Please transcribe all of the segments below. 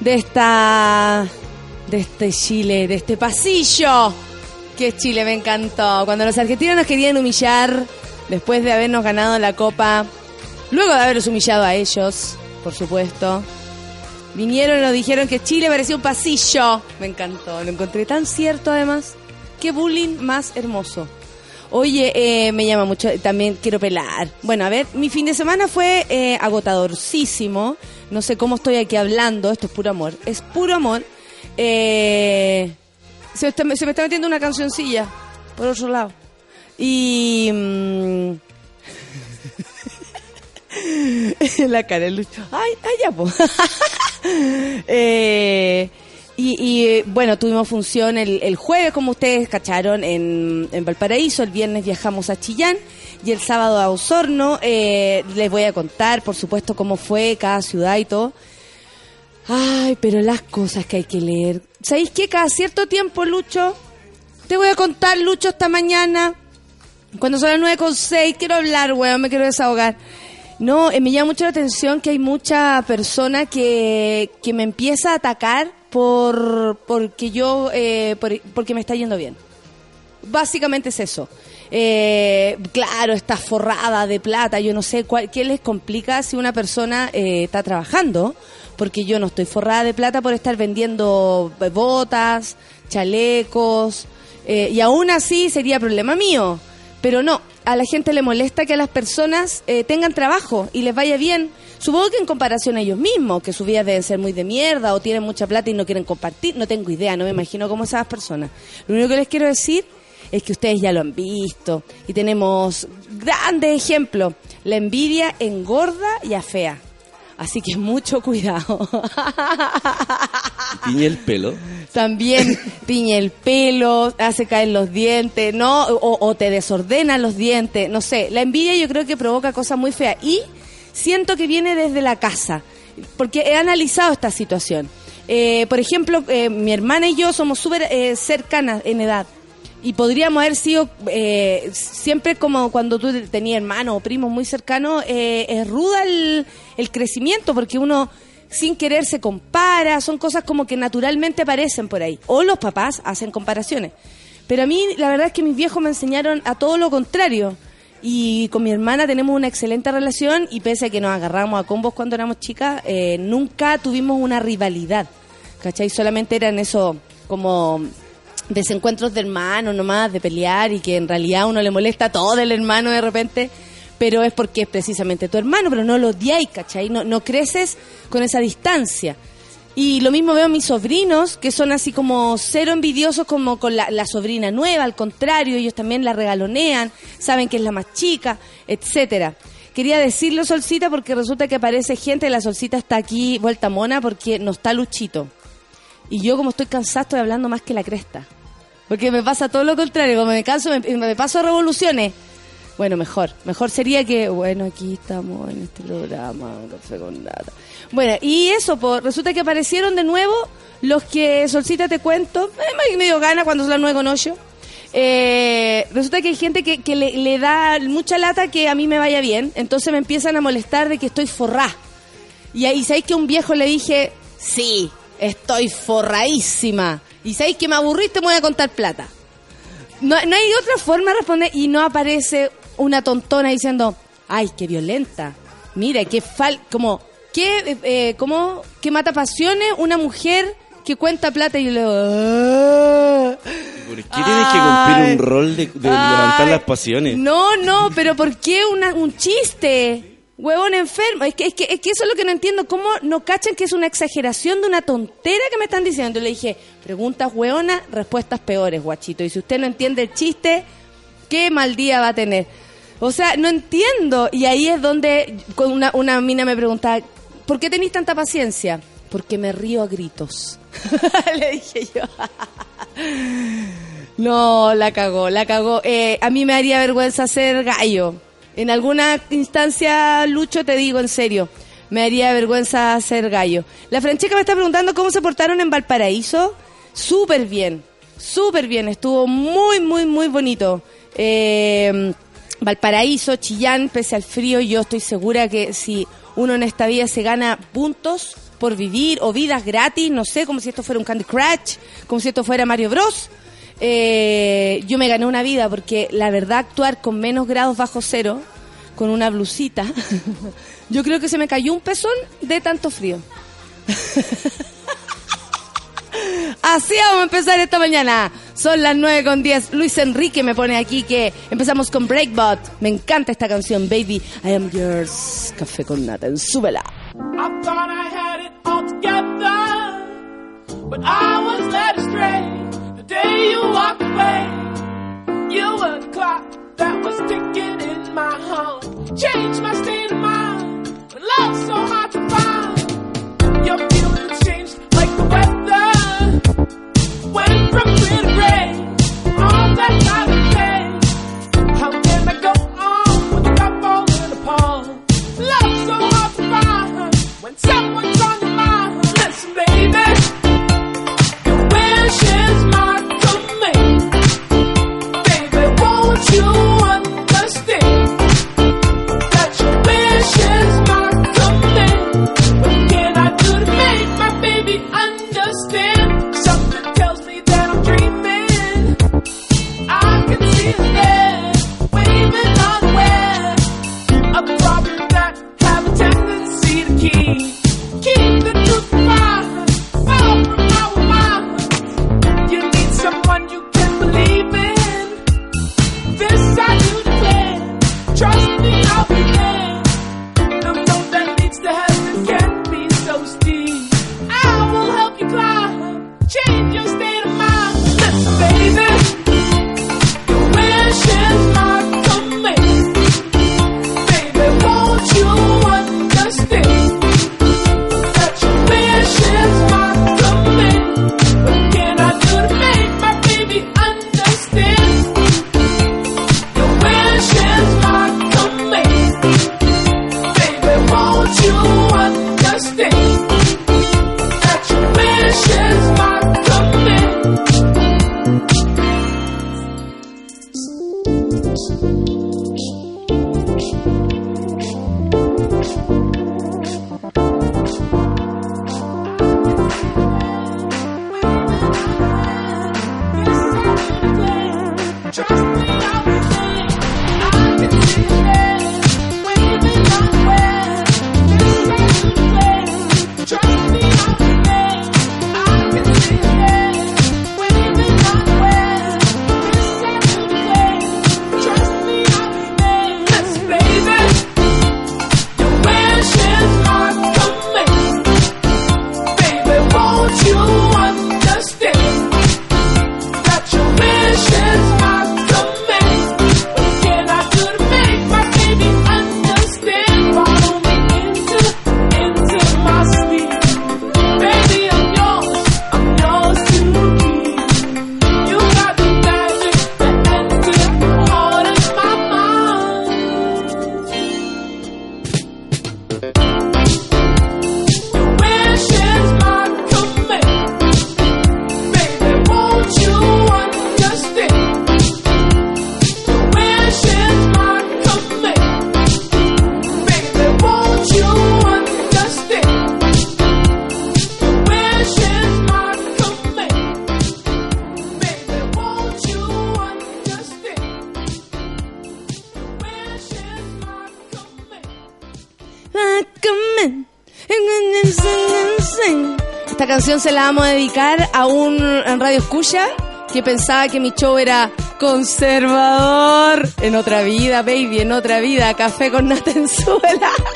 de esta de este Chile, de este pasillo. Que Chile me encantó. Cuando los argentinos nos querían humillar después de habernos ganado la copa, luego de haberlos humillado a ellos, por supuesto. Vinieron y nos dijeron que Chile parecía un pasillo. Me encantó, lo encontré tan cierto además. Qué bullying más hermoso. Oye, eh, me llama mucho, también quiero pelar. Bueno, a ver, mi fin de semana fue eh. No sé cómo estoy aquí hablando, esto es puro amor. Es puro amor. Eh, se me está metiendo una cancioncilla, por otro lado. Y... mm, la cara de Lucho. Ay, ay, ya, po. Eh, y, y, eh, bueno, tuvimos función el, jueves, como ustedes cacharon, en, en Valparaíso. El viernes viajamos a Chillán y el sábado a Osorno. Eh, les voy a contar, por supuesto, cómo fue cada ciudad y todo. Ay, pero las cosas que hay que leer. ¿Sabéis qué? Cada cierto tiempo, Lucho, te voy a contar, Lucho, esta mañana. Cuando son las nueve con seis, quiero hablar, weón, me quiero desahogar. No, eh, me llama mucho la atención que hay mucha persona que, que me empieza a atacar por porque yo, eh, por- porque me está yendo bien. Básicamente es eso. Eh, claro, está forrada de plata, yo no sé cuál, qué les complica si una persona eh, está trabajando, porque yo no estoy forrada de plata por estar vendiendo botas, chalecos, eh, y aún así sería problema mío. Pero no, a la gente le molesta que las personas eh, tengan trabajo y les vaya bien. Supongo que en comparación a ellos mismos, que sus vidas deben ser muy de mierda o tienen mucha plata y no quieren compartir, no tengo idea, no me imagino cómo esas personas. Lo único que les quiero decir es que ustedes ya lo han visto y tenemos grandes ejemplos. La envidia engorda y afea. Así que mucho cuidado. Tiñe el pelo. También piña el pelo, hace caer los dientes, ¿no? O, o te desordena los dientes, no sé. La envidia yo creo que provoca cosas muy feas. Y siento que viene desde la casa, porque he analizado esta situación. Eh, por ejemplo, eh, mi hermana y yo somos súper eh, cercanas en edad. Y podríamos haber sido eh, siempre como cuando tú tenías hermanos o primos muy cercanos, eh, es ruda el, el crecimiento porque uno sin querer se compara, son cosas como que naturalmente aparecen por ahí. O los papás hacen comparaciones. Pero a mí la verdad es que mis viejos me enseñaron a todo lo contrario. Y con mi hermana tenemos una excelente relación y pese a que nos agarramos a combos cuando éramos chicas, eh, nunca tuvimos una rivalidad. ¿Cachai? Solamente eran eso como desencuentros de hermanos nomás, de pelear y que en realidad uno le molesta todo el hermano de repente, pero es porque es precisamente tu hermano, pero no lo odiáis, ¿cachai? No, no creces con esa distancia. Y lo mismo veo a mis sobrinos, que son así como cero envidiosos como con la, sobrina nueva, al contrario, ellos también la regalonean, saben que es la más chica, etcétera. Quería decirlo, Solcita, porque resulta que aparece gente, la Solcita está aquí vuelta mona porque no está Luchito. Y yo como estoy cansada estoy hablando más que la cresta. Porque me pasa todo lo contrario, como me canso, me, me paso a revoluciones. Bueno, mejor. Mejor sería que, bueno, aquí estamos en este programa, Café con Nata. Bueno, y eso, pues, resulta que aparecieron de nuevo los que, Solcita, te cuento, eh, me dio gana cuando son las nueve con ocho. Eh, resulta que hay gente que, le, le da mucha lata que a mí me vaya bien, entonces me empiezan a molestar de que estoy forrá. Y ahí, ¿sabéis que un viejo le dije, sí, estoy forradísima? Y ¿sabéis que me aburriste? Me voy a contar plata. No, no hay otra forma de responder y no aparece una tontona diciendo, ay, qué violenta. Mira, qué fal... Como, qué, eh, como, qué mata pasiones una mujer que cuenta plata y yo le digo... "Ah". ¿Por qué tienes que cumplir un rol de, de Ay. levantar las pasiones? No, no, pero ¿por qué una- un chiste? Huevón enfermo. Es que, es, que, es que eso es lo que no entiendo. ¿Cómo no cachan que es una exageración de una tontera que me están diciendo? Le dije, preguntas hueonas, respuestas peores, guachito. Y si usted no entiende el chiste, ¿qué mal día va a tener? O sea, no entiendo. Y ahí es donde una, una mina me preguntaba, ¿por qué tenéis tanta paciencia? Porque me río a gritos. le dije yo. No, la cagó, la cagó. Eh, a mí me haría vergüenza ser gallo. En alguna instancia, Lucho, te digo en serio, me haría vergüenza ser gallo. La Francesca me está preguntando cómo se portaron en Valparaíso. Súper bien, súper bien. Estuvo muy, muy, muy bonito. Eh, Valparaíso, Chillán, pese al frío, yo estoy segura que si uno en esta vida se gana puntos por vivir o vidas gratis, no sé, como si esto fuera un Candy Crush, como si esto fuera Mario Bros. Eh, yo me gané una vida porque la verdad actuar con menos grados bajo cero, con una blusita, yo creo que se me cayó un pezón de tanto frío. Así vamos a empezar esta mañana. Son las 9 con 10. Luis Enrique me pone aquí que empezamos con Breakbot. Me encanta esta canción, Baby. I am yours. Café con nata. Súbela. Day you walked away. You were the clock that was ticking in my heart, changed my state of mind. When love's so hard to find, your feelings changed like the weather. Went from clear to gray, all that time You. Se la vamos a dedicar a un radio escucha que pensaba que mi show era conservador. En otra vida, baby, en otra vida. Café con Natenzuela. El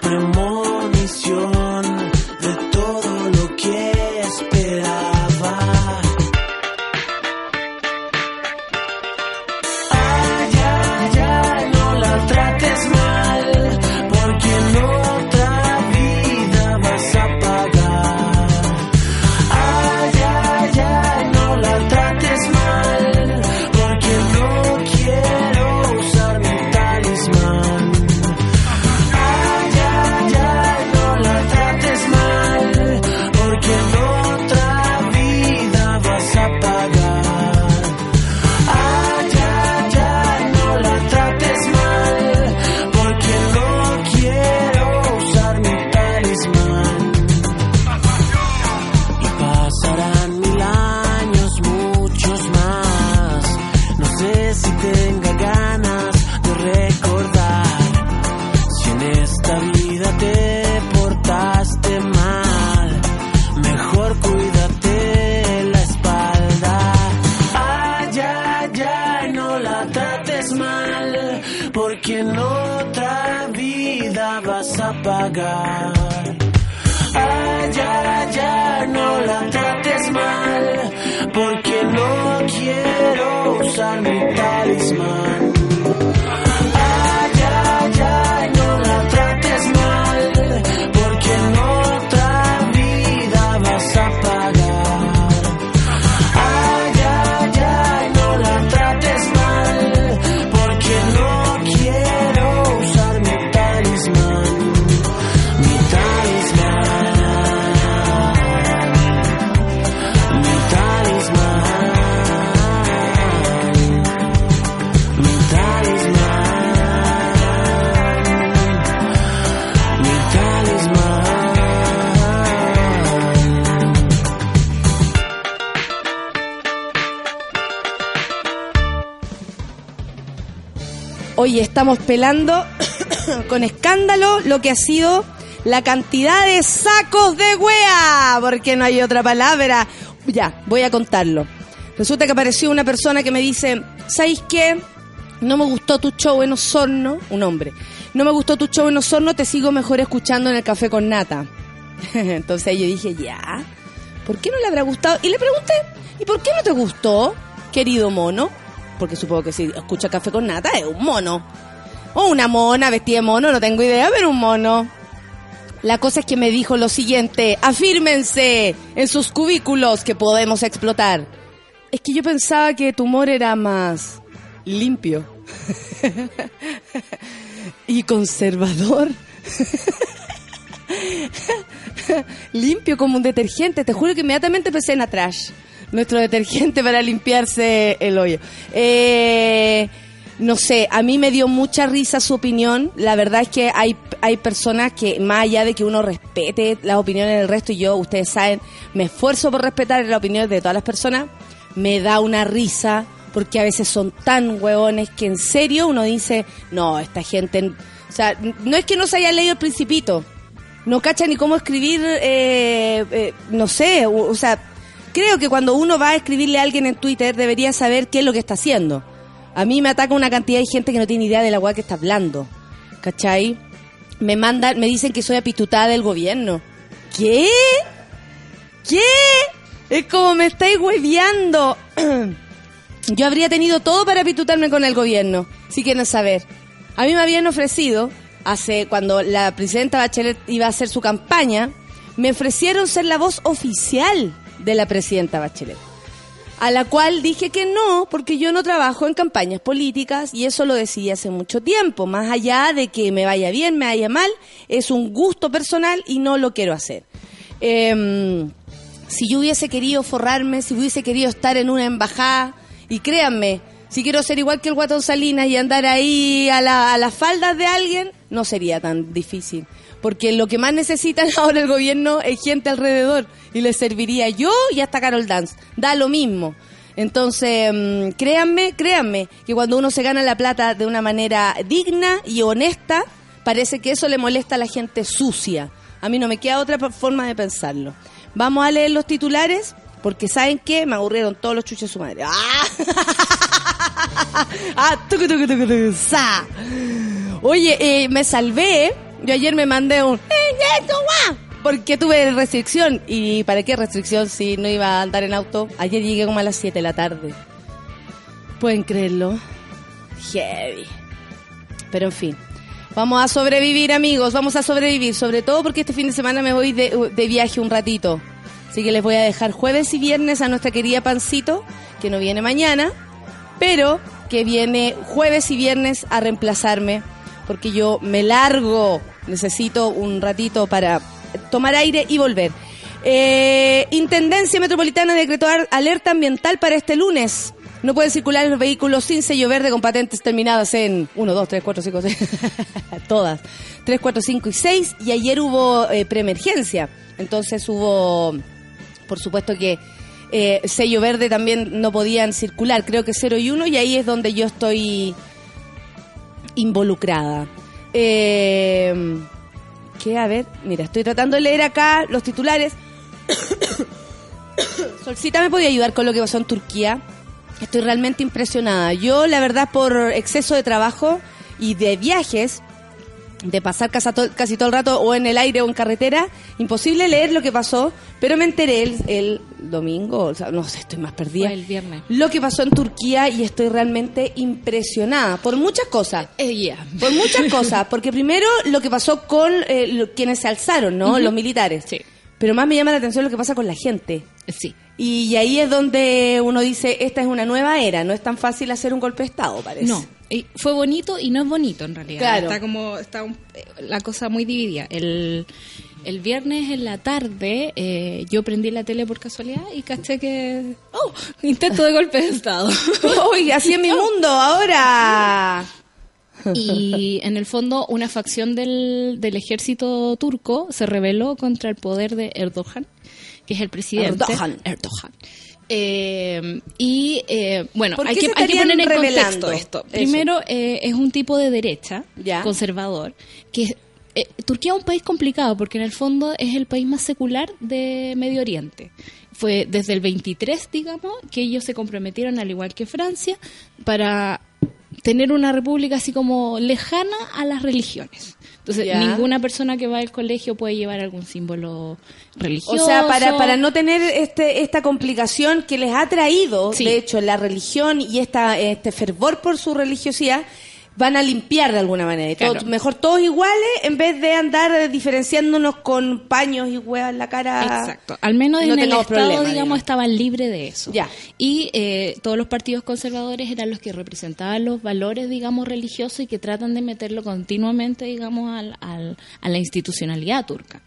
premonición Oye, estamos pelando con escándalo lo que ha sido la cantidad de sacos de wea, porque no hay otra palabra. Ya, voy a contarlo. Resulta que apareció una persona que me dice, ¿sabéis qué? No me gustó tu show en Osorno, un hombre. No me gustó tu show en Osorno, te sigo mejor escuchando en el café con nata. Entonces yo dije, ya, ¿por qué no le habrá gustado? Y le pregunté, ¿y por qué no te gustó, querido mono? Porque supongo que si escucha café con nata es un mono. O una mona vestida de mono, no tengo idea, pero un mono. La cosa es que me dijo lo siguiente, afírmense en sus cubículos que podemos explotar. Es que yo pensaba que tu humor era más limpio y conservador. limpio como un detergente. Te juro que inmediatamente pensé en Atrash, nuestro detergente para limpiarse el hoyo. Eh, no sé, a mí me dio mucha risa su opinión. La verdad es que hay, hay personas que, más allá de que uno respete las opiniones del resto, y yo, ustedes saben, me esfuerzo por respetar las opiniones de todas las personas, me da una risa porque a veces son tan hueones que en serio uno dice, no, esta gente, o sea, no es que no se haya leído el principito, no cacha ni cómo escribir, eh, eh, no sé, o, o sea, creo que cuando uno va a escribirle a alguien en Twitter debería saber qué es lo que está haciendo. A mí me ataca una cantidad de gente que no tiene idea de la weá que está hablando, ¿cachai? Me mandan, me dicen que soy apitutada del gobierno. ¿Qué? ¿Qué? Es como me estáis hueveando. Yo habría tenido todo para pitutarme con el gobierno, si quieren saber. A mí me habían ofrecido, hace cuando la presidenta Bachelet iba a hacer su campaña, me ofrecieron ser la voz oficial de la presidenta Bachelet. A la cual dije que no, porque yo no trabajo en campañas políticas y eso lo decidí hace mucho tiempo. Más allá de que me vaya bien, me vaya mal, es un gusto personal y no lo quiero hacer. Em, si yo hubiese querido forrarme, si hubiese querido estar en una embajada, y créanme, si quiero ser igual que el Guatón Salinas y andar ahí a, la- a las faldas de alguien, no sería tan difícil. Porque lo que más necesitan ahora el gobierno es gente alrededor. Y les serviría yo y hasta Carol Dance. Da lo mismo. Entonces, mm, créanme, créanme, que cuando uno se gana la plata de una manera digna y honesta, parece que eso le molesta a la gente sucia. A mí no me queda otra forma de pensarlo. Vamos a leer los titulares, porque ¿saben qué? Me aburrieron todos los chuches de su madre. ¡Ah! ¡Ah! Oye, eh, me salvé. Yo ayer me mandé un... Porque tuve restricción. ¿Y para qué restricción si no iba a andar en auto? Ayer llegué como a las 7 de la tarde. ¿Pueden creerlo? Heavy. Pero en fin. Vamos a sobrevivir, amigos. Vamos a sobrevivir. Sobre todo porque este fin de semana me voy de, de viaje un ratito. Así que les voy a dejar jueves y viernes a nuestra querida Pancito, que no viene mañana, pero que viene jueves y viernes a reemplazarme, porque yo me largo. Necesito un ratito para tomar aire y volver. Eh, Intendencia Metropolitana decretó alerta ambiental para este lunes. No pueden circular los vehículos sin sello verde con patentes terminadas en 1, 2, 3, 4, 5, 6. Todas. 3, 4, 5 y 6. Y ayer hubo eh, preemergencia. Entonces hubo, por supuesto que eh, sello verde también no podían circular. Creo que 0 y 1. Y ahí es donde yo estoy involucrada. Eh, ¿Qué? A ver, mira, estoy tratando de leer acá los titulares. Solcita, ¿me podía ayudar con lo que pasó en Turquía? Estoy realmente impresionada. Yo, la verdad, por exceso de trabajo y de viajes, de pasar casi todo, casi todo el rato o en el aire o en carretera, imposible leer lo que pasó, pero me enteré el, el domingo, o sea, no sé, estoy más perdida. Fue el viernes. Lo que pasó en Turquía y estoy realmente impresionada por muchas cosas. Eh. Por muchas cosas, porque primero lo que pasó con eh, lo- quienes se alzaron, ¿no? Los militares. Sí. Pero más me llama la atención lo que pasa con la gente. Sí. Y ahí es donde uno dice, esta es una nueva era, no es tan fácil hacer un golpe de Estado, parece. No, y fue bonito y no es bonito en realidad. Claro. Está como está un- la cosa muy dividida. El, el viernes en la tarde eh, yo prendí la tele por casualidad y caché que oh, intento de golpe de estado. Uy, así es mi mundo ahora. Y en el fondo una facción del, del ejército turco se rebeló contra el poder de Erdogan, que es el presidente. Erdogan. Erdogan. Eh, y eh, bueno, ¿Por hay que, hay que poner en contexto esto. Primero, eh, es un tipo de derecha, Ya. conservador, que eh, Turquía es un país complicado porque en el fondo es el país más secular de Medio Oriente. Fue desde el 23, digamos, que ellos se comprometieron, al igual que Francia, para tener una república así como lejana a las religiones. Entonces, Ya. ninguna persona que va al colegio puede llevar algún símbolo religioso. O sea, para, para no tener este, esta complicación que les ha traído, Sí. de hecho, la religión y esta, este fervor por su religiosidad, van a limpiar de alguna manera. Claro. mejor todos iguales en vez de andar diferenciándonos con paños y huevas en la cara. Exacto. Al menos no en el Estado, problema, digamos, digamos. estaban libres de eso. Ya. Y eh, todos los partidos conservadores eran los que representaban los valores, digamos, religiosos y que tratan de meterlo continuamente, digamos, al, al- a la institucionalidad turca.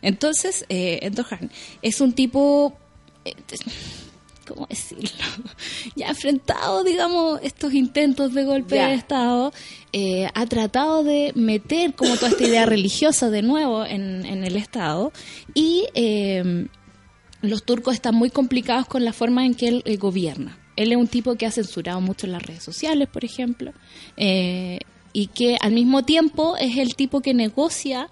Entonces, eh, Erdogan es un tipo... eh, ¿Cómo decirlo? Ya ha enfrentado, digamos, estos intentos de golpe Ya. de Estado, eh, ha tratado de meter como toda esta idea religiosa de nuevo en, en el Estado y eh, los turcos están muy complicados con la forma en que él eh, gobierna. Él es un tipo que ha censurado mucho en las redes sociales, por ejemplo, y que al mismo tiempo es el tipo que negocia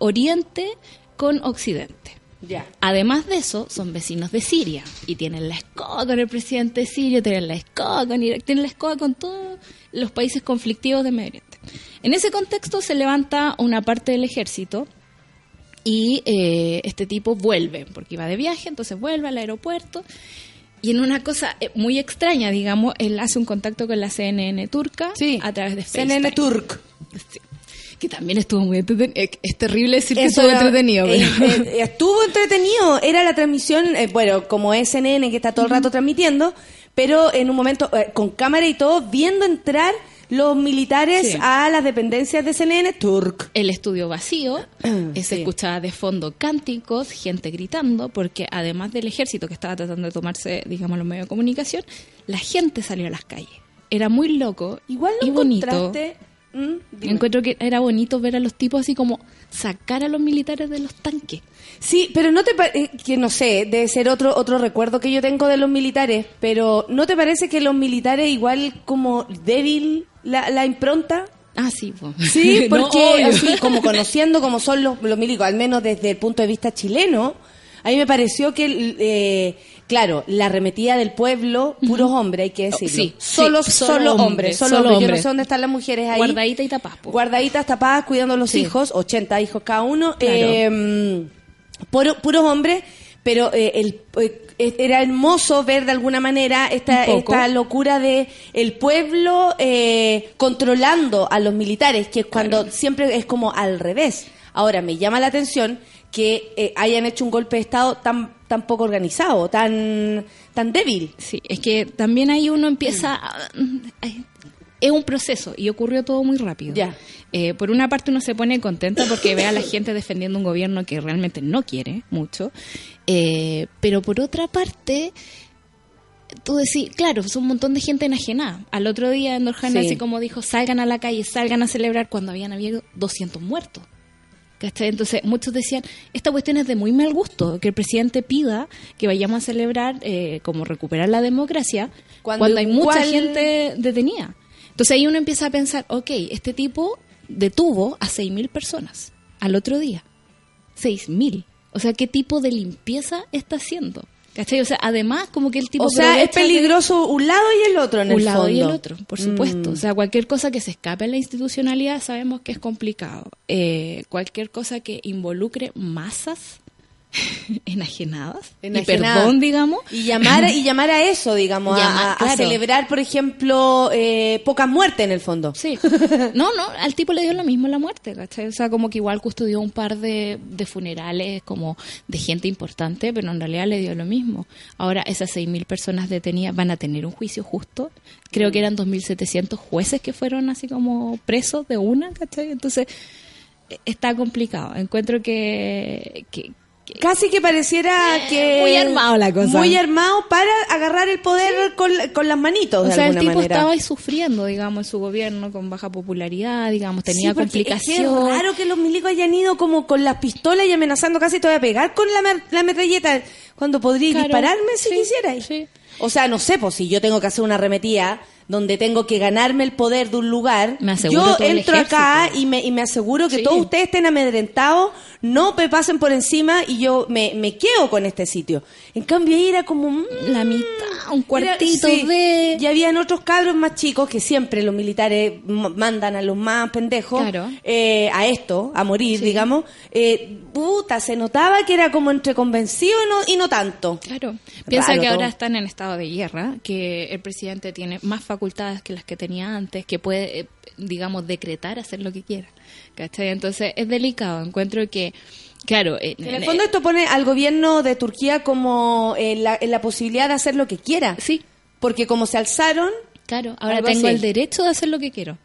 Oriente con Occidente. Ya. Además de eso, son vecinos de Siria y tienen la escoba con el presidente sirio, tienen la escoba con Irak, tienen la escoba con todos los países conflictivos de Medio Oriente. En ese contexto se levanta una parte del ejército y eh, este tipo vuelve, porque iba de viaje, entonces vuelve al aeropuerto y en una cosa eh, muy extraña, digamos, él hace un contacto con la CNN turca Sí. a través de CNN FaceTime. Turk. Sí. Que también estuvo muy entretenido. Es terrible decir que estuvo era- entretenido. pero- eh, estuvo entretenido. Era la transmisión, eh, bueno, como CNN que está todo el rato transmitiendo, pero en un momento eh, con cámara y todo, viendo entrar los militares Sí. a las dependencias de CNN Turk. el estudio vacío, eh, se Sí. escuchaba de fondo cánticos, gente gritando, porque además del ejército que estaba tratando de tomarse, digamos, los medios de comunicación, la gente salió a las calles. Era muy loco Igual y no bonito. encontraste... ¿Mm? Encuentro que era bonito ver a los tipos así como sacar a los militares de los tanques. Sí, pero no te eh, que no sé, debe ser otro otro recuerdo que yo tengo de los militares, pero ¿no te parece que los militares igual como débil la, la impronta? Ah, sí, po. Sí, No, porque obvio. así como conociendo cómo son los, los milicos, al menos desde el punto de vista chileno, a mí me pareció que, eh, claro, la arremetida del pueblo, puros hombres, hay que decirlo. Sí, solo, sí, solo, solo hombres, solo, hombres. Yo no sé dónde están las mujeres ahí. Guardadita y tapas, po. Guardaditas, tapadas, cuidando a los Sí. hijos, 80 hijos cada uno. Claro. eh, puro- puros hombres, pero eh, el, eh, era hermoso ver de alguna manera esta, esta locura de el pueblo eh, controlando a los militares, que es cuando siempre es como al revés. Ahora, me llama la atención que eh, hayan hecho un golpe de Estado tan, tan poco organizado, tan, tan débil. Sí, es que también ahí uno empieza... a- ay, es un proceso y ocurrió todo muy rápido. Ya. Eh, por una parte uno se pone contenta porque ve a la gente defendiendo un gobierno que realmente no quiere mucho, Eh, pero por otra parte tú decís, claro, es un montón de gente enajenada. Al otro día Endorjana Sí. así como dijo, salgan a la calle, salgan a celebrar cuando habían habido 200 muertos. ¿Cachai? Entonces muchos decían, esta cuestión es de muy mal gusto, que el presidente pida que vayamos a celebrar eh, como recuperar la democracia Cuando cuando, hay mucha gente detenida. Entonces ahí uno empieza a pensar, ok, este tipo detuvo a 6.000 personas al otro día. 6.000. O sea, ¿qué tipo de limpieza está haciendo? ¿Cachai? O sea, además como que el tipo... O sea, es peligroso un lado y el otro en un el lado y el fondo. otro, por supuesto. Mm. O sea, cualquier cosa que se escape a la institucionalidad sabemos que es complicado. Eh, cualquier cosa que involucre masas enajenadas, y Enajenadas. perdón, digamos. Y llamar, y llamar a eso, digamos, a- Llamar, a, a claro. celebrar, por ejemplo, eh, pocas muertes en el fondo. Sí. No, no, al tipo le dio lo mismo la muerte, ¿cachai? O sea, como que igual custodió un par de, de funerales como de gente importante, pero en realidad le dio lo mismo. Ahora, esas 6.000 personas detenidas van a tener un juicio justo. Creo que eran 2.700 jueces que fueron así como presos de una, ¿cachai? Entonces, eh, está complicado. Encuentro que que- Casi que pareciera que... Eh, muy armado la cosa. Muy armado para agarrar el poder con, con las manitos, o de sea, el alguna tipo manera. estaba sufriendo, digamos, en su gobierno con baja popularidad, digamos, tenía Sí, complicaciones. que es raro que los milicos hayan ido como con las pistolas y amenazando casi te voy a pegar con la, la metralleta cuando podría Claro, dispararme si sí, quisierais. sí. O sea, no sé, pues si yo tengo que hacer una arremetida donde tengo que ganarme el poder de un lugar, Me aseguro yo entro acá y me, y me aseguro que Sí. todos ustedes estén amedrentados, no me pasen por encima y yo me, me quedo con este sitio. En cambio ahí era como... mm, La mitad, un cuartito era- sí. de... Y habían otros cabros más chicos que siempre los militares mandan a los más pendejos Claro. eh, a esto, a morir, digamos. Eh, puta, se notaba que era como entre convencido y no, y no tanto. Claro. Piensa Raro que ahora están en estado de guerra, que el presidente tiene más facultades que las que tenía antes, que puede, eh, digamos, decretar hacer lo que quiera. ¿Cachai? Entonces es delicado. Encuentro que, claro... eh, En el eh, fondo esto pone al gobierno de Turquía como en la, en la posibilidad de hacer lo que quiera. Sí, Porque como se alzaron, claro. Ahora tengo así. el derecho de hacer lo que quiero.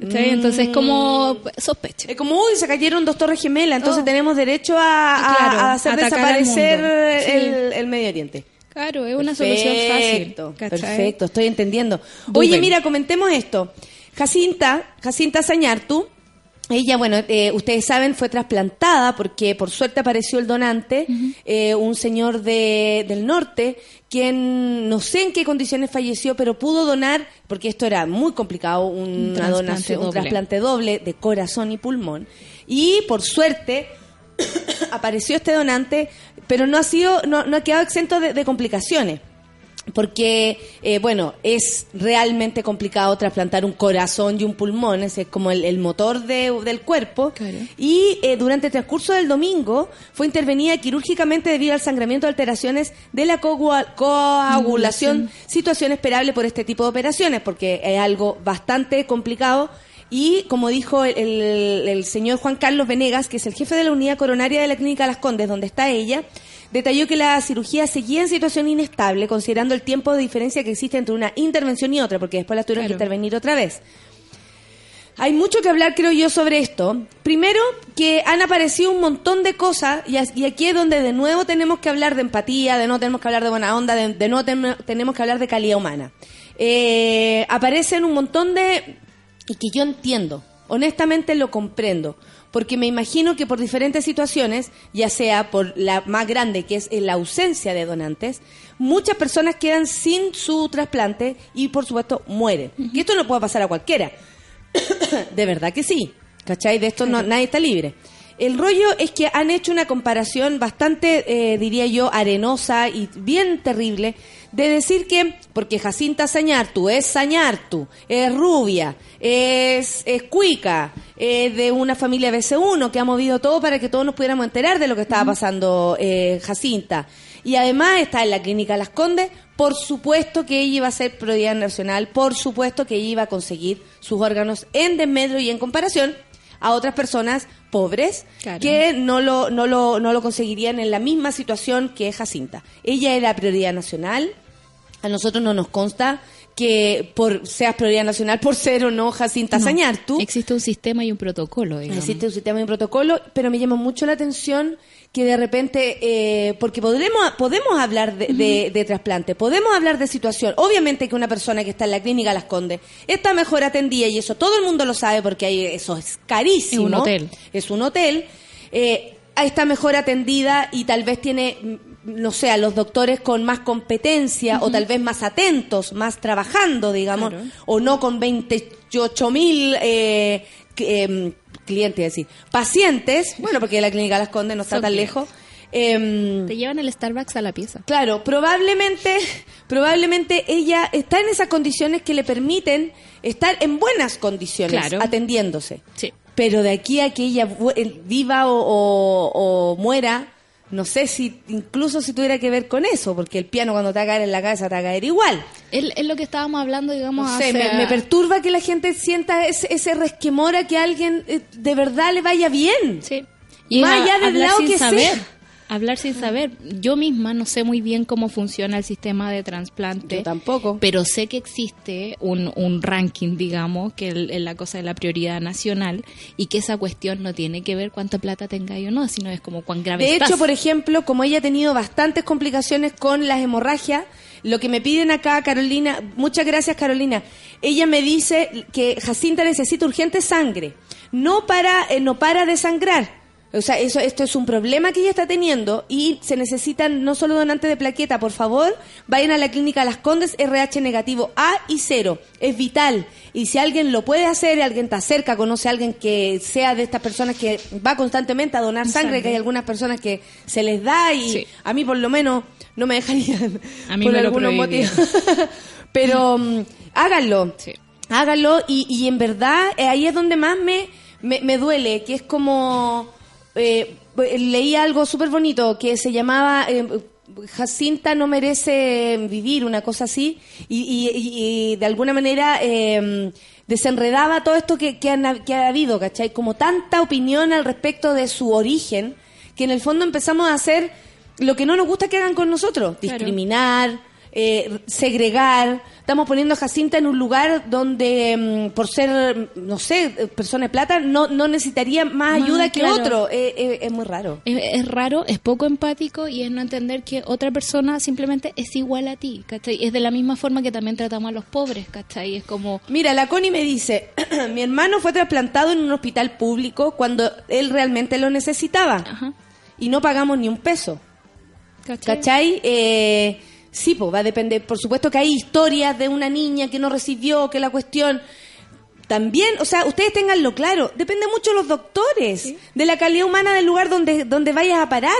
Entonces como sospecha. es como, uy, se cayeron dos torres gemelas, entonces Oh. tenemos derecho a, a- Claro, a hacer desaparecer mundo. Sí. el, el Medio Oriente. Claro, es una solución fácil. ¿cachai? Perfecto, estoy entendiendo. Oye, mira, comentemos esto. Jacinta, Jacinta Sañartu, Ella, bueno, eh, ustedes saben, fue trasplantada porque por suerte apareció el donante, eh, un señor de, del norte, quien no sé en qué condiciones falleció, pero pudo donar, porque esto era muy complicado, una donación, un trasplante doble de corazón y pulmón. Y por suerte apareció este donante, pero no ha sido, no, no ha quedado exento de, de complicaciones. Porque, eh, bueno, es realmente complicado trasplantar un corazón y un pulmón, ese es como el, el motor de- del cuerpo. Claro. Y eh, durante el transcurso del domingo fue intervenida quirúrgicamente debido al sangramiento de alteraciones de la coagulación, situación esperable por este tipo de operaciones, porque es algo bastante complicado. Y como dijo el, el- el señor Juan Carlos Venegas, que es el jefe de la unidad coronaria de la Clínica Las Condes, donde está ella, detalló que la cirugía seguía en situación inestable, considerando el tiempo de diferencia que existe entre una intervención y otra, porque después la tuvieron que intervenir otra vez. Hay mucho que hablar, creo yo, sobre esto. Primero, que han aparecido un montón de cosas, y, aquí es donde de nuevo tenemos que hablar de empatía, de no tenemos que hablar de buena onda, de, de no ten- tenemos que hablar de calidad humana. Eh, aparecen un montón de... y que yo entiendo, honestamente lo comprendo, porque me imagino que por diferentes situaciones, ya sea por la más grande, que es la ausencia de donantes, muchas personas quedan sin su trasplante y por supuesto mueren. Y esto no puede pasar a cualquiera. de verdad que sí. ¿Cachai? De esto no, nadie está libre. El rollo es que han hecho una comparación bastante, eh, diría yo, arenosa y bien terrible de decir que, porque Jacinta Sañartu es Sañartu, es rubia, es, es cuica, es de una familia BC1 que ha movido todo para que todos nos pudiéramos enterar de lo que estaba pasando eh, Jacinta. Y además está en la clínica Las Condes, por supuesto que ella iba a ser prioridad nacional, por supuesto que ella iba a conseguir sus órganos en desmedro y en comparación a otras personas pobres Claro. que no lo, no, lo, no lo conseguirían en la misma situación que Jacinta. Ella era prioridad nacional, a nosotros no nos consta que por seas prioridad nacional por ser o no Jacinta No. Sañartu. Existe un sistema y un protocolo, digamos. Existe un sistema y un protocolo, pero me llama mucho la atención que de repente, eh, porque podremos, podemos hablar de, de- de trasplante, podemos hablar de situación. Obviamente que una persona que está en la clínica Las Condes está mejor atendida y eso todo el mundo lo sabe porque ahí eso es carísimo. Es un hotel. Es un hotel. eh, está mejor atendida y tal vez tiene, no sé, a los doctores con más competencia o tal vez más atentos, más trabajando, digamos, Claro. o no con 28 mil eh, em, clientes, es decir, pacientes, bueno, porque la clínica Las Condes no está Son tan clientes. lejos. em, Te llevan el Starbucks a la pieza. Claro, probablemente, probablemente ella está en esas condiciones que le permiten estar en buenas condiciones Claro. atendiéndose. Sí. Pero de aquí a que ella eh, viva o, o- o muera, no sé si incluso si tuviera que ver con eso, porque el piano cuando te va a caer en la cabeza te va a caer igual. Es, es lo que estábamos hablando, digamos, No sé, me, me perturba que la gente sienta ese, ese resquemor a que a alguien eh, de verdad le vaya bien. Sí. Más a- allá del lado que saber. sea. Hablar sin saber. Yo misma no sé muy bien cómo funciona el sistema de trasplante. Yo tampoco. Pero sé que existe un, un ranking, digamos, que es la cosa de la prioridad nacional y que esa cuestión no tiene que ver cuánta plata tenga yo no, sino es como cuán grave De estás. hecho, por ejemplo, como ella ha tenido bastantes complicaciones con las hemorragias, lo que me piden acá, Carolina, muchas gracias, Carolina. Ella me dice que Jacinta necesita urgente sangre, no para, eh, no para de sangrar. O sea, eso, esto es un problema que ella está teniendo y se necesitan no solo donantes de plaqueta, por favor, vayan a la clínica Las Condes, RH negativo A y cero. Es vital. Y si alguien lo puede hacer, alguien está cerca, conoce a alguien que sea de estas personas que va constantemente a donar sangre, Sangre. que hay algunas personas que se les da y Sí. a mí por lo menos no me dejarían A mí por me algunos motivos. Pero mm, háganlo. Sí. Háganlo y, y en verdad eh, ahí es donde más me, me, me duele, que es como... eh, leí algo súper bonito que se llamaba... eh, Jacinta no merece vivir, una cosa así, y, y- de alguna manera eh, desenredaba todo esto que, que, han- que ha habido, ¿cachai? Como tanta opinión al respecto de su origen, que en el fondo empezamos a hacer lo que no nos gusta que hagan con nosotros, Claro. Eh, segregar. Estamos poniendo a Jacinta en un lugar donde, mm, por ser, mm, no sé, eh, persona de plata, no, no necesitaría más ayuda que claro. otro. Eh, eh, es muy raro. Es, es raro, es poco empático y es no entender que otra persona simplemente es igual a ti, ¿cachai? Es de la misma forma que también tratamos a los pobres, ¿cachai? Es como, Mira, la Connie me dice, mi hermano fue trasplantado en un hospital público cuando él realmente lo necesitaba. Ajá. Y no pagamos ni un peso. ¿Cachai? ¿Cachai? Eh, sí, pues va a depender. Por supuesto que hay historias de una niña que no recibió, que la cuestión. También, o sea, ustedes tenganlo claro, depende mucho de los doctores, de la calidad humana del lugar donde, donde vayas a parar.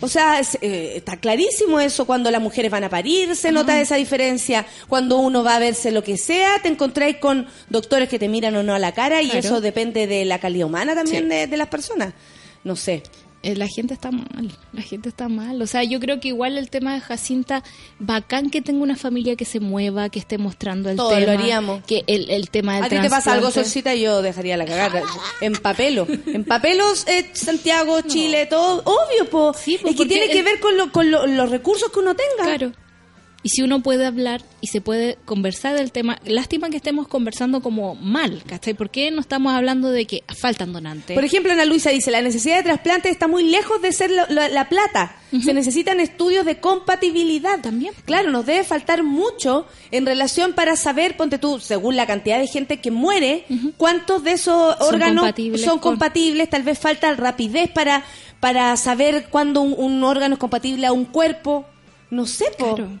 O sea, es, eh, está clarísimo eso, cuando las mujeres van a parir, se nota esa diferencia. Cuando uno va a verse lo que sea, te encontráis con doctores que te miran o no a la cara y Claro. eso depende de la calidad humana también Sí. de, de las personas. No sé. Eh, la gente está mal, la gente está mal. O sea, yo creo que igual el tema de Jacinta, bacán que tenga una familia que se mueva, que esté mostrando el Todos tema. lo haríamos. Que el, el tema del A ti te pasa algo. Solcita, y yo dejaría la cagada. En papelo. En papelos, eh, Santiago, Chile, todo. Obvio, po. Sí, po, es que tiene que ver con, lo- con lo- los recursos que uno tenga. Claro. Y si uno puede hablar y se puede conversar del tema, lástima que estemos conversando como mal, ¿cachai? ¿Por qué no estamos hablando de que faltan donantes? Por ejemplo, Ana Luisa dice, la necesidad de trasplante está muy lejos de ser la, la- la plata. Se necesitan estudios de compatibilidad. También. Claro, nos debe faltar mucho en relación para saber, ponte tú, según la cantidad de gente que muere, cuántos de esos Son órganos compatibles son con- compatibles. Tal vez falta rapidez para, para saber cuándo un, un órgano es compatible a un cuerpo. No sé, po. Claro.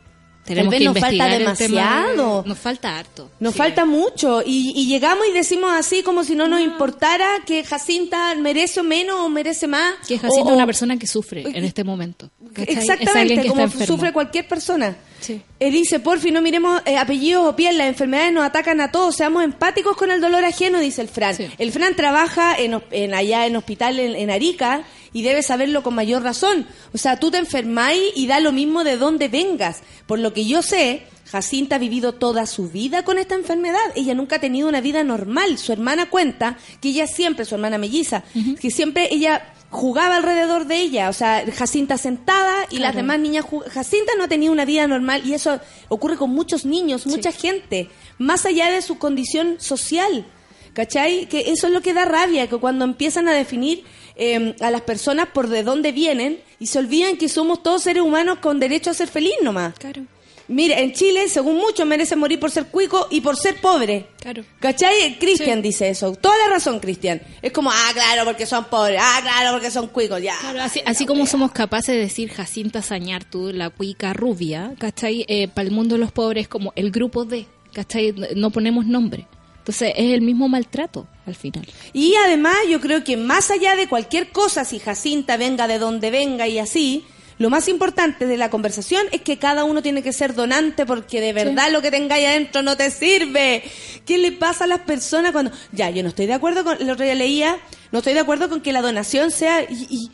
Tenemos vez que nos falta investigar de- demasiado. Nos falta harto. Nos Sí. falta mucho y, y llegamos y decimos así como si no Ah. nos importara que Jacinta merece menos o merece más. Que Jacinta o- es una persona que sufre en este momento. Exactamente, que como sufre cualquier persona. Sí. Eh, dice, porfi, no miremos eh, apellidos o piel, las enfermedades nos atacan a todos, seamos empáticos con el dolor ajeno, dice el Fran. Sí. El Fran trabaja en, en allá en hospital en, en Arica y debe saberlo con mayor razón. O sea, tú te enfermáis y da lo mismo de dónde vengas. Por lo que yo sé, Jacinta ha vivido toda su vida con esta enfermedad. Ella nunca ha tenido una vida normal. Su hermana cuenta que ella siempre, su hermana melliza, que siempre ella jugaba alrededor de ella. O sea, Jacinta sentada y las demás niñas Jacinta no ha tenido una vida normal y eso ocurre con muchos niños, mucha gente, más allá de su condición social. ¿Cachai? Que eso es lo que da rabia, que cuando empiezan a definir eh, a las personas por de dónde vienen y se olvidan que somos todos seres humanos con derecho a ser feliz nomás. Claro, Mira, en Chile, según muchos, merece morir por ser cuico y por ser pobre. claro. ¿Cachai? Cristian Sí. dice eso. Toda la razón, Cristian. Es como, ah, claro, porque son pobres. Ah, claro, porque son cuicos. Ya. Claro, así, así como somos capaces de decir Jacinta Sañartu, la cuica rubia, ¿cachai? Eh, para el mundo de los pobres como el grupo D, ¿cachai? No ponemos nombre. Entonces es el mismo maltrato al final. Y además yo creo que más allá de cualquier cosa, si Jacinta venga de donde venga y así, lo más importante de la conversación es que cada uno tiene que ser donante porque de verdad lo que tengáis adentro no te sirve. ¿Qué le pasa a las personas cuando... Ya, yo no estoy de acuerdo con... El otro día leía, no estoy de acuerdo con que la donación sea... Y, y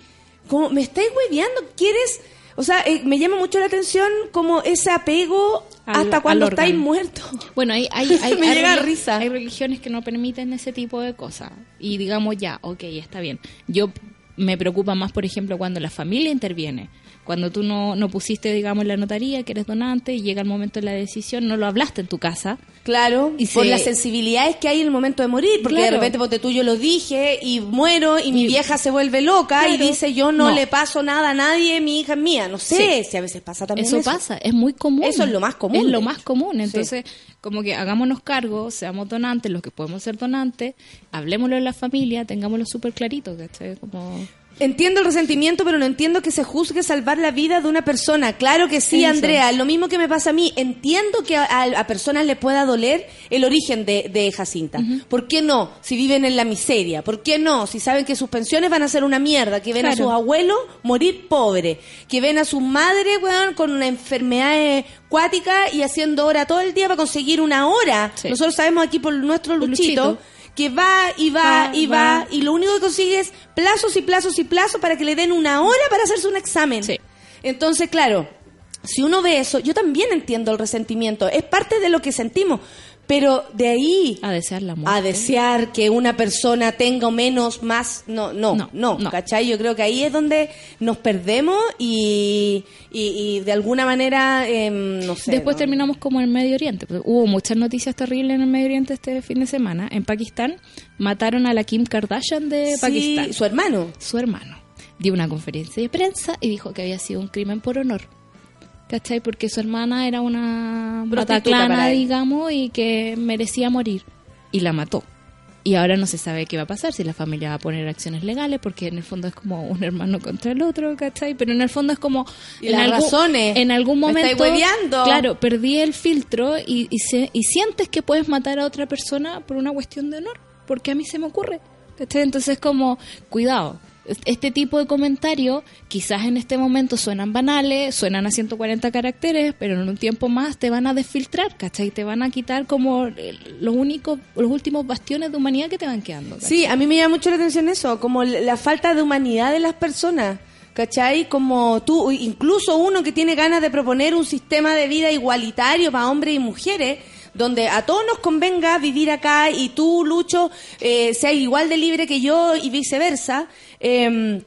como me estáis hueveando, ¿quieres...? O sea, eh, me llama mucho la atención como ese apego Al- hasta cuando estáis muertos. Bueno, hay, hay, hay, Me hay llega relig- risa. hay religiones que no permiten ese tipo de cosas. Y digamos ya, ok, está bien. Yo me preocupa más, por ejemplo, cuando la familia interviene. Cuando tú no, no pusiste, digamos, la notaría que eres donante y llega el momento de la decisión, no lo hablaste en tu casa. Claro, Y por se- las sensibilidades que hay en el momento de morir, porque de repente ponte tú yo lo dije y muero y mi vieja se vuelve loca y dice yo no, No. le paso nada a nadie, mi hija es mía, no sé Sí. si a veces pasa también Eso, eso. pasa, es muy común. Eso es lo más común, Es lo más común. Sí. Entonces, como que hagámonos cargo, seamos donantes, los que podemos ser donantes, hablemoslo en la familia, tengámoslo súper clarito, ¿cachai? Como... Entiendo el resentimiento, pero no entiendo que se juzgue salvar la vida de una persona. Claro que sí, Eso. Andrea, lo mismo que me pasa a mí. Entiendo que a, personas le pueda doler el origen de, de Jacinta. ¿Por qué no? Si viven en la miseria. ¿Por qué no? Si saben que sus pensiones van a ser una mierda, que ven a sus abuelos morir pobres, que ven a su madre, weón, con una enfermedad eh, cuática y haciendo hora todo el día para conseguir una hora. Sí. Nosotros sabemos aquí por nuestro Luchito. Que va y va, Va, y va, va. y lo único que consigue es plazos y plazos y plazos para que le den una hora para hacerse un examen. Sí. Entonces, claro, si uno ve eso, yo también entiendo el resentimiento, es parte de lo que sentimos, pero de ahí A desear la muerte. a desear que una persona tenga menos más, no, no, no, No, no. ¿cachai? Yo creo que ahí es donde nos perdemos y, y, y de alguna manera, em, no sé. Después ¿no? terminamos como en Medio Oriente. Hubo muchas noticias terribles en el Medio Oriente este fin de semana. En Pakistán mataron a la Kim Kardashian de Sí, Pakistán. su hermano. Su hermano dio una conferencia de prensa y dijo que había sido un crimen por honor. ¿Cachai? Porque su hermana era una bataclana, digamos, y que merecía morir. Y la mató. Y ahora no se sabe qué va a pasar, si la familia va a poner acciones legales, porque en el fondo es como un hermano contra el otro, ¿cachai? Pero en el fondo es como... Y en las algún, razones. En algún momento... Claro, perdí el filtro y, y, se- y sientes que puedes matar a otra persona por una cuestión de honor, porque a mí se me ocurre. ¿cachai? Entonces como, cuidado. Este tipo de comentarios quizás en este momento suenan banales, suenan a 140 caracteres, pero en un tiempo más te van a desfiltrar, ¿cachai? Te van a quitar como los únicos, los últimos bastiones de humanidad que te van quedando. ¿cachai? Sí, a mí me llama mucho la atención eso, como la falta de humanidad de las personas. ¿Cachai? Como tú, incluso uno que tiene ganas de proponer un sistema de vida igualitario para hombres y mujeres, donde a todos nos convenga vivir acá y tú, Lucho, eh, seas igual de libre que yo y viceversa. eh,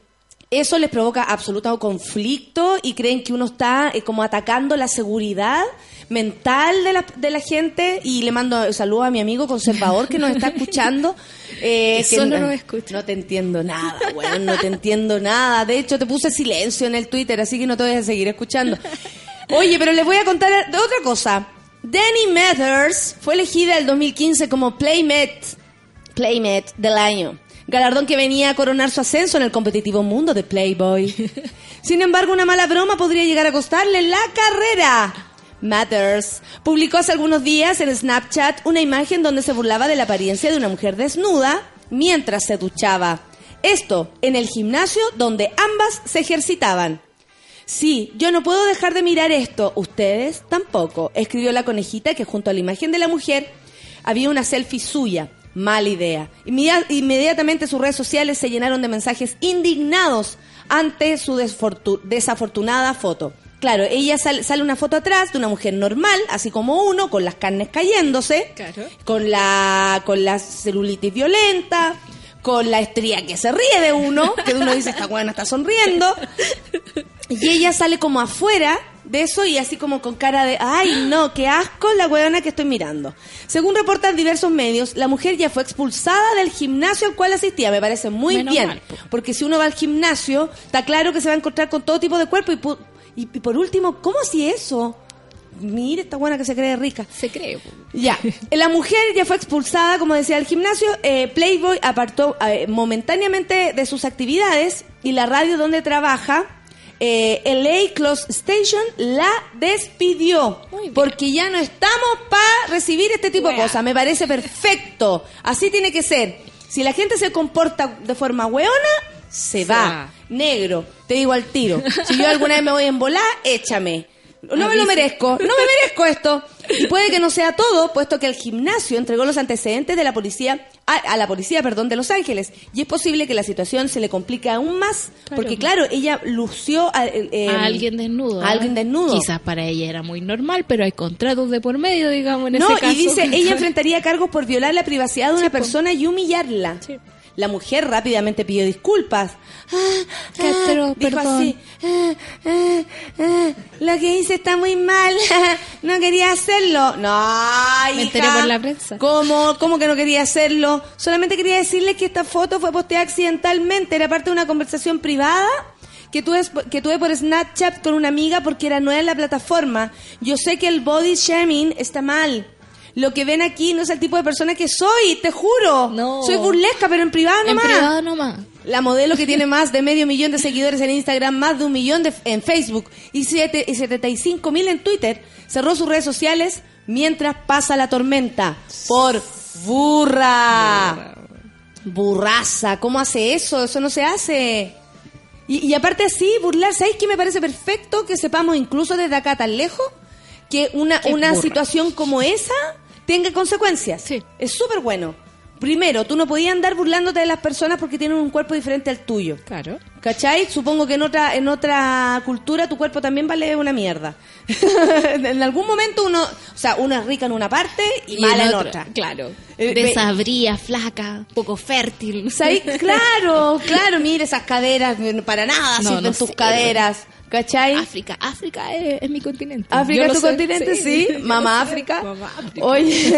eso les provoca absoluto conflicto y creen que uno está eh, como atacando la seguridad mental de la, de la gente y le mando saludos a mi amigo conservador que nos está escuchando. eh, Que solo nos escucha. No te entiendo nada, weón, no te entiendo nada. De hecho, te puse silencio en el Twitter, así que no te voy a seguir escuchando. Oye, pero les voy a contar de otra cosa. Danny Mathers fue elegida el 2015 como Playmate, Playmate del año. Galardón que venía a coronar su ascenso en el competitivo mundo de Playboy. Sin embargo, una mala broma podría llegar a costarle la carrera. Matters publicó hace algunos días en Snapchat una imagen donde se burlaba de la apariencia de una mujer desnuda mientras se duchaba. Esto en el gimnasio donde ambas se ejercitaban. Sí, yo no puedo dejar de mirar esto. Ustedes tampoco. Escribió la conejita que junto a la imagen de la mujer había una selfie suya. Mala idea. Inmedia- inmediatamente sus redes sociales se llenaron de mensajes indignados ante su desafortunada foto. Claro, ella sal- sale una foto atrás de una mujer normal, así como uno, con las carnes cayéndose, Claro. con la con la celulitis violenta, con la estría que se ríe de uno, que uno dice, esta buena está sonriendo. Y ella sale como afuera de eso y así como con cara de, ay no, qué asco la huevona que estoy mirando. Según reportan diversos medios, la mujer ya fue expulsada del gimnasio al cual asistía. Me parece muy Menos bien. mal, po. porque si uno va al gimnasio, está claro que se va a encontrar con todo tipo de cuerpo. Y, pu- y, y por último, ¿cómo así eso? Mire esta buena que se cree rica. Se cree. po. Ya, la mujer ya fue expulsada, como decía, del gimnasio. Eh, Playboy apartó eh, momentáneamente de sus actividades y la radio donde trabaja, eh, LA Close Station, la despidió. Porque ya no estamos para recibir este tipo de cosas. Me parece perfecto. Así tiene que ser. Si la gente se comporta de forma weona, se, Se va. va. Negro, te digo al tiro. Si yo alguna vez me voy a embolar, échame. No me lo merezco, no me merezco esto. Y puede que no sea todo, puesto que el gimnasio entregó los antecedentes de la policía, a, a la policía, perdón, de Los Ángeles. Y es posible que la situación se le complique aún más, Claro. porque claro, ella lució a, eh, eh, a alguien desnudo. a alguien desnudo. Quizás para ella era muy normal, pero hay contratos de por medio, digamos, en No, ese caso. y dice, ella enfrentaría cargos por violar la privacidad de una persona y humillarla. Sí. La mujer rápidamente pidió disculpas. Ah, Qué atroz, dijo perdón. así, "Ah, ah, ah, lo que hice está muy mal, no quería hacerlo. No, Me hija. enteré por la prensa. ¿Cómo? ¿Cómo que no quería hacerlo? Solamente quería decirle que esta foto fue posteada accidentalmente, era parte de una conversación privada que tuve, que tuve por Snapchat con una amiga porque era nueva en la plataforma. Yo sé que el body shaming está mal. Lo que ven aquí no es el tipo de persona que soy, te juro. No. Soy burlesca, pero en privado En nomás. privado nomás. La modelo que tiene más de medio millón de seguidores en Instagram, más de un millón de- en Facebook y, siete, y 75 mil en Twitter, cerró sus redes sociales mientras pasa la tormenta. Por burra. Burraza. ¿Cómo hace eso? Eso no se hace. Y, y aparte así, burlar, ¿sabéis qué me parece perfecto? Que sepamos incluso desde acá tan lejos que una, Qué una burra. situación como esa tenga consecuencias. Sí. Es súper bueno. Primero, tú no podías andar burlándote de las personas porque tienen un cuerpo diferente al tuyo. Claro. ¿Cachai? Supongo que en otra, en otra cultura tu cuerpo también vale una mierda. en algún momento uno, o sea, uno es rica en una parte y, mala en otra. Claro. Eh, Desabría, flaca, poco fértil. ¿Sabes? Claro, claro, mire esas caderas, para nada No, sirven no tus caderas. ¿Cachai? África, África es, es mi continente. África es tu sé, continente, sí. Mamá. África. Mamá África. Oye,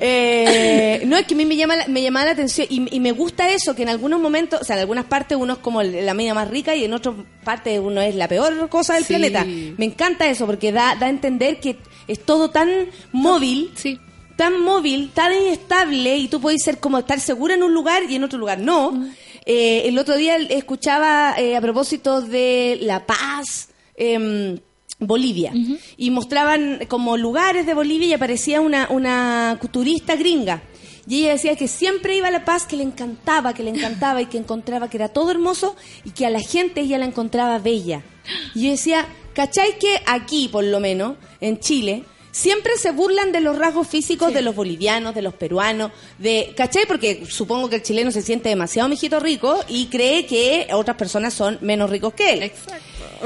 eh, no, es que a mí me llama, la- me llama la atención y, y me gusta eso, que en algunos momentos, o sea, en algunas partes uno es como la media más rica y en otras partes uno es la peor cosa del Sí. planeta. Me encanta eso porque da, da a entender que es todo tan móvil, Sí. tan móvil, tan inestable y tú puedes ser como estar segura en un lugar y en otro lugar no. Eh, el otro día escuchaba eh, a propósito de La Paz, em, Bolivia, y mostraban como lugares de Bolivia y aparecía una, una turista gringa. Y ella decía que siempre iba a La Paz, que le encantaba, que le encantaba y que encontraba que era todo hermoso y que a la gente ella la encontraba bella. Y yo decía, ¿cachai que aquí, por lo menos, en Chile, siempre se burlan de los rasgos físicos de los bolivianos, de los peruanos, de, ¿cachai? Porque supongo que el chileno se siente demasiado mijito rico y cree que otras personas son menos ricos que él.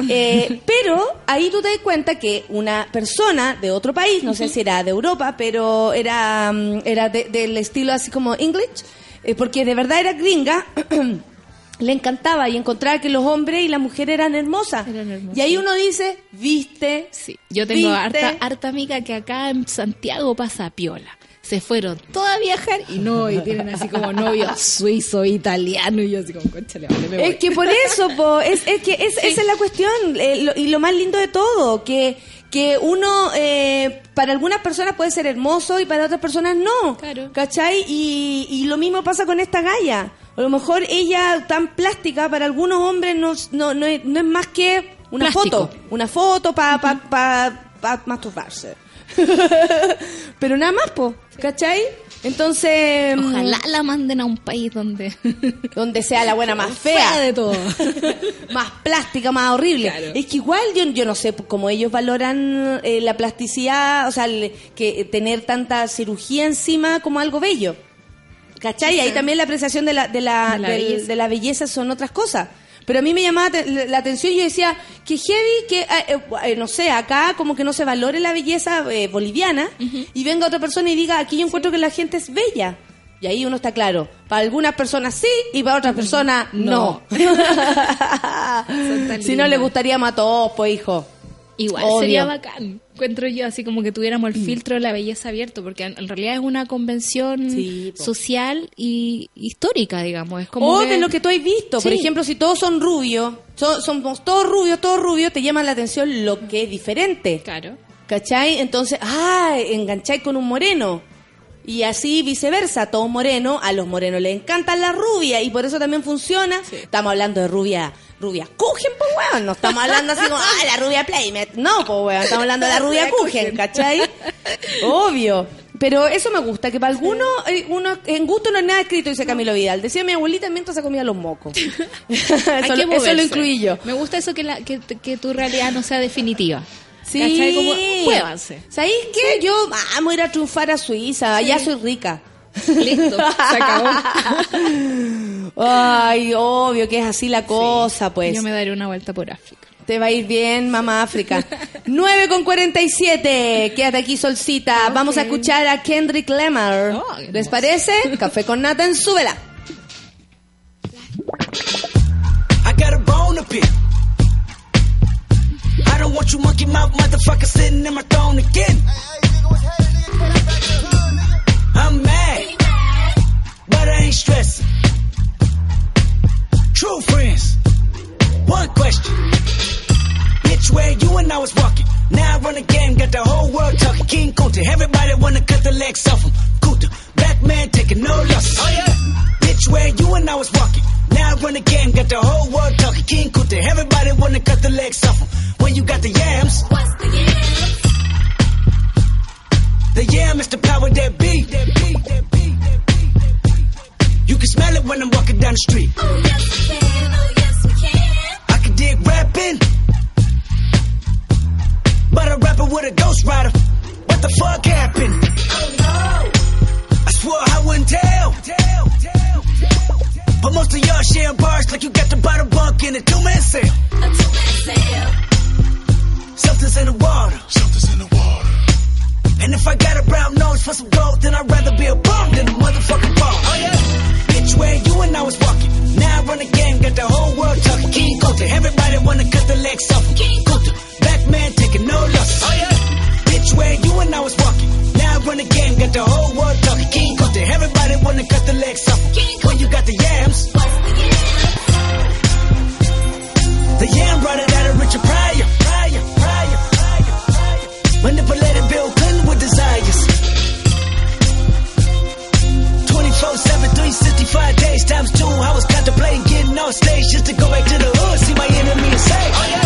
Eh, pero ahí tú te das cuenta que una persona de otro país, no sé si era de Europa, pero era, mm, era de- del estilo así como English, eh, porque de verdad era gringa, le encantaba y encontraba que los hombres y las mujeres eran hermosas. Eran hermosas. Y ahí uno dice, viste, Sí, yo tengo ¿Viste? harta, harta amiga que acá en Santiago pasa piola. Se fueron todas a viajar y no, y tienen así como novio suizo, italiano, y yo así como, conchale, vale, me voy". Es que por eso, po, es, es que es- esa es la cuestión. eh, lo- y lo más lindo de todo, que, que uno, eh, para algunas personas puede ser hermoso y para otras personas no. Claro. ¿Cachai? Y, y lo mismo pasa con esta galla. A lo mejor ella, tan plástica, para algunos hombres no, no, no, es, no es más que una Plástico. foto. Una foto para pa, pa, pa masturbarse. Pero nada más, po. ¿Cachai? Entonces... mm, Ojalá la manden a un país donde... Donde sea la buena más fea. de todo. más plástica, más horrible. Claro. Es que igual yo, yo no sé cómo ellos valoran eh, la plasticidad, o sea, el- que tener tanta cirugía encima como algo bello. ¿Cachai? Ahí también la apreciación de la, de la, De la del- belleza. de la belleza son otras cosas. Pero a mí me llamaba la atención y yo decía que heavy, que, eh, eh, eh, no sé, acá como que no se valore la belleza eh, boliviana y venga otra persona y diga, aquí yo encuentro que la gente es bella. Y ahí uno está claro. Para algunas personas sí y para otras personas no. Si no le gustaríamos a todos, pues hijo. Igual Obvio. sería bacán. Encuentro yo así como que tuviéramos el filtro de la belleza abierto, porque en realidad es una convención Sí, social y histórica, digamos. Es como O que- de lo que tú has visto. Por ejemplo, si todos son rubios, so- somos todos rubios, todos rubios, te llama la atención lo que es diferente. Claro. ¿Cachai? Entonces, ah, engancháis con un moreno. Y así viceversa, todo moreno, a los morenos les encantan las rubias y por eso también funciona. Estamos hablando de rubia, rubia Kuchen, pues weón, no estamos hablando así como, ah, la rubia Playmet. No, pues weón, estamos hablando de la rubia Kuchen, ¿cachai? Obvio. Pero eso me gusta, que para algunos, eh, uno, en gusto no es nada escrito, dice Camilo Vidal. Decía mi abuelita mientras se comía los mocos. eso, lo- eso lo incluí yo. Me gusta eso que, la, que, que tu realidad no sea definitiva. Sí. ¿Cachai? Como, muévanse. ¿Sabéis qué? Yo vamos a ir a triunfar a Suiza, ya soy rica. Listo, se acabó. Ay, obvio que es así la cosa, pues. Yo me daré una vuelta por África. Te va a ir bien, mamá África. 9 con 47. Quédate aquí, solcita. Vamos a escuchar a Kendrick Lamar. Oh, ¿Les parece? Café con nata en súbela. I got a bone to pick. I don't want you monkey mouth motherfucker sitting in my throne again. I'm mad, but I ain't stressing. True friends, one question. Bitch, where you and I was walking. Now I run the game, got the whole world talking. King Kunta, everybody wanna cut the legs off him. Kunta, black man taking no losses. Oh yeah. Where you and I was walking. Now I run the game, got the whole world talking. King Kunta, everybody wanna cut the legs off him. When you got the yams. What's the yams? The yam is the power that be. That be, that be, that be, that be. You can smell it when I'm walking down the street. Oh yes we can, oh yes we can. I can dig rapping. But a rapper with a ghost rider. What the fuck happened? Oh no, I swore I wouldn't tell. But most of y'all sharing bars like you got the bottle bunk in a two man sale. a two-man sale. Something's in the water. Something's in the water. And if I got a brown nose for some gold, then I'd rather be a bum than a motherfucking bum. Oh yeah. Bitch, where you and I was walking. Now I run the game, got the whole world talking. King Kunta, everybody wanna cut the legs off. King Kunta, black man taking no losses. Oh yeah. Bitch, where you and I was walking. I run the game, got the whole world talking. King Cote, everybody wanna cut the legs off. When you got the yams, the yam brought it out of Richard Pryor. Pryor, Pryor, Pryor, Pryor. Manipulated Bill Clinton with desires. 24 7, 365 days times two. I was contemplating getting on stage just to go back to the hood, see my enemy and say, oh, yeah.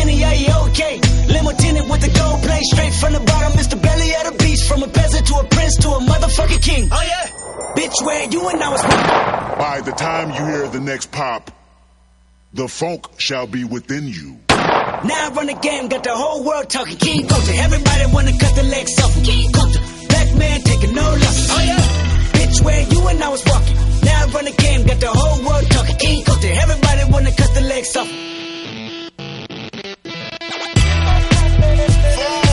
Annie, are you okay? Limo tinted with the gold plate, straight from the bottom, Mr. Belly of the beast, from a peasant to a prince to a motherfucking king. Oh yeah, bitch, where you and I was. By the time you hear the next pop, the funk shall be within you. Now I run the game, got the whole world talking King Culture. Everybody wanna cut the legs off King Culture. Black man taking no losses. Oh yeah. Bitch, where you and I was walking. Now I run the game, got the whole world talking King Culture. Everybody wanna cut the legs off. I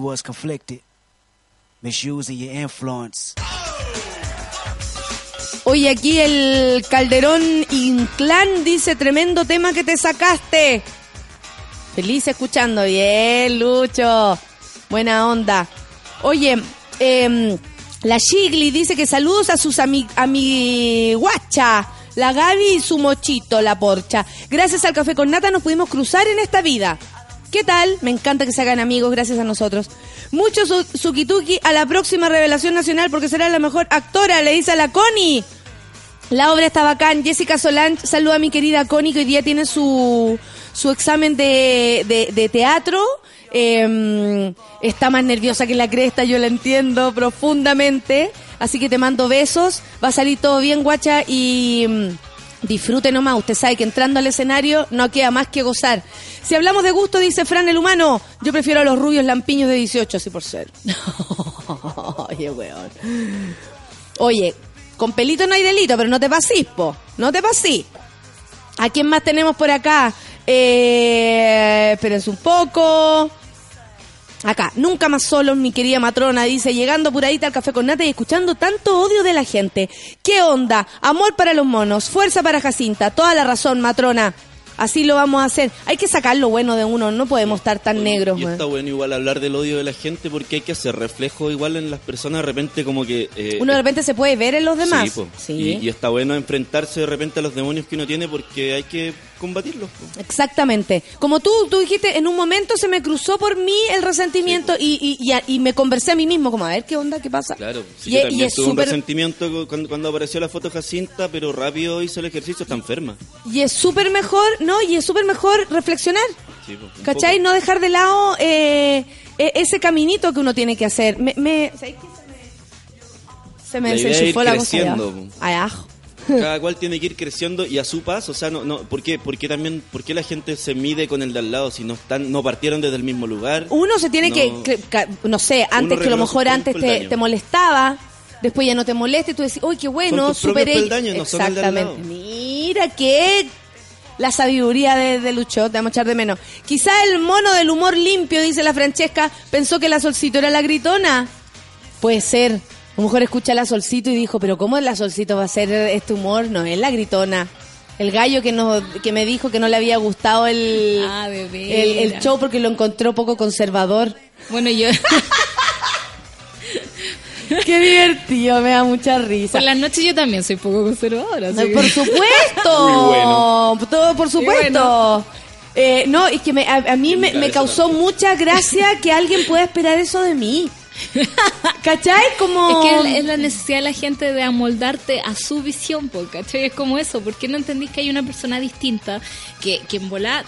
was conflicted. Oye, aquí el Calderón Inclán dice, tremendo tema que te sacaste. Feliz escuchando. Bien, Lucho. Buena onda. Oye, em, la Shigli dice que saludos a sus ami amiguacha. La Gaby y su mochito, la porcha. Gracias al café con nata nos pudimos cruzar en esta vida. ¿Qué tal? Me encanta que se hagan amigos gracias a nosotros. Mucho su Sukituki a la próxima revelación nacional porque será la mejor actora, le dice a la Connie. La obra está bacán. Jessica Solange, saluda a mi querida Connie que hoy día tiene su, su examen de, de, de teatro. Eh, está más nerviosa que la cresta, yo la entiendo profundamente. Así que te mando besos. Va a salir todo bien, guacha, y mm, disfrute nomás. Usted sabe que entrando al escenario no queda más que gozar. Si hablamos de gusto, dice Fran el humano, yo prefiero a los rubios lampiños de 18, así por ser. Oye, weón. Oye, con pelito no hay delito, pero no te pasís, po. No te pasís. ¿A quién más tenemos por acá? Eh, espérense un poco. Acá, nunca más solo, mi querida matrona, dice, llegando apuradita al café con nata y escuchando tanto odio de la gente. ¿Qué onda? Amor para los monos, fuerza para Jacinta, toda la razón, matrona. Así lo vamos a hacer. Hay que sacar lo bueno de uno, no podemos estar tan negros. Y está bueno igual hablar del odio de la gente porque hay que hacer reflejo igual en las personas de repente como que... eh, Uno de repente se puede ver en los demás. Sí, po. Sí. Y, y está bueno enfrentarse de repente a los demonios que uno tiene porque hay que combatirlos. Exactamente. Como tú, tú dijiste, en un momento se me cruzó por mí el resentimiento y, y, y, y me conversé a mí mismo, como a ver qué onda, qué pasa. Claro, sí, Y- yo también tuve un resentimiento cu- cuando, cuando apareció la foto Jacinta, pero rápido hizo el ejercicio, está enferma. Y es súper mejor, ¿no? Y es súper mejor reflexionar. Sí, un ¿Cachai? poco. No dejar de lado eh, e- ese caminito que uno tiene que hacer. Me, me-. Se me, desenchufó la cosa. creciendo, ya. Cada cual tiene que ir creciendo y a su paso, o sea, no, no, ¿por qué? Porque también, ¿por qué la gente se mide con el de al lado si no están, no partieron desde el mismo lugar? Uno se tiene No. que, no sé, antes que a lo mejor antes te, molestaba, después ya no te molesta y tú decís, uy, qué bueno, Son superé. peldaños, no son. Exactamente. Mira qué la sabiduría de, de Lucho, te vamos a echar de menos. Quizá el mono del humor limpio, dice la Francesca, pensó que la solcito era la gritona. Puede ser. A lo mejor escucha a la solcito y dijo, pero ¿cómo la solcito va a ser este humor? No, es la gritona. El gallo que, nos, que me dijo que no le había gustado el, Ah, el, el show porque lo encontró poco conservador. Bueno, yo Qué divertido, me da mucha risa. por las noches yo también soy poco conservadora. así No, que- por supuesto. Muy bueno. Todo por supuesto. bueno. Eh, no, es que me- a, a mí me, me causó mucha gracia que alguien pueda esperar eso de mí. ¿Cachai? Como... Es que es la necesidad de la gente de amoldarte a su visión, ¿cachai? Es como eso. ¿Por qué no entendís que hay una persona distinta que, que en volá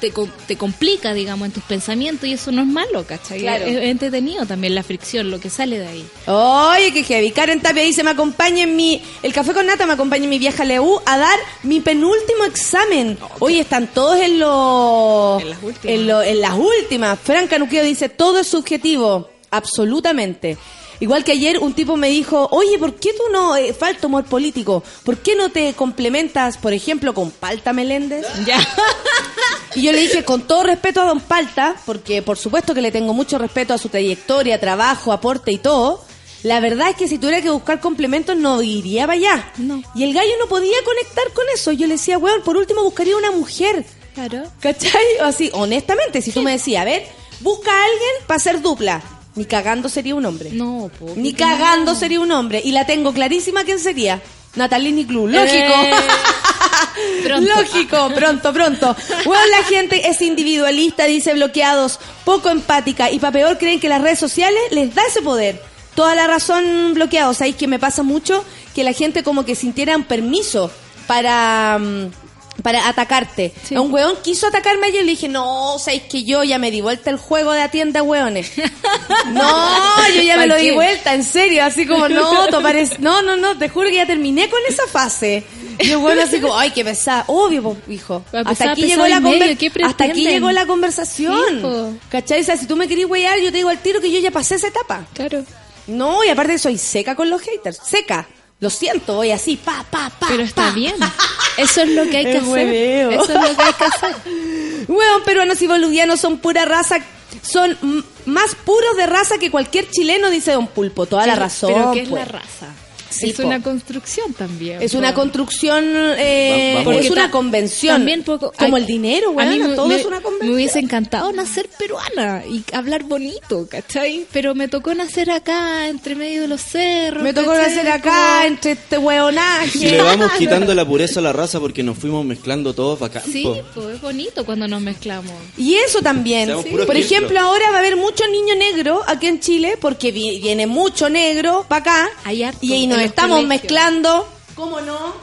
te, te complica, digamos, en tus pensamientos y eso no es malo, ¿cachai? Claro. Es, es entretenido también la fricción, lo que sale de ahí. Oye, que heavy. Karen Tapia dice, me acompaña en mi... El café con nata me acompaña en mi viaje a Leú a dar mi penúltimo examen. Oye, están todos en los... En las últimas. En, lo- en las últimas. Fran Canuqueo dice, todo es subjetivo. Absolutamente. Igual que ayer un tipo me dijo, oye, ¿por qué tú no, eh, falta humor político? ¿Por qué no te complementas, por ejemplo, con Palta Meléndez? Ya. Y yo le dije, con todo respeto a Don Palta, porque por supuesto que le tengo mucho respeto a su trayectoria, trabajo, aporte y todo, la verdad es que si tuviera que buscar complementos no iría para allá. No. Y el gallo no podía conectar con eso. Yo le decía, weón, por último buscaría una mujer. Claro. ¿Cachai? O así, honestamente, si tú me decías, a ver, busca a alguien para ser dupla. Ni cagando sería un hombre. No, po, Ni cagando no. sería un hombre. Y la tengo clarísima quién sería. Natalini Club. Lógico. Eh, pronto. Lógico, pronto, pronto. Bueno, la gente es individualista, dice bloqueados, poco empática y para peor creen que las redes sociales les da ese poder. Toda la razón bloqueados. Sabéis que me pasa mucho que la gente como que sintiera un permiso para mm, para atacarte. Sí. Un weón quiso atacarme y le dije, no, sabéis que yo ya me di vuelta el juego de atienda weones. no, yo ya me ¿Pa' lo di vuelta, en serio, así como, no, tú parec- no, no, no, te juro que ya terminé con esa fase. Y el weón así como, ay, qué pesada, obvio, hijo. Pa' Hasta aquí llegó la y medio, conver- ¿qué hasta aquí llegó la conversación. Sí. ¿Cachai? O sea, si tú me querís weyar, yo te digo al tiro que yo ya pasé esa etapa. Claro. No, y aparte soy seca con los haters, seca. Lo siento, voy así, pa, pa, pa. Pero está pa. bien. Eso es lo que hay que El hacer. hueveo. Eso es lo que hay que hacer. Weón, peruanos y bolivianos son pura raza, son más puros de raza que cualquier chileno, dice Don Pulpo. Toda la ¿Qué- razón. Pero ¿qué es pues. la raza? Sí, es po. una construcción también. Es po. una construcción, eh, Va- es una convención. También poco, Como el dinero, a mí me- todo me- es una convención. Me hubiese encantado nacer peruana y hablar bonito, ¿cachai? Pero me tocó nacer acá, entre medio de los cerros. Me tocó ¿cachai? nacer acá, Como- entre este hueonaje. Si le vamos quitando la pureza a la raza porque nos fuimos mezclando todos bacán. Sí, po. pues es bonito cuando nos mezclamos. Y eso también. Por ejemplo, ahora va a haber mucho niño negro aquí en Chile, porque vi- viene mucho negro para acá. Hay harto y ahí en nos estamos colegios. mezclando. ¿Cómo no?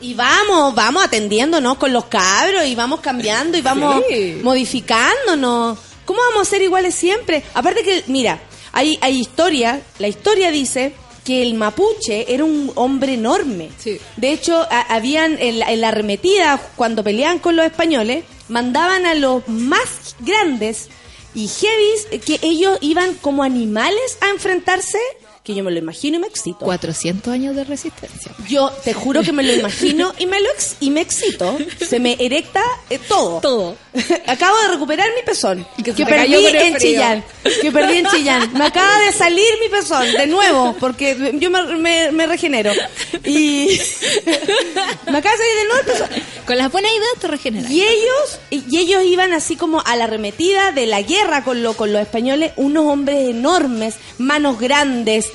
Y vamos, vamos atendiéndonos con los cabros y vamos cambiando y vamos Sí. modificándonos. ¿Cómo vamos a ser iguales siempre? Aparte que, mira, hay, hay historia, la historia dice que el mapuche era un hombre enorme. Sí. De hecho, a- habían en la, en la arremetida, cuando peleaban con los españoles, mandaban a los más grandes y heavies que ellos iban como animales a enfrentarse, que yo me lo imagino y me excito. 400 años de resistencia. Yo te juro que me lo imagino y me lo ex- y me excito. Se me erecta eh, todo. Todo. Acabo de recuperar mi pezón. Que perdí en frío. Chillán. Que perdí en Chillán. Me acaba de salir mi pezón de nuevo porque yo me, me- me regenero. Y me acaba de salir de nuevo el pezón. Con las buenas ideas te regeneras. Y ellos, y ellos iban así como a la arremetida de la guerra con, lo, con los españoles, unos hombres enormes, manos grandes.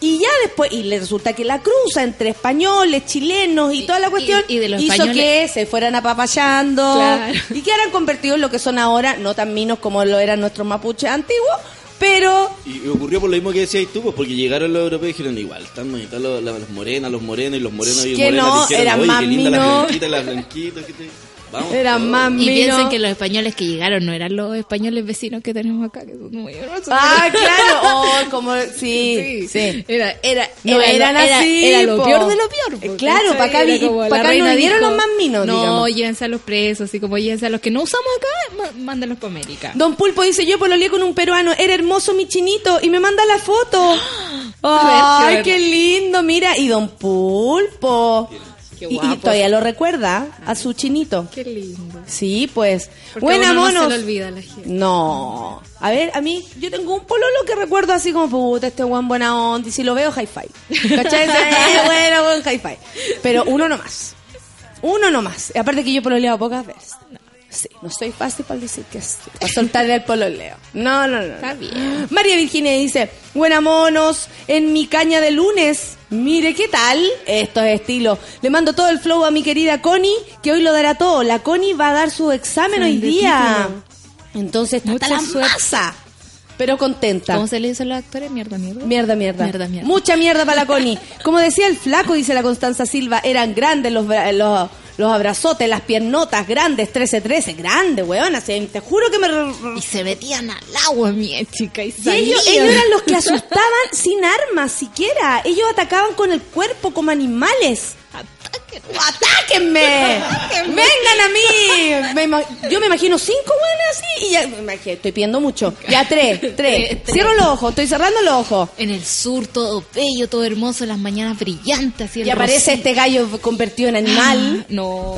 Y ya después, y le resulta que la cruza entre españoles, chilenos y, Y- toda la cuestión y- y de los hizo españoles- que se fueran apapachando Claro. y que eran convertidos en lo que son ahora, no tan minos como lo eran nuestros mapuches antiguos, pero Y ocurrió por lo mismo que decías tú, pues, porque llegaron los europeos y dijeron igual, están bonitas los, las- las morenas, los morenos y los morenos y Que morenas no, dijeron, eran "Oye, más lindas las minos". blanquitas, las blanquitas, que te- Vamos, eran todos. más Y piensen que los españoles que llegaron no eran los españoles vecinos que tenemos acá, que son muy hermosos. Ah, claro, oh, como, sí, sí. Era, era, No era, eran era- así, Era lo po. peor de lo peor. Eh, claro, ¿cachai? pa' acá Era vi- como pa' la acá no reina vinieron dijo, los más minos, No, digamos. llévense a los presos, así como llévense a los que no usamos acá, má- mándenlos para América. Don Pulpo dice, yo pololeé con un peruano, era hermoso mi chinito, y me manda la foto. Ay, qué qué lindo, mira. Y Don Pulpo. Qué Y- todavía lo recuerda a su chinito. Qué lindo. Sí, pues. Porque Buena, no monos. se le olvida a la gente. No. A ver, a mí, yo tengo un pololo que recuerdo así como, puta, este buen buena onda, y si lo veo, hi-fi. ¿Cachai? Eh, bueno, buen hi-fi. Pero uno nomás. Uno nomás. Aparte que yo pololeado pocas veces. No soy fácil para decir que sí. Para soltar el pololeo. No, no, no. Está no. bien. María Virginia dice, buena monos, en mi caña de lunes. Mire, ¿qué tal? Esto es estilo. Le mando todo el flow a mi querida Connie, que hoy lo dará todo. La Connie va a dar su examen hoy día. título. Entonces está Mucha la suerte. masa. Pero contenta. ¿Cómo se le dice a los actores? Mierda, mierda. Mierda, mierda. Mierda, mierda. Mucha mierda para la Connie. Como decía el flaco, dice la Constanza Silva, eran grandes los, los, los abrazotes, las piernotas grandes, 13-13, grande, weón. Te juro que me... Y se metían al agua, mi chica, y Y ellos, ellos eran los que asustaban sin armas siquiera. Ellos atacaban con el cuerpo como animales. ¡Atáquenme! ¡Vengan a mí! Me yo me imagino cinco buenas así y ya. me imagino- Estoy pidiendo mucho. Ya tres, tres. Cierro los ojos, estoy cerrando los ojos. En el sur, todo bello, todo hermoso, las mañanas brillantes. Así Y aparece este gallo convertido en animal. No.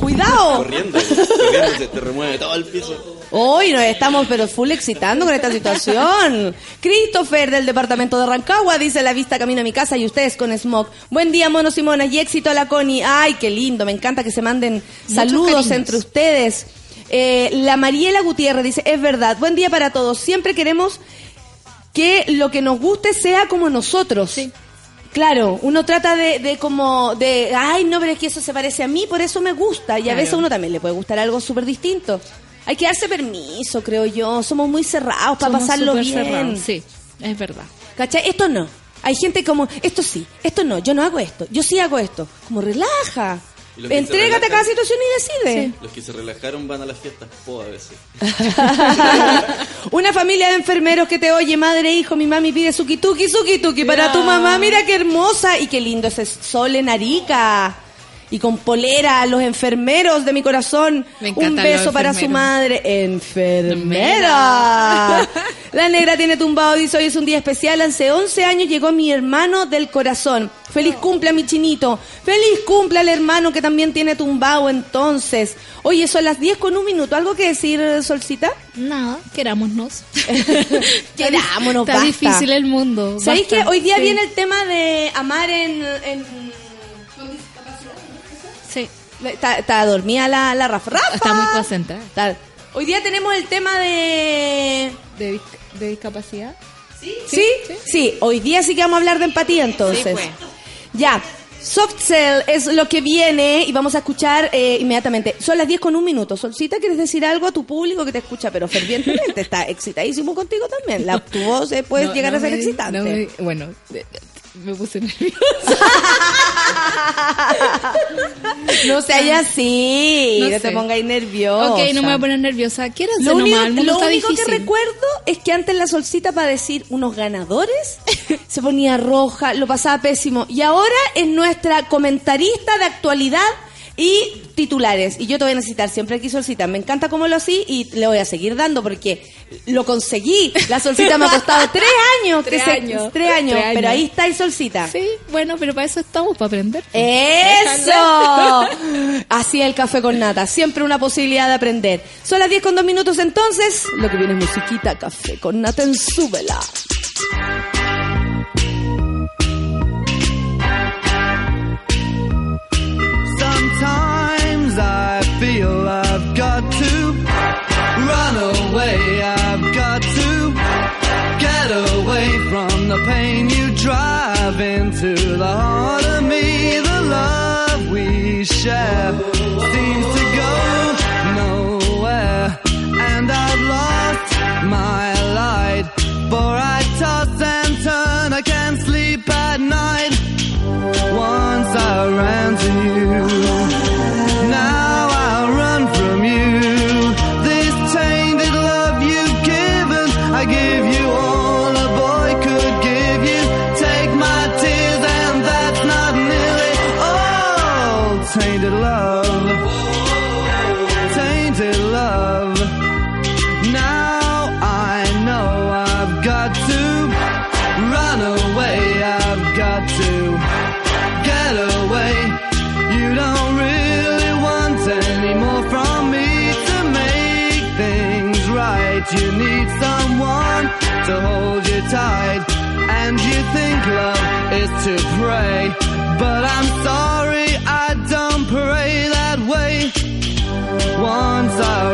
¡Cuidado! Corriendo, corriendo, se te remueve todo el piso. Hoy nos estamos pero full excitando con esta situación. Christopher del departamento de Rancagua dice la vista camino a mi casa y ustedes con smog. Buen día, monos y monas, y éxito a la Connie. Ay, qué lindo, me encanta que se manden saludos cariños. entre ustedes. Eh, la Mariela Gutiérrez dice, es verdad, buen día para todos. Siempre queremos que lo que nos guste sea como nosotros. Claro, uno trata de, de como de, ay, no, pero es que eso se parece a mí, por eso me gusta. Y a veces a uno también le puede gustar algo súper distinto. Hay que darse permiso, creo yo. Somos muy cerrados para Somos pasarlo bien. cerrados, Sí, es verdad. ¿Cachai? Esto no. Hay gente como, esto sí, esto no, yo no hago esto, yo sí hago esto. Como relaja. Entrégate a cada situación y decide. Los que se relajaron van a las fiestas po a veces. Una familia de enfermeros que te oye, madre e hijo, mi mami pide suki tuki, suki tuki para tu mamá. Mira qué hermosa y qué lindo ese sol en Arica. Y con polera, los enfermeros de mi corazón. Me Un beso para su madre. Enfermera. La negra tiene tumbado, dice, hoy es un día especial. Hace 11 años llegó mi hermano del corazón. Feliz cumple a mi chinito. Feliz cumple al hermano que también tiene tumbado entonces. Oye, son las 10 con un minuto. ¿Algo que decir, Solcita? Nada, querámonos. Querámonos, Está basta. difícil el mundo. ¿Sabéis que hoy día Sí. viene el tema de amar en... en- Está, está dormida la, la Rafa. ¡Rafa! está muy concentrada. Está- Hoy día tenemos el tema de... ¿De, dis- de discapacidad? ¿Sí? ¿Sí? hoy día sí que vamos a hablar de empatía entonces. pues. Ya, Soft Cell es lo que viene y vamos a escuchar eh, inmediatamente. Son las 10 con un minuto. Solcita, ¿quieres decir algo a tu público que te escucha pero fervientemente? Está excitadísimo contigo también. La, tu voz eh, puede No, llegar no a ser me- excitante. no me- bueno, me puse nerviosa. No seas así, no, No te pongáis nerviosa. ok, no me voy a poner nerviosa. Quédense Lo único, mundo lo único que recuerdo es que antes la solcita para decir unos ganadores se ponía roja, lo pasaba pésimo. Y ahora es nuestra comentarista de actualidad y titulares. Y yo te voy a necesitar siempre aquí solcita. Me encanta cómo lo así y le voy a seguir dando porque lo conseguí. La solcita me ha costado tres años. que Tres se- años. Tres años. Tres años. Pero ahí está y solcita. Sí, bueno, pero para eso estamos, para aprender. ¡Eso! Así el café con nata. Siempre una posibilidad de aprender. Son las 10 con 2 minutos entonces. Lo que viene es musiquita, café con nata en súbela. Into the heart of me. The love we share seems to go nowhere, and I've lost my light. For I toss and turn, I can't sleep at night. Once I ran to you, is to pray. But I'm sorry, I don't pray that way. Once I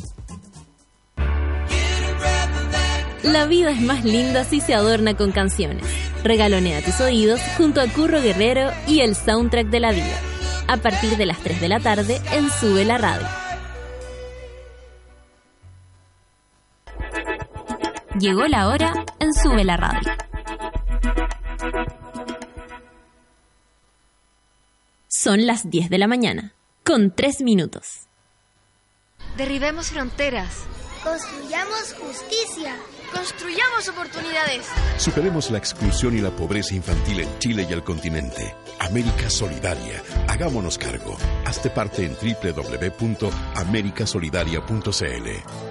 La vida es más linda si se adorna con canciones. Regalonea tus oídos junto a Curro Guerrero y el soundtrack de la vida. A partir de las 3 de la tarde en Sube la Radio. Llegó la hora en Sube la Radio. Son las 10 de la mañana, con 3 minutos. Derribemos fronteras. Construyamos justicia. Construyamos oportunidades. Superemos la exclusión y la pobreza infantil en Chile y el continente. América Solidaria. Hagámonos cargo. Hazte parte en www.americasolidaria.cl.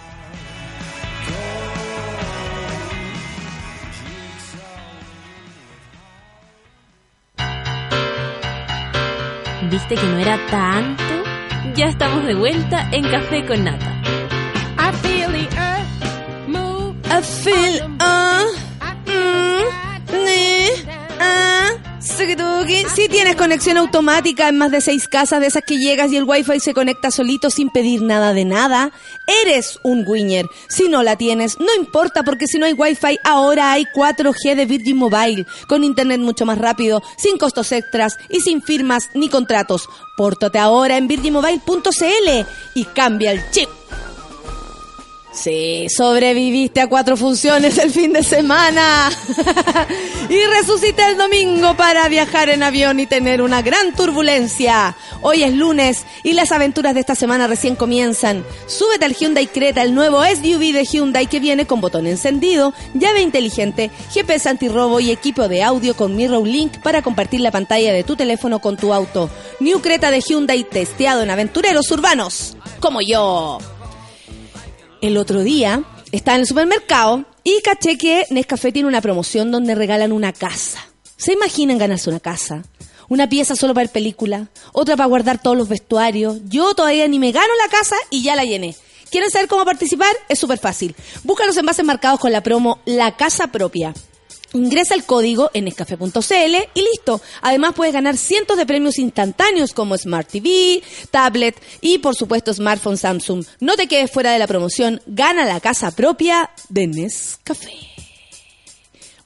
¿Viste que no era tanto? Ya estamos de vuelta en Café con Nata. I feel the earth move. I feel, ah, mm. Si tienes conexión automática en más de seis casas de esas que llegas y el wifi se conecta solito sin pedir nada de nada, eres un winner. Si no la tienes, no importa porque si no hay wifi, ahora hay 4G de Virgin Mobile, con internet mucho más rápido, sin costos extras y sin firmas ni contratos. Pórtate ahora en virginmobile.cl y cambia el chip. Sí, sobreviviste a cuatro funciones el fin de semana y resucité el domingo para viajar en avión y tener una gran turbulencia. Hoy es lunes y las aventuras de esta semana recién comienzan. Súbete al Hyundai Creta, el nuevo SUV de Hyundai que viene con botón encendido, llave inteligente, GPS antirrobo y equipo de audio con Mirror Link para compartir la pantalla de tu teléfono con tu auto. New Creta de Hyundai testeado en aventureros urbanos, como yo. El otro día estaba en el supermercado y caché que Nescafé tiene una promoción donde regalan una casa. ¿Se imaginan ganarse una casa? Una pieza solo para ver película, otra para guardar todos los vestuarios. Yo todavía ni me gano la casa y ya la llené. ¿Quieren saber cómo participar? Es súper fácil. Busca los envases marcados con la promo La Casa Propia. Ingresa el código en escafe.cl y listo. Además puedes ganar cientos de premios instantáneos como Smart TV, tablet y por supuesto smartphone Samsung. No te quedes fuera de la promoción. Gana la casa propia de Nescafé.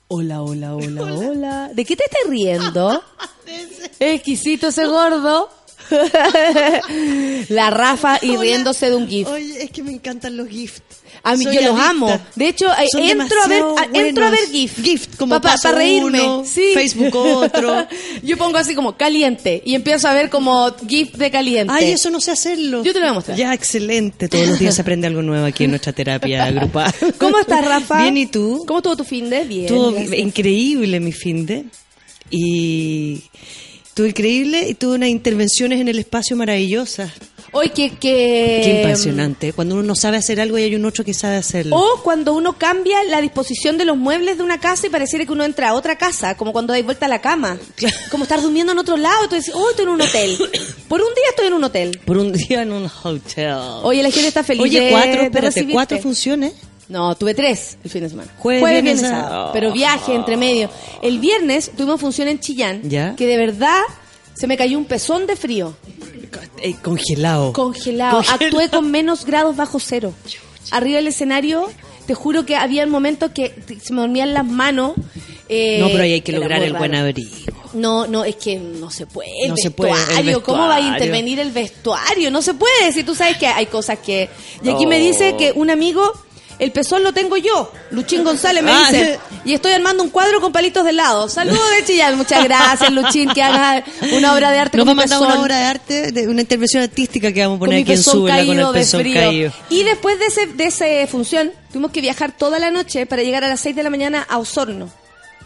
Hola, hola, hola, hola. ¿De qué te estás riendo? Exquisito ese gordo. La Rafa y Hola. riéndose de un GIF. Oye, es que me encantan los gifts. A mí yo los amo. De hecho, eh, Son entro a ver a- entro a ver. GIF. Gift, como para paso reírme. uno, sí. Facebook otro. yo pongo así como caliente y empiezo a ver como GIF de caliente. Ay, eso no sé hacerlo. Yo te lo voy a mostrar. Ya, excelente. Todos los días se aprende algo nuevo aquí en nuestra terapia grupal. ¿Cómo estás, Rafa? Bien, ¿y tú? ¿Cómo estuvo tu fin de? Bien. Estuvo gracias. increíble mi fin de. Y estuvo increíble y tuve unas intervenciones en el espacio maravillosas. Hoy que, que... Qué impresionante. Cuando uno no sabe hacer algo y hay un otro que sabe hacerlo. O cuando uno cambia la disposición de los muebles de una casa y pareciera que uno entra a otra casa, como cuando dais vuelta a la cama. Como estar durmiendo en otro lado, dices, oh, estoy en un hotel. Por un día estoy en un hotel. Por un día en un hotel. Oye, la gente está feliz Oye, cuatro, espérate, cuatro funciones. No, tuve tres el fin de semana. Jueves, viernes, viernes, sábado. Pero viaje entre medio. El viernes tuvimos función en Chillán, Ya. que de verdad se me cayó un pezón de frío. Eh, congelado. Congelado. Congelado. Actué con menos grados bajo cero. Arriba del escenario, te juro que había momentos que se me dormían las manos. eh, no, pero ahí hay que lograr el buen abrigo. No, no, es que no se puede. El No se puede, el vestuario, ¿cómo va a intervenir el vestuario? No se puede. Si tú sabes que hay cosas que. Y aquí me dice que un amigo, el pezón lo tengo yo. Luchín González me Ah. dice. Y estoy armando un cuadro con palitos de helado. Saludos de Chillán. Muchas gracias, Luchín, que haga una obra de arte Nos con va a mandar una obra de arte, de una intervención artística que vamos a poner aquí en con caído el de pezón frío. caído. Y después de ese, de ese función, tuvimos que viajar toda la noche para llegar a las 6 de la mañana a Osorno.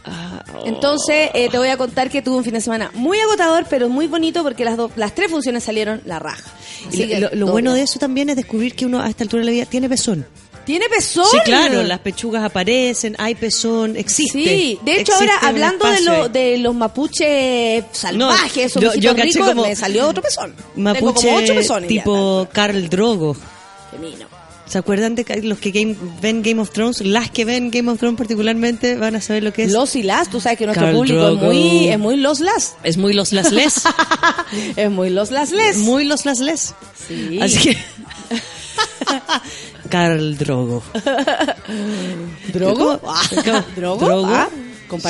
Ah, oh. Entonces, eh, te voy a contar que tuve un fin de semana muy agotador, pero muy bonito porque las, dos las tres funciones salieron la raja. Que, lo, lo bueno de eso también es descubrir que uno a esta altura de la vida tiene pezón. ¿Tiene pezón? Sí, claro, las pechugas aparecen, hay pezón, existe. Sí, de hecho ahora hablando de, lo, de los mapuches salvajes, esos yo- yo ricos, como- me salió otro pezón. Tengo Mapuche como ocho pezones ya. tipo Carl Drogo. Femino. ¿Se acuerdan de los que game- ven Game of Thrones? Las que ven Game of Thrones particularmente van a saber lo que es. Los y las, tú sabes que nuestro público es muy, es muy los las. Es muy los las les. es muy los las les. Muy los las les. Sí. Así que. Carl Drogo. ¿Drogo? ¿Cómo? Ah, ¿Drogo? ¿Drogo? Ah,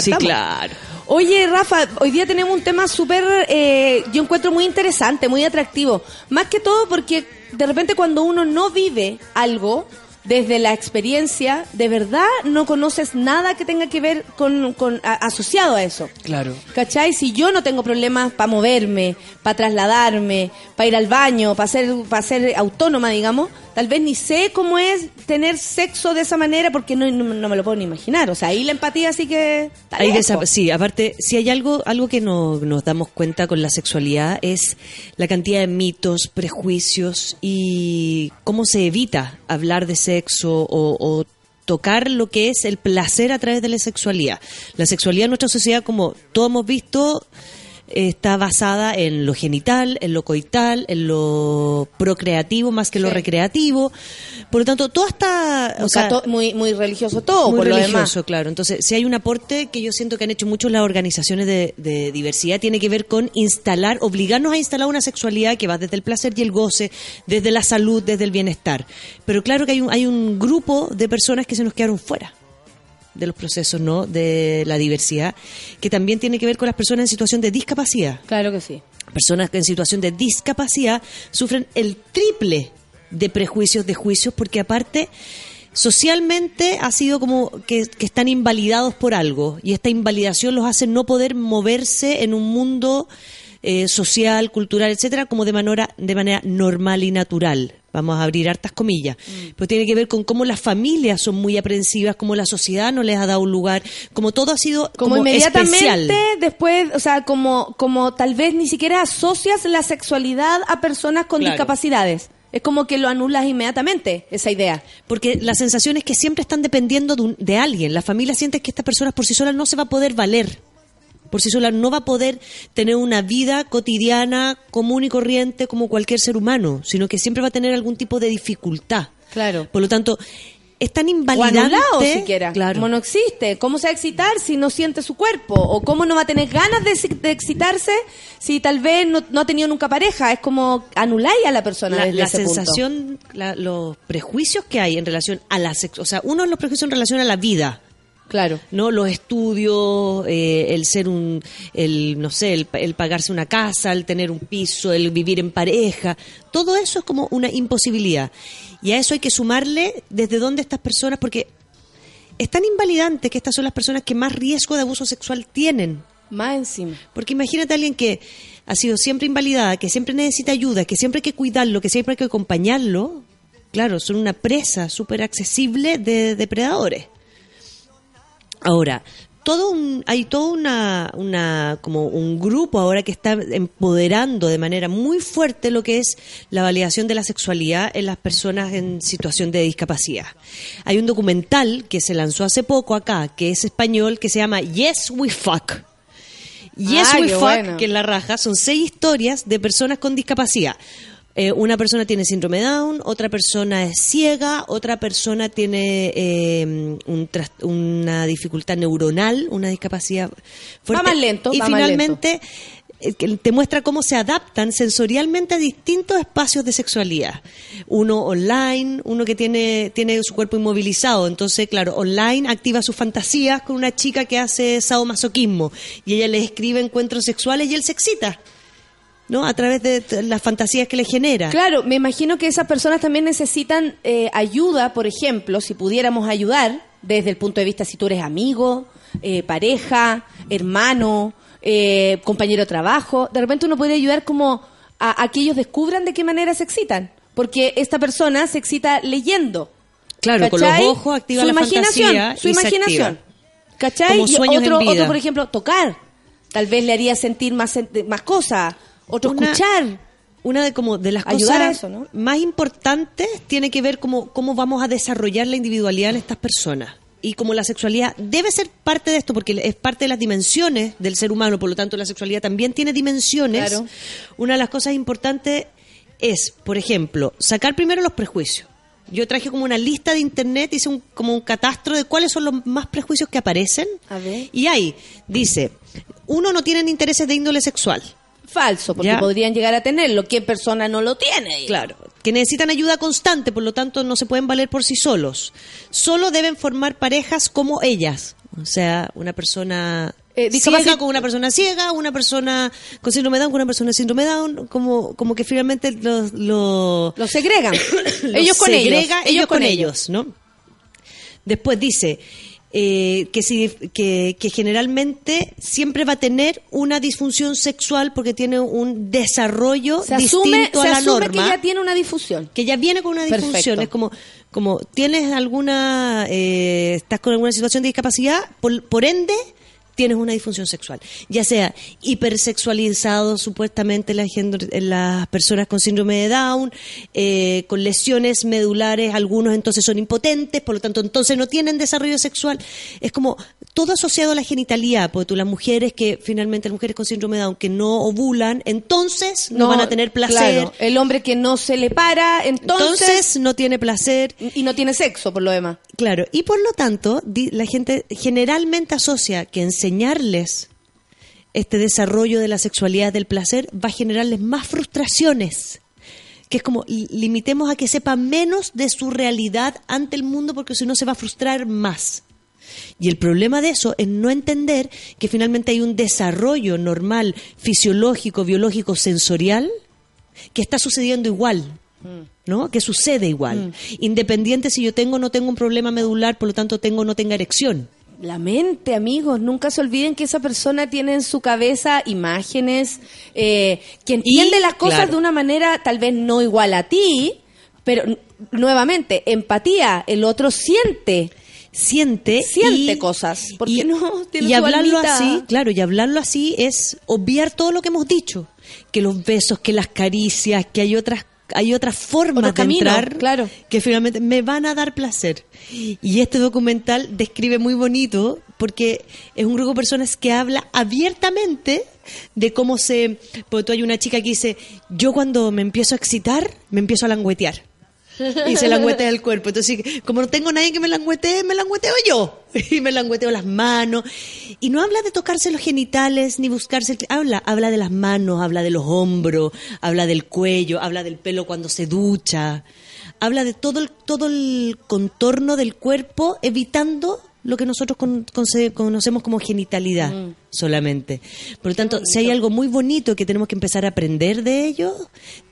Sí, claro. Oye, Rafa, hoy día tenemos un tema súper, eh, yo encuentro muy interesante, muy atractivo. Más que todo porque de repente cuando uno no vive algo desde la experiencia, de verdad no conoces nada que tenga que ver con, con a- asociado a eso. Claro. ¿Cachai? Si yo no tengo problemas para moverme, para trasladarme, para ir al baño, para ser, para ser autónoma, digamos, tal vez ni sé cómo es tener sexo de esa manera porque no, no, no me lo puedo ni imaginar. O sea, ahí la empatía sí que... lejos. desa- sí, aparte, si hay algo, algo que no, nos damos cuenta con la sexualidad es la cantidad de mitos, prejuicios y cómo se evita hablar de sexo o, o tocar lo que es el placer a través de la sexualidad. La sexualidad en nuestra sociedad, como todos hemos visto, está basada en lo genital, en lo coital, en lo procreativo más que lo recreativo. Por lo tanto, toda esta... Muy, o sea, muy, muy religioso todo, muy por lo religioso, demás. claro. Entonces, si hay un aporte que yo siento que han hecho mucho las organizaciones de, de diversidad, tiene que ver con instalar, obligarnos a instalar una sexualidad que va desde el placer y el goce, desde la salud, desde el bienestar. Pero claro que hay un, hay un grupo de personas que se nos quedaron fuera de los procesos no de la diversidad que también tiene que ver con las personas en situación de discapacidad Claro que sí. personas que en situación de discapacidad sufren el triple de prejuicios, de juicios, porque aparte socialmente ha sido como que, que están invalidados por algo y esta invalidación los hace no poder moverse en un mundo eh, social, cultural, etcétera, como de manera, de manera normal y natural. Vamos a abrir hartas comillas. Pero tiene que ver con cómo las familias son muy aprensivas, cómo la sociedad no les ha dado un lugar, como todo ha sido Como, como, inmediatamente especial. después, o sea, como, como tal vez ni siquiera asocias la sexualidad a personas con Claro. discapacidades. Es como que lo anulas inmediatamente, esa idea. Porque la sensación es que siempre están dependiendo de, un- de alguien. La familia siente que esta persona por sí sola no se va a poder valer. Por sí sola no va a poder tener una vida cotidiana, común y corriente como cualquier ser humano, sino que siempre va a tener algún tipo de dificultad. Claro. Por lo tanto, es tan O invalidante. anulado siquiera. Claro. Como no existe. ¿Cómo se va a excitar si no siente su cuerpo? ¿O cómo no va a tener ganas de, excitarse si tal vez no, no ha tenido nunca pareja? Es como anuláis a la persona la, desde la ese punto. sensación, la- los prejuicios que hay en relación a la sexo, o sea, uno de los prejuicios en relación a la vida, Claro. ¿no? Los estudios, eh, el ser un, el, no sé, el, el pagarse una casa, el tener un piso, el vivir en pareja, todo eso es como una imposibilidad. Y a eso hay que sumarle desde dónde estas personas, porque es tan invalidante que estas son las personas que más riesgo de abuso sexual tienen. Más encima. Porque imagínate a alguien que ha sido siempre invalidada, que siempre necesita ayuda, que siempre hay que cuidarlo, que siempre hay que acompañarlo. Claro, son una presa súper accesible de depredadores. Ahora, todo un, hay todo una, una, como un grupo ahora que está empoderando de manera muy fuerte lo que es la validación de la sexualidad en las personas en situación de discapacidad. Hay un documental que se lanzó hace poco acá, que es español, que se llama Yes We Fuck. Yes Ah, We Fuck, bueno. que es la raja, son seis historias de personas con discapacidad. Eh, una persona tiene síndrome Down, otra persona es ciega, otra persona tiene eh, un una dificultad neuronal, una discapacidad fuerte. más lento, Y va finalmente eh, te muestra cómo se adaptan sensorialmente a distintos espacios de sexualidad. Uno online, uno que tiene, tiene su cuerpo inmovilizado. Entonces, claro, online activa sus fantasías con una chica que hace sadomasoquismo y ella le escribe encuentros sexuales y él se excita. ¿No? A través de las fantasías que le genera. Claro, me imagino que esas personas también necesitan eh, ayuda, por ejemplo, si pudiéramos ayudar desde el punto de vista si tú eres amigo, eh, pareja, hermano, eh, compañero de trabajo, de repente uno puede ayudar como a, a que ellos descubran de qué manera se excitan, porque esta persona se excita leyendo. Claro, con los ojos activa su la imaginación, fantasía su y imaginación. ¿Cachai? Como Y sueños en otro, vida. otro, por ejemplo, tocar. Tal vez le haría sentir más, más cosas. Otro, Una- escuchar. Una de como de las Ayudar cosas a eso, ¿no? más importantes tiene que ver cómo, cómo vamos a desarrollar la individualidad en estas personas. Y como la sexualidad debe ser parte de esto, porque es parte de las dimensiones del ser humano, por lo tanto la sexualidad también tiene dimensiones. Claro. Una de las cosas importantes es, por ejemplo, sacar primero los prejuicios. Yo traje como una lista de internet, hice un, como un catastro de cuáles son los más prejuicios que aparecen. A ver. Y ahí dice, uno no tienen intereses de índole sexual. Falso, porque Ya. podrían llegar a tenerlo. ¿Qué persona no lo tiene? Claro, que necesitan ayuda constante, por lo tanto no se pueden valer por sí solos. Solo deben formar parejas como ellas. O sea, una persona Eh, ciega con una persona ciega, una persona con síndrome de Down con una persona síndrome Down, como, como que finalmente los... Los, Los segregan. los ellos con ellos. segrega ellos con ellos, ¿no? Después dice eh, que, si, que, que generalmente siempre va a tener una disfunción sexual porque tiene un desarrollo Se asume, distinto se a la asume norma que ya tiene una difusión. que ya viene con una Perfecto. disfunción. Es como, como tienes alguna, eh, estás con alguna situación de discapacidad, por, por ende tienes una disfunción sexual. Ya sea hipersexualizado supuestamente la gendo- en las personas con síndrome de Down, eh, con lesiones medulares, algunos entonces son impotentes, por lo tanto entonces no tienen desarrollo sexual. Es como todo asociado a la genitalidad, porque tú las mujeres que finalmente las mujeres con síndrome de Down que no ovulan, entonces no, van a tener placer. claro. El hombre que no se le para, entonces, Entonces no tiene placer. y no tiene sexo, por lo demás. Claro, y por lo tanto, la gente generalmente asocia que enseñarles este desarrollo de la sexualidad del placer va a generarles más frustraciones. Que es como, li- limitemos a que sepa menos de su realidad ante el mundo porque si no se va a frustrar más. Y el problema de eso es no entender que finalmente hay un desarrollo normal, fisiológico, biológico, sensorial, que está sucediendo igual. ¿no? Que sucede igual. Independiente si yo tengo o no tengo un problema medular, por lo tanto tengo o no tenga erección. La mente, amigos, nunca se olviden que esa persona tiene en su cabeza imágenes, eh, que entiende las cosas claro. de una manera tal vez no igual a ti, pero nuevamente, empatía, el otro siente. Siente. Siente y- cosas. ¿Por y- no? Tiene y su hablarlo almita. así, claro, y hablarlo así es obviar todo lo que hemos dicho. Que los besos, que las caricias, que hay otras hay otras formas de caminos, entrar claro. que finalmente me van a dar placer. Y este documental describe muy bonito porque es un grupo de personas que habla abiertamente de cómo se... Porque tú hay una chica que dice, yo cuando me empiezo a excitar, me empiezo a languetear. Y se languetea el cuerpo. Entonces, como no tengo nadie que me languetee, me langueteo yo. Y me langueteo las manos. Y no habla de tocarse los genitales ni buscarse. el- Habla, habla de las manos, habla de los hombros, habla del cuello, habla del pelo cuando se ducha. Habla de todo el, todo el contorno del cuerpo, evitando lo que nosotros con- conocemos como genitalidad Mm. solamente. Por lo tanto, si hay algo muy bonito que tenemos que empezar a aprender de ellos,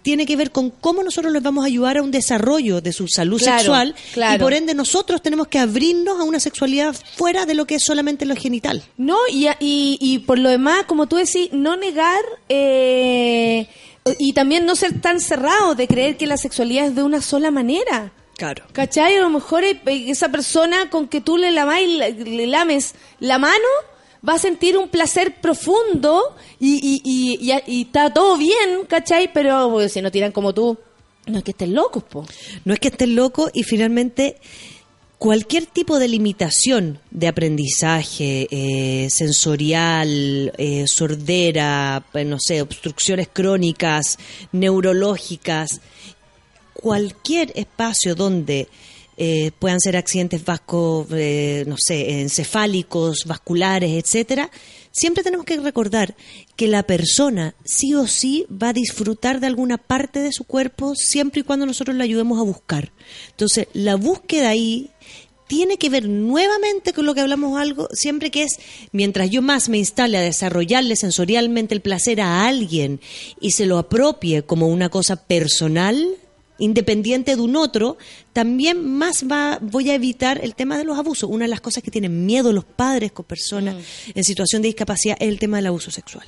tiene que ver con cómo nosotros les vamos a ayudar a un desarrollo de su salud Claro, sexual claro. y por ende nosotros tenemos que abrirnos a una sexualidad fuera de lo que es solamente lo genital. No, y, y, y por lo demás, como tú decís, no negar eh, y también no ser tan cerrado de creer que la sexualidad es de una sola manera. Claro. ¿Cachai? A lo mejor eh, esa persona con que tú le, lamas y le lames la mano va a sentir un placer profundo y, y, y, y- y está todo bien, ¿cachai? Pero pues, si no tiran como tú, no es que estén locos, po. No es que estés loco y finalmente cualquier tipo de limitación de aprendizaje eh, sensorial, eh, sordera, pues, no sé, obstrucciones crónicas, neurológicas, cualquier espacio donde eh, puedan ser accidentes vasco, eh, no sé, encefálicos, vasculares, etcétera, siempre tenemos que recordar que la persona sí o sí va a disfrutar de alguna parte de su cuerpo siempre y cuando nosotros la ayudemos a buscar. Entonces, la búsqueda ahí tiene que ver nuevamente con lo que hablamos algo, siempre que es, mientras yo más me instale a desarrollarle sensorialmente el placer a alguien y se lo apropie como una cosa personal, independiente de un otro, también más va, voy a evitar el tema de los abusos. Una de las cosas que tienen miedo los padres con personas en situación de discapacidad es el tema del abuso sexual.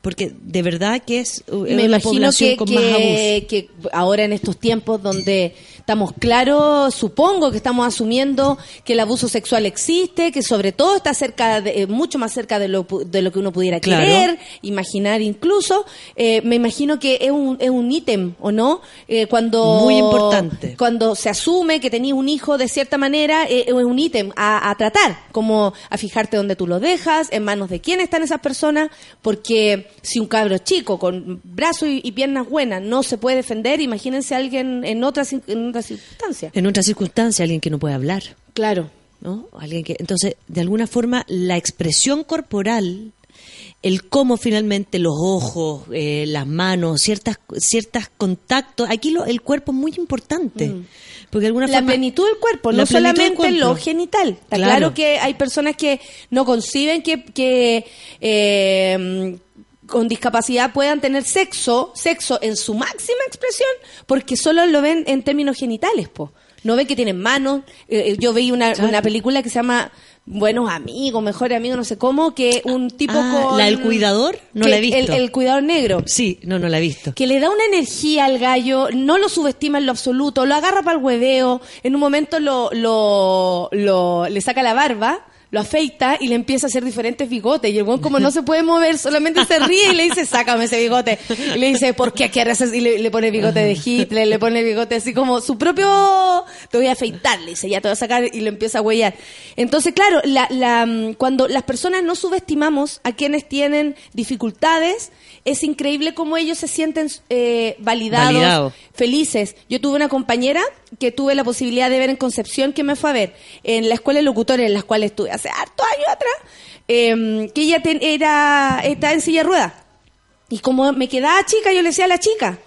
Porque de verdad que es me una imagino población que, con más abuso. que, que ahora en estos tiempos donde estamos claros, supongo que estamos asumiendo que el abuso sexual existe, que sobre todo está cerca de, eh, mucho más cerca de lo, de lo que uno pudiera Claro. querer, imaginar incluso, eh, me imagino que es un, es un ítem, ¿o no? Eh, cuando, Muy importante. Cuando se asume que tenías un hijo de cierta manera, eh, es un ítem a, a tratar, como a fijarte dónde tú lo dejas, en manos de quién están esas personas, porque si un cabro chico con brazos y, y piernas buenas no se puede defender, imagínense a alguien en otras en otras circunstancias. En otra circunstancia, alguien que no puede hablar. Claro. ¿no? Alguien que, entonces, de alguna forma, la expresión corporal, el cómo finalmente los ojos, eh, las manos, ciertas, ciertas contactos, aquí lo, el cuerpo es muy importante. Porque de alguna Mm. la forma, plenitud del cuerpo, no solamente lo cuerpo. genital. Está Claro. claro. que hay personas que no conciben que, que eh, con discapacidad puedan tener sexo, sexo en su máxima expresión, porque solo lo ven en términos genitales, po. No ven que tienen manos. Eh, eh, yo veía una, una película que se llama Buenos Amigos, Mejores Amigos, no sé cómo, que un tipo Ah, con... ¿la del cuidador? No la he visto. El, el cuidador negro Sí, no, no la he visto. que le da una energía al gallo, no lo subestima en lo absoluto, lo agarra para el hueveo, en un momento lo, lo, lo- le saca la barba, lo afeita y le empieza a hacer diferentes bigotes. Y el buen como no se puede mover, solamente se ríe y le dice, sácame ese bigote. Y le dice, ¿por qué quieres? Y le, le pone bigote de Hitler, le pone bigote así como su propio, te voy a afeitar, le dice, ya te voy a sacar y lo empieza a huellar. Entonces, claro, la, la, mm, cuando las personas no subestimamos a quienes tienen dificultades, es increíble cómo ellos se sienten eh, validados, Validado. felices. Yo tuve una compañera que tuve la posibilidad de ver en Concepción, que me fue a ver, en la escuela de locutores en la cual estuve hace hartos años atrás, eh, que ella ten- era, estaba en silla de ruedas. Y como me quedaba chica, yo le decía a la chica.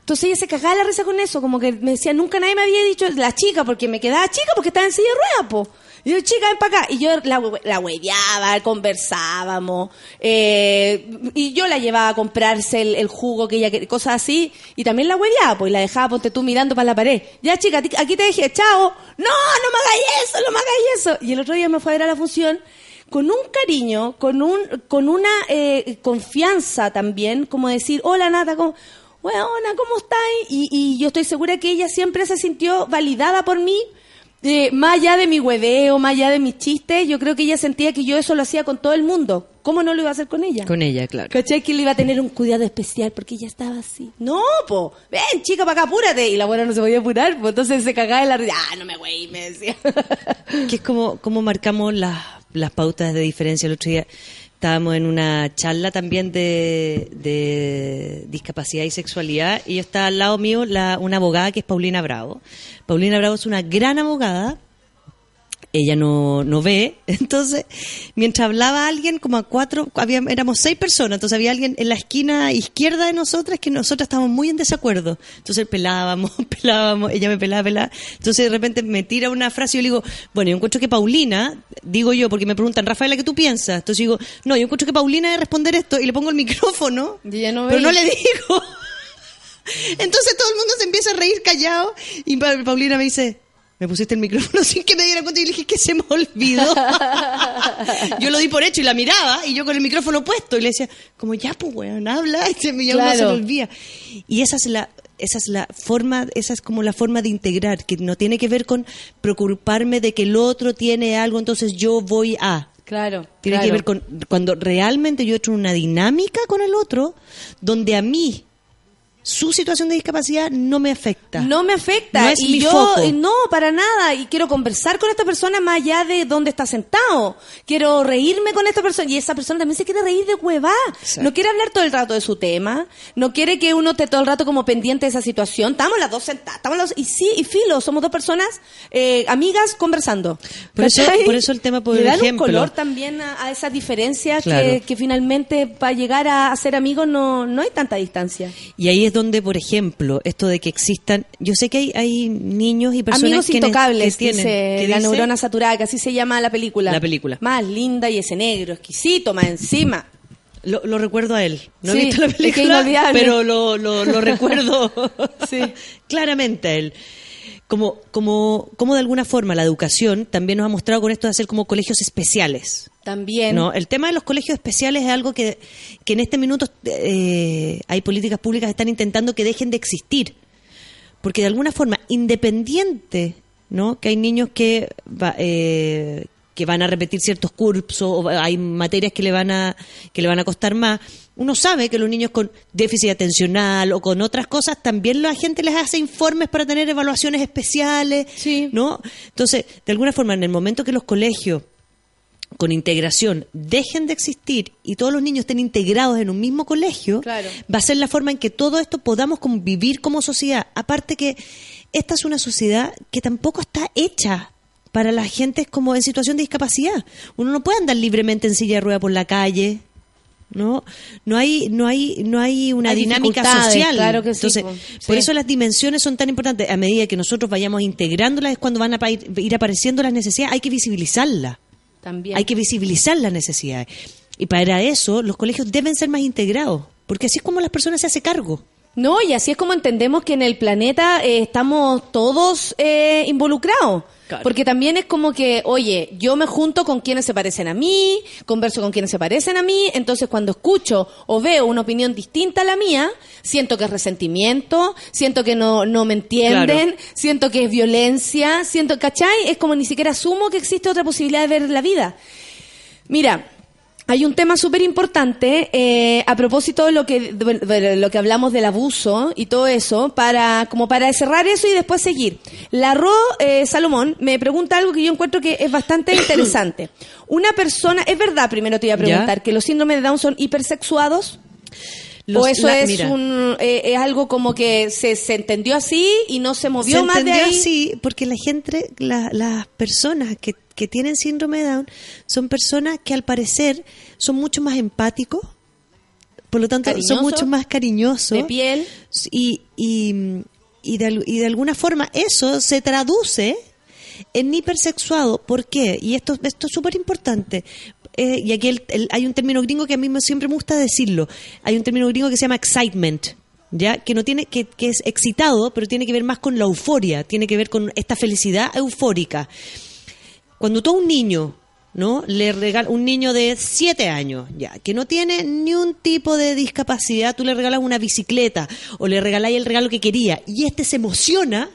Entonces ella se cagaba la risa con eso, como que me decía, nunca nadie me había dicho la chica, porque me quedaba chica porque estaba en silla de ruedas, po. Y yo, chica, ven para acá. Y yo la, la conversábamos. eh, y yo la llevaba a comprarse el, jugo que ella quería, cosas así. Y también la hueveaba, pues, la dejaba, ponte tú, mirando para la pared. Ya, chica, aquí te dejé, chao. No, no me hagáis eso, no me hagáis eso. Y el otro día me fue a ver a la función con un cariño, con un con una eh, confianza también, como decir, hola Nata, ¿cómo, Weona, ¿cómo estás? Y, y yo estoy segura que ella siempre se sintió validada por mí, eh, más allá de mi hueveo, más allá de mis chistes, yo creo que ella sentía que yo eso lo hacía con todo el mundo. ¿Cómo no lo iba a hacer con ella? Con ella, claro. ¿Cachai? Que le iba a tener un cuidado especial porque ella estaba así. No, po, ven, chica, para acá, apúrate. Y la buena no se podía apurar, pues entonces se cagaba de la risa. Ah, no me güey, me decía. que es como, como marcamos las, las pautas de diferencia. El otro día estábamos en una charla también de, discapacidad y sexualidad y estaba al lado mío la, una abogada que es Paulina Bravo. Paulina Bravo es una gran abogada ella no, no ve. Entonces, mientras hablaba alguien, como a cuatro, había, éramos seis personas, entonces había alguien en la esquina izquierda de nosotras que nosotras estábamos muy en desacuerdo. Entonces pelábamos, pelábamos, ella me pelaba, pelaba. Entonces de repente me tira una frase y yo le digo, bueno, yo encuentro que Paulina, digo yo, porque me preguntan, Rafaela, ¿qué tú piensas? Entonces digo, no, yo encuentro que Paulina debe responder esto y le pongo el micrófono, no pero no le digo. Entonces todo el mundo se empieza a reír callado y Pa- Paulina me dice, me pusiste el micrófono sin que me diera cuenta y le dije que se me olvidó. yo lo di por hecho y la miraba y yo con el micrófono puesto y le decía, como ya pues weón, habla, y se me, Claro. se me olvida. Y esa es la esa es la forma, esa es como la forma de integrar, que no tiene que ver con preocuparme de que el otro tiene algo, entonces yo voy a. Claro. Tiene claro. que ver con cuando realmente yo entro en una dinámica con el otro, donde a mí su situación de discapacidad no me afecta. No me afecta. No es y mi yo, foco. eh, no, para nada. Y quiero conversar con esta persona más allá de dónde está sentado. Quiero reírme con esta persona. Y esa persona también se quiere reír de huevá. No quiere hablar todo el rato de su tema. No quiere que uno esté todo el rato como pendiente de esa situación. Estamos las dos sentadas. Estamos las dos- y sí, y filo, somos dos personas eh, amigas conversando. Por eso- por eso el tema, por Le dan ejemplo. un color también a, a esas diferencias Claro. que, que finalmente para llegar a, a ser amigos no, no hay tanta distancia. Y ahí es donde, por ejemplo, esto de que existan, yo sé que hay, hay niños y personas Amigos que, intocables, que tienen, dice que la dice- neurona saturada, que así se llama la película. La película. Más linda y ese negro, exquisito, más encima. Lo, lo recuerdo a él. No Sí, he visto la película, pero lo, lo, lo recuerdo claramente a él. Como, como, como de alguna forma la educación también nos ha mostrado con esto de hacer como colegios especiales. También. No, el tema de los colegios especiales es algo que, que en este minuto eh, hay políticas públicas que están intentando que dejen de existir. Porque de alguna forma, independiente, ¿no? Que hay niños que, eh, que van a repetir ciertos cursos, o hay materias que le van a, que le van a costar más. Uno sabe que los niños con déficit atencional o con otras cosas, también la gente les hace informes para tener evaluaciones especiales, ¿no? Entonces, de alguna forma, en el momento que los colegios con integración dejen de existir y todos los niños estén integrados en un mismo colegio, Claro. va a ser la forma en que todo esto podamos convivir como sociedad. Aparte que esta es una sociedad que tampoco está hecha para la gente como en situación de discapacidad. Uno no puede andar libremente en silla de rueda por la calle. No, no hay, no hay, no hay una Hay dinámica social. claro que sí, Entonces, po. por Sí. eso las dimensiones son tan importantes. A medida que nosotros vayamos integrándolas es cuando van a ir apareciendo las necesidades. Hay que visibilizarlas. También. Hay que visibilizar las necesidades. Y para eso los colegios deben ser más integrados, porque así es como las personas se hacen cargo. No, y así es como entendemos que en el planeta eh, estamos todos eh, involucrados. Porque también es como que, oye, yo me junto con quienes se parecen a mí, converso con quienes se parecen a mí, entonces cuando escucho o veo una opinión distinta a la mía, siento que es resentimiento, siento que no, no me entienden, Claro. siento que es violencia, siento, ¿cachai? Es como ni siquiera asumo que existe otra posibilidad de ver la vida. Mira, hay un tema súper importante eh, a propósito de lo que de- de lo que hablamos del abuso y todo eso para como para cerrar eso y después seguir. La Ro eh, Salomón me pregunta algo que yo encuentro que es bastante interesante. Una persona, es verdad, primero te iba a preguntar ¿Ya? que los síndromes de Down son hipersexuados. Los- o eso la- es mira. un eh, es algo como que se, se entendió así y no se movió Se más de entendió ahí. así porque la gente, la- las personas que, que tienen síndrome de Down son personas que al parecer son mucho más empáticos, por lo tanto son mucho más cariñosos. de piel. Y, y, y, de, y de alguna forma eso se traduce en hipersexuado. ¿Por qué? Y esto, esto es súper importante. Eh, y aquí el- el- hay un término gringo que a mí me, siempre me gusta decirlo. Hay un término gringo que se llama excitement. ¿Ya? Que no tiene, que, que es excitado, pero tiene que ver más con la euforia, tiene que ver con esta felicidad eufórica. Cuando tú a un niño, ¿no? Le regala un niño de 7 años, ya, que no tiene ni un tipo de discapacidad, tú le regalas una bicicleta o le regaláis el regalo que quería y este se emociona,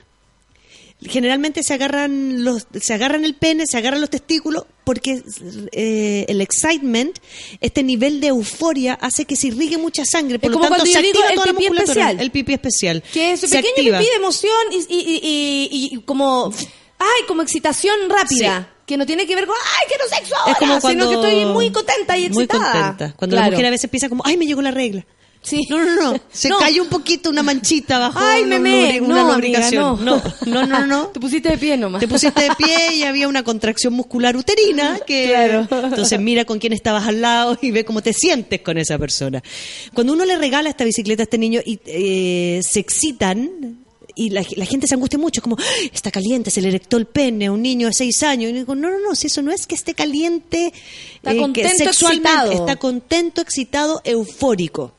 generalmente se agarran los se agarran el pene, se agarran los testículos porque eh, el excitement, este nivel de euforia hace que se irrigue mucha sangre, por Es lo como tanto cuando se activa el toda pipí especial. el pipí especial. Que es pequeño activa. pipí de emoción y, y, y- y- y como, ay, como excitación rápida. Que no tiene que ver con, ay, quiero sexo ahora, Es como cuando sino que estoy muy contenta y Muy excitada. contenta. Cuando la mujer a veces piensa como, ay, me llegó la regla. Sí. No, no, no. Se No. cayó un poquito una manchita bajo Ay, una, meme. una No, lubricación. amiga, no. no, no, no. Te pusiste de pie nomás. Te pusiste de pie y había una contracción muscular uterina que Claro. entonces mira con quién estabas al lado y ve cómo te sientes con esa persona. Cuando uno le regala esta bicicleta a este niño y eh, se excitan y la, la gente se angustia mucho, es como, "Ay, está caliente, se le erectó el pene a un niño de seis años. Y digo, no, no, no, si eso no es que esté caliente, eh, Está que contento, sexualmente excitado. está contento, excitado, eufórico.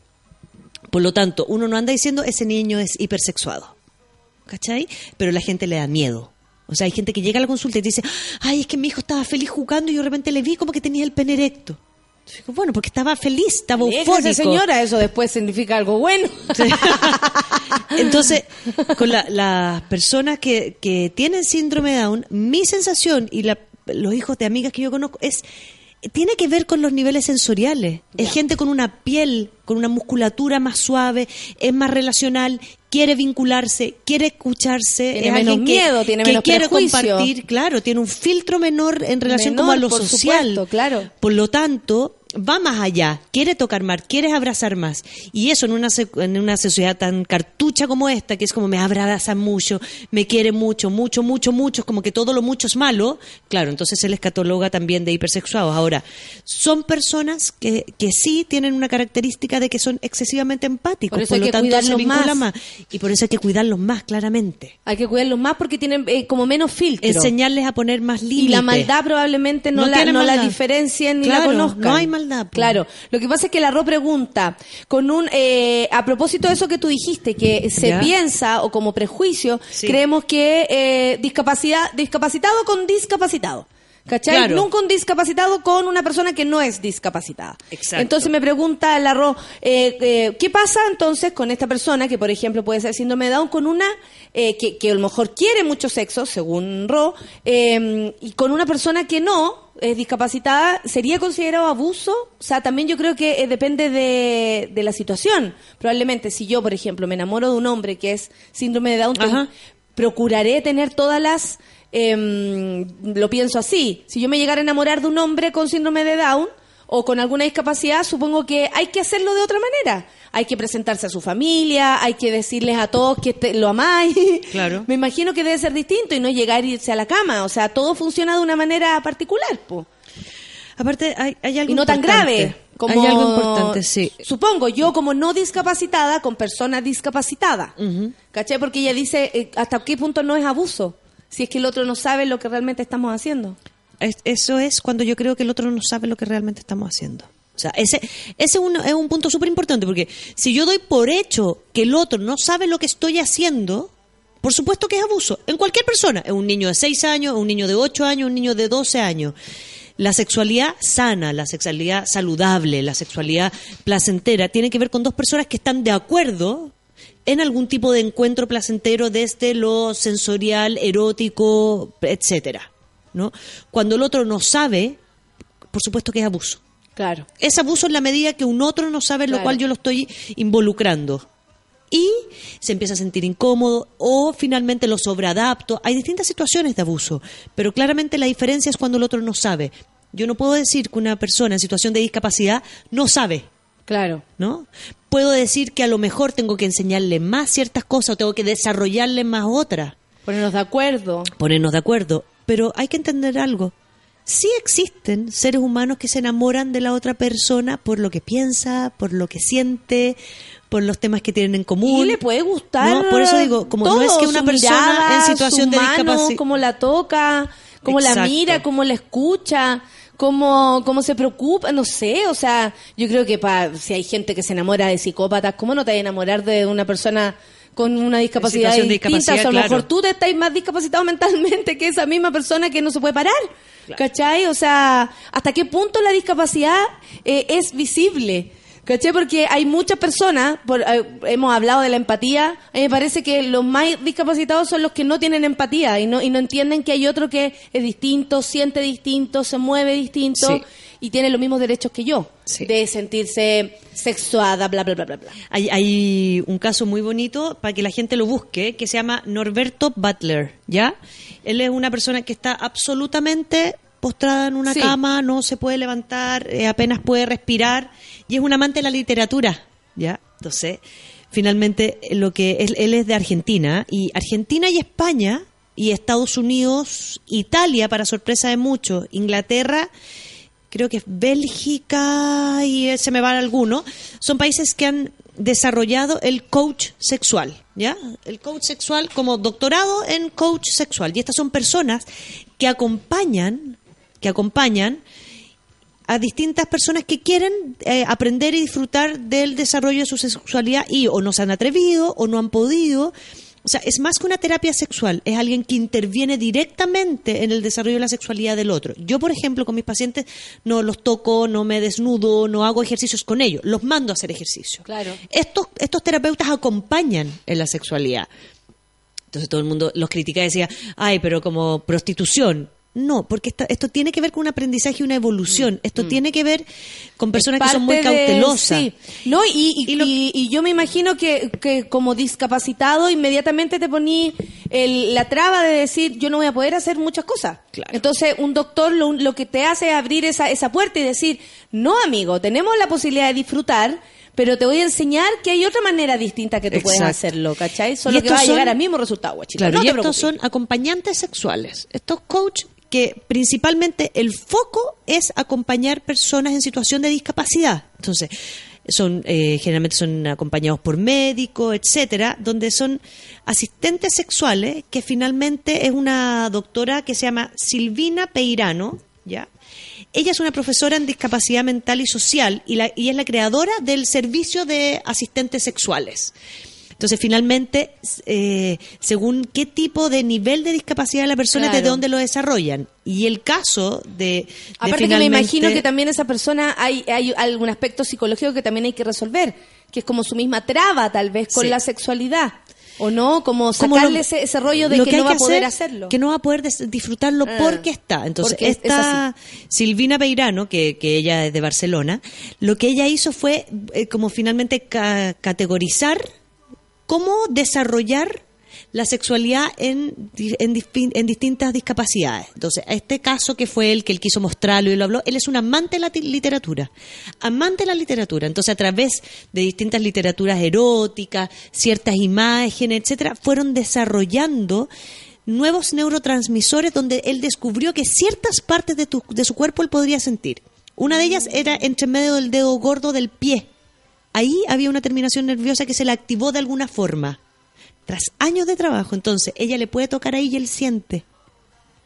Por lo tanto, uno no anda diciendo ese niño es hipersexuado. ¿Cachai? Pero la gente le da miedo. O sea, hay gente que llega a la consulta y dice, ay, es que mi hijo estaba feliz jugando y yo de repente le vi como que tenía el pene erecto. Digo, bueno, porque estaba feliz, estaba eufórico. señora, eso después significa algo bueno. Entonces, con la- las personas que, que tienen síndrome de Down, mi sensación y la- los hijos de amigas que yo conozco es tiene que ver con los niveles sensoriales. Es gente con una piel, con una musculatura más suave, es más relacional, quiere vincularse, quiere escucharse, Tiene es menos alguien que, miedo, tiene que menos quiere prejuicio. compartir, claro, tiene un filtro menor en relación como a Menor, lo por social. supuesto, claro. Por lo tanto, va más allá, quiere tocar más, quiere abrazar más. Y eso en una, en una sociedad tan cartucha como esta, que es como me abraza mucho, me quiere mucho, mucho, mucho, mucho, como que todo lo mucho es malo, claro, entonces se les cataloga también de hipersexuados. Ahora, son personas que, que sí tienen una característica de que son excesivamente empáticos, Por eso por lo que tanto se vinculan más. más. Y por eso hay que cuidarlos más, claramente. Hay que cuidarlos más porque tienen eh, como menos filtro. Enseñarles a poner más límites. Y la maldad probablemente no, No la, no la diferencien ni la conozcan. no hay maldad, po. Claro. Lo que pasa es que la Ro pregunta, con un eh, a propósito de eso que tú dijiste, que se Ya. piensa o como prejuicio, Sí. creemos que eh, discapacidad, discapacitado con discapacitado. ¿Cachai? Claro. Nunca un discapacitado con una persona que no es discapacitada. Exacto. Entonces me pregunta la Ro, eh, eh, ¿qué pasa entonces con esta persona que, por ejemplo, puede ser síndrome de Down con una eh, que, que a lo mejor quiere mucho sexo, según Ro, eh, y con una persona que no es discapacitada, ¿sería considerado abuso? O sea, también yo creo que eh, depende de, de la situación. Probablemente si yo, por ejemplo, me enamoro de un hombre que es síndrome de Down, procuraré tener todas las... em, lo pienso así. Si yo me llegara a enamorar de un hombre con síndrome de Down o con alguna discapacidad, supongo que hay que hacerlo de otra manera. Hay que presentarse a su familia, hay que decirles a todos que te- lo amáis. Claro. Me imagino que debe ser distinto y no llegar y irse a la cama. O sea, todo funciona de una manera particular, po. Aparte, hay, hay algo Y no tan grave. Como, Hay algo importante, sí. Supongo, yo como no discapacitada con persona discapacitada. ¿Cachai? Porque ella dice, eh, ¿hasta qué punto no es abuso? Si es que el otro no sabe lo que realmente estamos haciendo. Es- eso es cuando yo creo que el otro no sabe lo que realmente estamos haciendo. O sea, ese, ese es un punto súper importante porque si yo doy por hecho que el otro no sabe lo que estoy haciendo, por supuesto que es abuso. En cualquier persona. Es un niño de 6 años, un niño de 8 años, un niño de 12 años. La sexualidad sana, la sexualidad saludable, la sexualidad placentera, tiene que ver con dos personas que están de acuerdo en algún tipo de encuentro placentero desde lo sensorial, erótico, etcétera. ¿no? Cuando el otro no sabe, por supuesto que es abuso. Claro. Es abuso en la medida que un otro no sabe en lo cual yo lo estoy involucrando. Y se empieza a sentir incómodo o finalmente lo sobreadapto. Hay distintas situaciones de abuso, pero claramente la diferencia es cuando el otro no sabe. Yo no puedo decir que una persona en situación de discapacidad no sabe. Claro. ¿no? Puedo decir que a lo mejor tengo que enseñarle más ciertas cosas o tengo que desarrollarle más otras Ponernos de acuerdo. ponernos de acuerdo. Pero hay que entender algo. Sí existen seres humanos que se enamoran de la otra persona por lo que piensa, por lo que siente, por los temas que tienen en común. Y le puede gustar. No, por eso digo, como no todo, es que una persona mirada, en situación de discapacidad. cómo la toca, cómo la Exacto. mira, cómo la escucha, cómo, cómo se preocupa, no sé, o sea, yo creo que pa, si hay gente que se enamora de psicópatas, ¿cómo no te vas a enamorar de una persona con una discapacidad distinta? discapacidad, o sea, a lo claro. mejor tú te estás más discapacitado mentalmente que esa misma persona que no se puede parar. ¿Cachai? O sea, ¿hasta qué punto la discapacidad eh, es visible? ¿Cachai? Porque hay muchas personas, por- eh, hemos hablado de la empatía, a mí me parece que los más discapacitados son los que no tienen empatía y no, y no entienden que hay otro que es distinto, siente distinto, se mueve distinto Sí. y tiene los mismos derechos que yo, Sí. de sentirse sexuada, bla, bla, bla, bla, bla. Hay, hay un caso muy bonito para que la gente lo busque que se llama Norberto Butler, ¿ya? Él es una persona que está absolutamente postrada en una Sí. cama, no se puede levantar, eh, apenas puede respirar y es un amante de la literatura. ¿ya? Entonces, finalmente, lo que él, él es de Argentina, y Argentina y España, y Estados Unidos, Italia, para sorpresa de muchos, Inglaterra, creo que es Bélgica, y eh, se me van algunos, son países que han desarrollado el coach sexual, ¿ya? El coach sexual como doctorado en coach sexual. Y estas son personas que acompañan, que acompañan a distintas personas que quieren eh, aprender y disfrutar del desarrollo de su sexualidad y o no se han atrevido o no han podido. O sea, es más que una terapia sexual, es alguien que interviene directamente en el desarrollo de la sexualidad del otro. Yo, por ejemplo, con mis pacientes no los toco, no me desnudo, no hago ejercicios con ellos, los mando a hacer ejercicio. Claro. Estos, estos terapeutas acompañan en la sexualidad. Entonces todo el mundo los critica y decía, ay, pero como prostitución. No, porque esta- esto tiene que ver con un aprendizaje y una evolución. Esto tiene que ver con personas que son muy Mm, de- cautelosas. sí. No, y, y, y- y yo me imagino que, que como discapacitado inmediatamente te poní el- la traba de decir yo no voy a poder hacer muchas cosas. Entonces un doctor lo, lo que te hace es abrir esa, esa puerta y decir, no amigo, tenemos la posibilidad de disfrutar, pero te voy a enseñar que hay otra manera distinta que tú puedes Exacto. hacerlo, ¿cachai? Solo que va a llegar son- al mismo resultado, guachito. Claro, no y estos son acompañantes sexuales. Estos coach que principalmente el foco es acompañar personas en situación de discapacidad. Entonces, son eh, generalmente son acompañados por médicos, etcétera, donde son asistentes sexuales que finalmente es una doctora que se llama Silvina Peirano, ¿ya? Ella es una profesora en discapacidad mental y social y, la- y es la creadora del servicio de asistentes sexuales. Entonces, finalmente, eh, según qué tipo de nivel de discapacidad de la persona, es Claro. dónde lo desarrollan. Y el caso de, de Aparte que me finalmente- imagino que también esa persona hay, hay algún aspecto psicológico que también hay que resolver, que es como su misma traba tal vez con Sí. la sexualidad. ¿O no? Como Como sacarle lo- ese, ese rollo de que, no va a poder hacer, hacerlo. Que no va a poder disfrutarlo Ah, porque está. Entonces, porque es- es esta Silvina Peirano, que, que ella es de Barcelona, lo que ella hizo fue eh, como finalmente ca- categorizar cómo desarrollar la sexualidad en, en, distintas discapacidades. Entonces, este caso que fue el que él quiso mostrarlo y lo habló, él es un amante de la literatura, amante de la literatura. Entonces, a través de distintas literaturas eróticas, ciertas imágenes, etcétera, fueron desarrollando nuevos neurotransmisores donde él descubrió que ciertas partes de, tu- de su cuerpo él podría sentir. Una de ellas era entre medio del dedo gordo del pie. Ahí había una terminación nerviosa que se la activó de alguna forma. Tras años de trabajo, entonces ella le puede tocar ahí y él siente.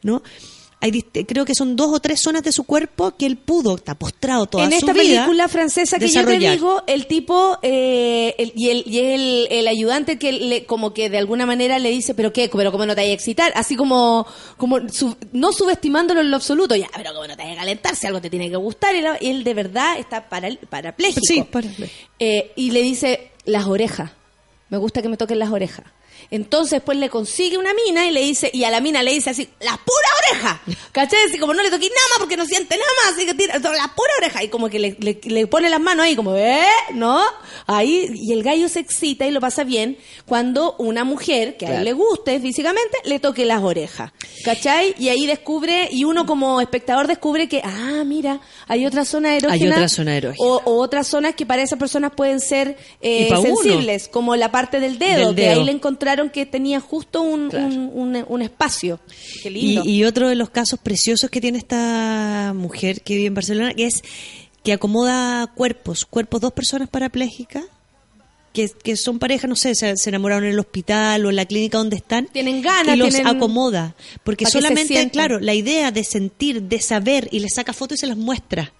¿No? Hay, creo que son dos o tres zonas de su cuerpo que él pudo, está postrado toda en su esta vida, película francesa que yo te digo, el tipo eh, el- y, el, y el, el ayudante que le, como que de alguna manera le dice, pero qué, pero cómo no te vayas a excitar, así como, como no subestimándolo en lo absoluto, ya, pero cómo no te vayas a calentar, si algo te tiene que gustar, y la- y él de verdad está para, parapléjico. Sí, parapléjico. Eh, y le dice, las orejas, me gusta que me toquen las orejas. Entonces, pues le consigue una mina y le dice, y a la mina le dice así, la pura oreja. ¿Cachai? Así como no le toqué nada más porque no siente nada más, así que tira, la pura oreja. Y como que le, le- le pone las manos ahí, como, ¿eh? ¿No? Ahí, y el gallo se excita y lo pasa bien cuando una mujer que a él Claro. le guste físicamente le toque las orejas. ¿Cachai? Y ahí descubre, y uno como espectador descubre que, ah, mira, hay otra zona erógena. Hay otra zona erógena. O, o otras zonas que para esas personas pueden ser eh, uno. sensibles, como la parte del dedo, Del que dedo. ahí le encontraron que tenía justo un, un, un- un espacio. Qué lindo. Y, y otro de los casos preciosos que tiene esta mujer que vive en Barcelona, que es que acomoda cuerpos, cuerpos dos personas parapléjicas, que, que son pareja, no sé, se, se enamoraron en el hospital o en la clínica donde están. Tienen ganas, Y los tienen- acomoda. Porque solamente, claro, la idea de sentir, de saber, y le saca fotos y se las muestra.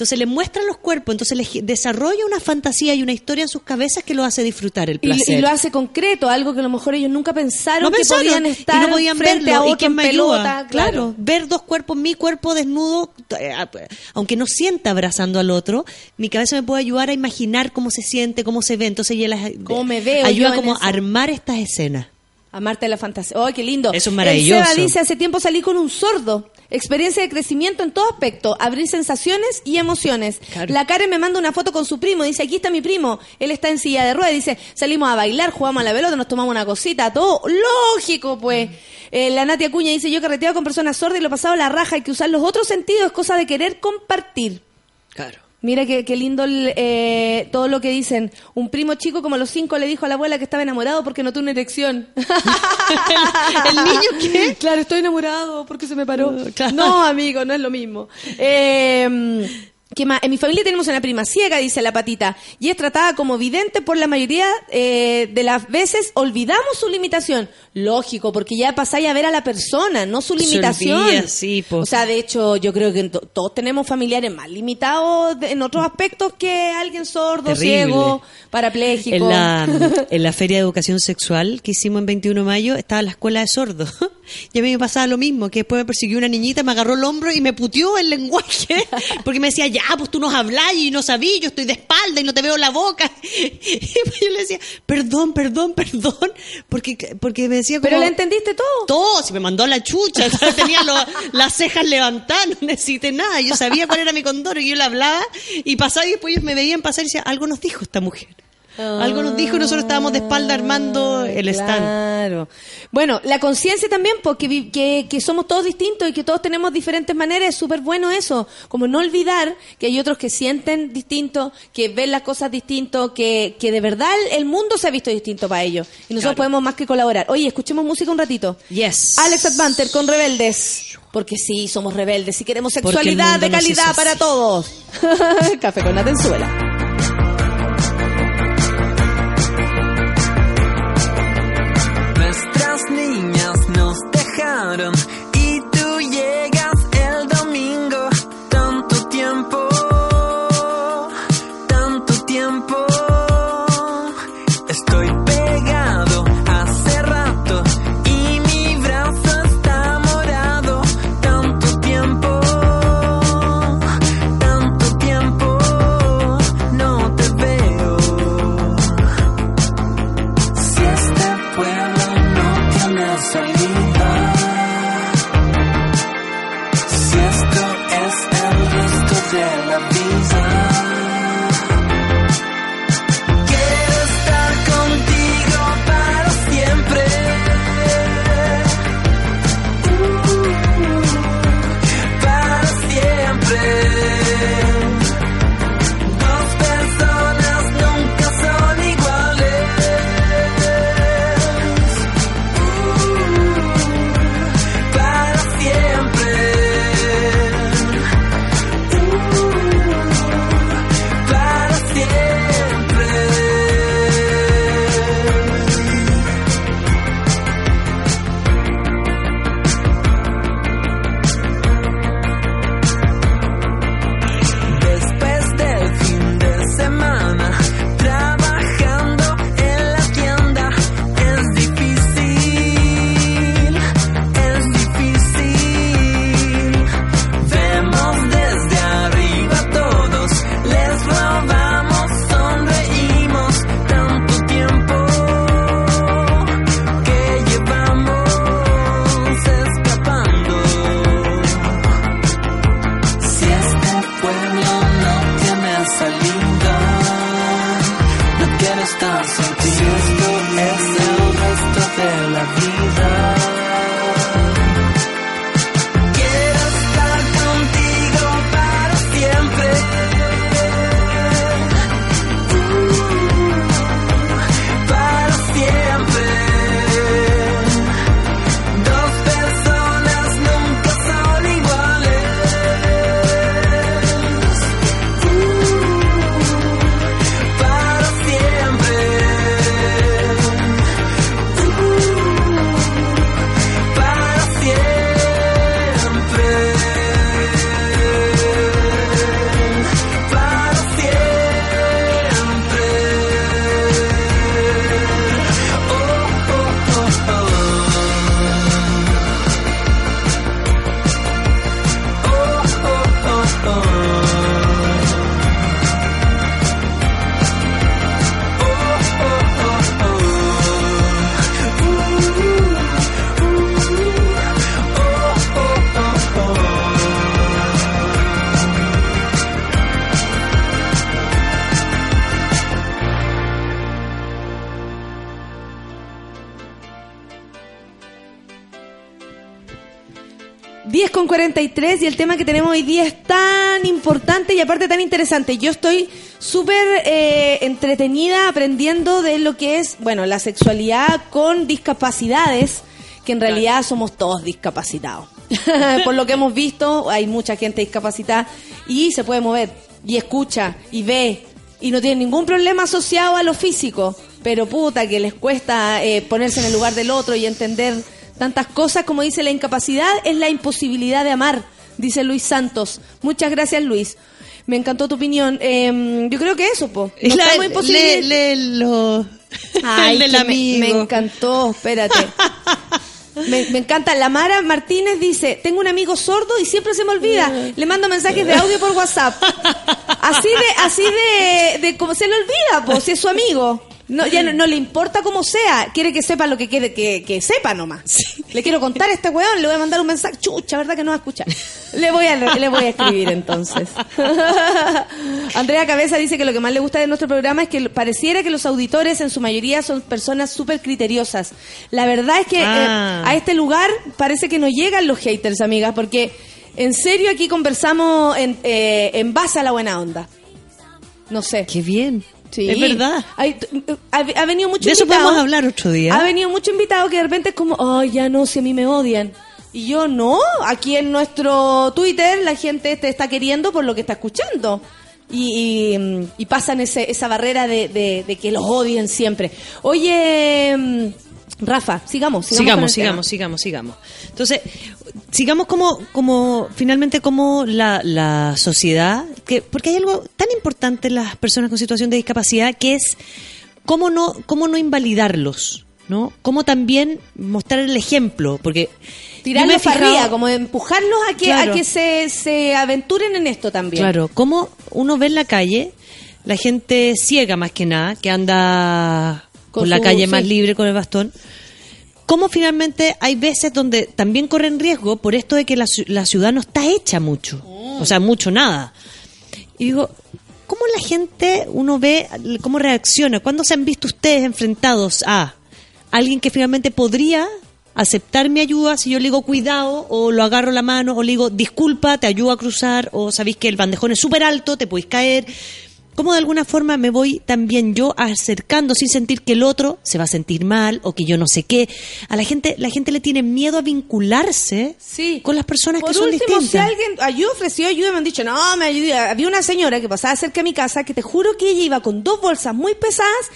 Entonces le muestran los cuerpos, entonces les desarrolla una fantasía y una historia en sus cabezas que lo hace disfrutar el Y, placer. y lo hace concreto, algo que a lo mejor ellos nunca pensaron, no que pensaron, podían estar y no podían frente verlo a y otro quién en me pelota. ayuda claro. ver dos cuerpos mi cuerpo desnudo eh, aunque no sienta abrazando al otro mi cabeza me puede ayudar a imaginar cómo se siente cómo se ve entonces ella las ¿Cómo me veo ayuda como a armar estas escenas Amarte la fantasía. ¡Ay, qué lindo! Eso es maravilloso. El Seba dice, hace tiempo salí con un sordo. Experiencia de crecimiento en todo aspecto. Abrir sensaciones y emociones. La Karen me manda una foto con su primo. Dice, aquí está mi primo. Él está en silla de ruedas. Dice, salimos a bailar, jugamos a la pelota, nos tomamos una cosita. Todo lógico, pues. Eh, la Natia Cuña dice, yo carreteaba con personas sordas y lo he pasado la raja. Hay que usar los otros sentidos. Es cosa de querer compartir. claro Mira qué, qué lindo eh, todo lo que dicen. Un primo chico como a los cinco le dijo a la abuela que estaba enamorado porque no tuvo una erección. ¿El niño qué? Claro, estoy enamorado porque se me paró. No, amigo, no es lo mismo. Eh, ¿Qué más? En mi familia tenemos una prima ciega, dice la patita, y es tratada como vidente por la mayoría eh, de las veces. Olvidamos su limitación. Lógico, porque ya pasáis a ver a la persona, no su Se limitación. olvida, sí, po. O sea, de hecho, yo creo que to- todos tenemos familiares más limitados en otros aspectos que alguien sordo, Terrible. ciego, parapléjico. En la, en la Feria de Educación Sexual que hicimos en 21 de mayo estaba la escuela de sordos. Y a mí me pasaba lo mismo, que después me persiguió una niñita, me agarró el hombro y me puteó el lenguaje. Porque me decía, ya, pues tú nos hablas y no sabí, yo estoy de espalda y no te veo la boca. Y pues yo le decía, perdón, perdón, perdón. Porque, porque me decía como... ¿Pero le entendiste todo? Todo, si me mandó a la chucha, tenía lo- las cejas levantadas, no necesité nada. Yo sabía cuál era mi condoro y yo le hablaba y pasaba y después ellos me veían pasar y decía, algo nos dijo esta mujer. Algo nos dijo y nosotros estábamos de espalda armando el stand. Claro. Bueno, la conciencia también, porque vi- que, que somos todos distintos y que todos tenemos diferentes maneras, es súper bueno eso. Como no olvidar que hay otros que sienten distinto, que ven las cosas distinto, que, que de verdad el mundo se ha visto distinto para ellos. Y nosotros Claro. podemos más que colaborar. Oye, escuchemos música un ratito. Yes. Alex Advanter con Rebeldes. Porque sí, somos rebeldes y queremos sexualidad de calidad para todos. Café con Atenzuela. Nuestras bottom el tema que tenemos hoy día es tan tan importante y aparte tan interesante. Yo estoy súper eh, entretenida aprendiendo de lo que es, bueno, la sexualidad con discapacidades, que en realidad somos todos discapacitados. Por lo que hemos visto, hay mucha gente discapacitada y se puede mover y escucha y ve y no tiene ningún problema asociado a lo físico, pero puta que les cuesta eh, ponerse en el lugar del otro y entender tantas cosas como dice la incapacidad es la imposibilidad de amar, dice Luis Santos. Muchas gracias Luis. Me encantó tu opinión. Eh, yo creo que eso, po. No La- estamos. Ay, El del que me- encantó, espérate. Me, me encanta. La Mara Martínez dice, tengo un amigo sordo y siempre se me olvida. Le mando mensajes de audio por WhatsApp. Así de, así de, de como se le olvida, pues, si es su amigo. No, ya no, no le importa cómo sea, quiere que sepa lo que quiere que, que sepa nomás. Le quiero contar a este weón, le voy a mandar un mensaje, chucha, ¿verdad que no va a escuchar? Le voy a, le voy a escribir entonces. Andrea Cabeza dice que lo que más le gusta de nuestro programa es que pareciera que los auditores en su mayoría son personas súper criteriosas. La verdad es que Ah. eh, a este lugar parece que no llegan los haters, amigas, porque en serio aquí conversamos en, eh, en base a la buena onda. No sé. Qué bien. Sí. Es verdad. Hay- ha, ha venido mucho De eso invitado. podemos hablar otro día. Ha venido mucho invitado que de repente es como, ay, ya no, si a mí me odian. Y yo no, aquí en nuestro Twitter la gente te está queriendo por lo que está escuchando. Y, y, y pasan ese, esa barrera de, de- de que los odien siempre. Oye, mm, Rafa, sigamos. Sigamos, Sigamos, sigamos, sigamos, sigamos. Entonces, sigamos como, como finalmente como la, la sociedad, que, porque hay algo tan importante en las personas con situación de discapacidad que es cómo no, cómo no invalidarlos, ¿no? Cómo también mostrar el ejemplo, porque. Tirarlos para arriba, como empujarlos a que, Claro. a que se, se aventuren en esto también. Claro, como uno ve en la calle la gente ciega más que nada, que anda Con la calle más sí. libre con el bastón. Cómo finalmente hay veces donde también corren riesgo por esto de que la, la ciudad no está hecha mucho, o sea, mucho nada. Y digo, ¿cómo la gente, uno ve cómo reacciona? ¿Cuándo se han visto ustedes enfrentados a alguien que finalmente podría aceptar mi ayuda si yo le digo cuidado o lo agarro la mano o le digo disculpa, te ayudo a cruzar o sabéis que el bandejón es súper alto, te podéis caer? ¿Cómo de alguna forma me voy también yo acercando sin sentir que el otro se va a sentir mal o que yo no sé qué? A la gente, la gente le tiene miedo a vincularse Sí. con las personas Por que son último, distintas. si alguien yo ofreció ayuda, me han dicho, no, me ayudé. Había una señora que pasaba cerca de mi casa que te juro que ella iba con dos bolsas muy pesadas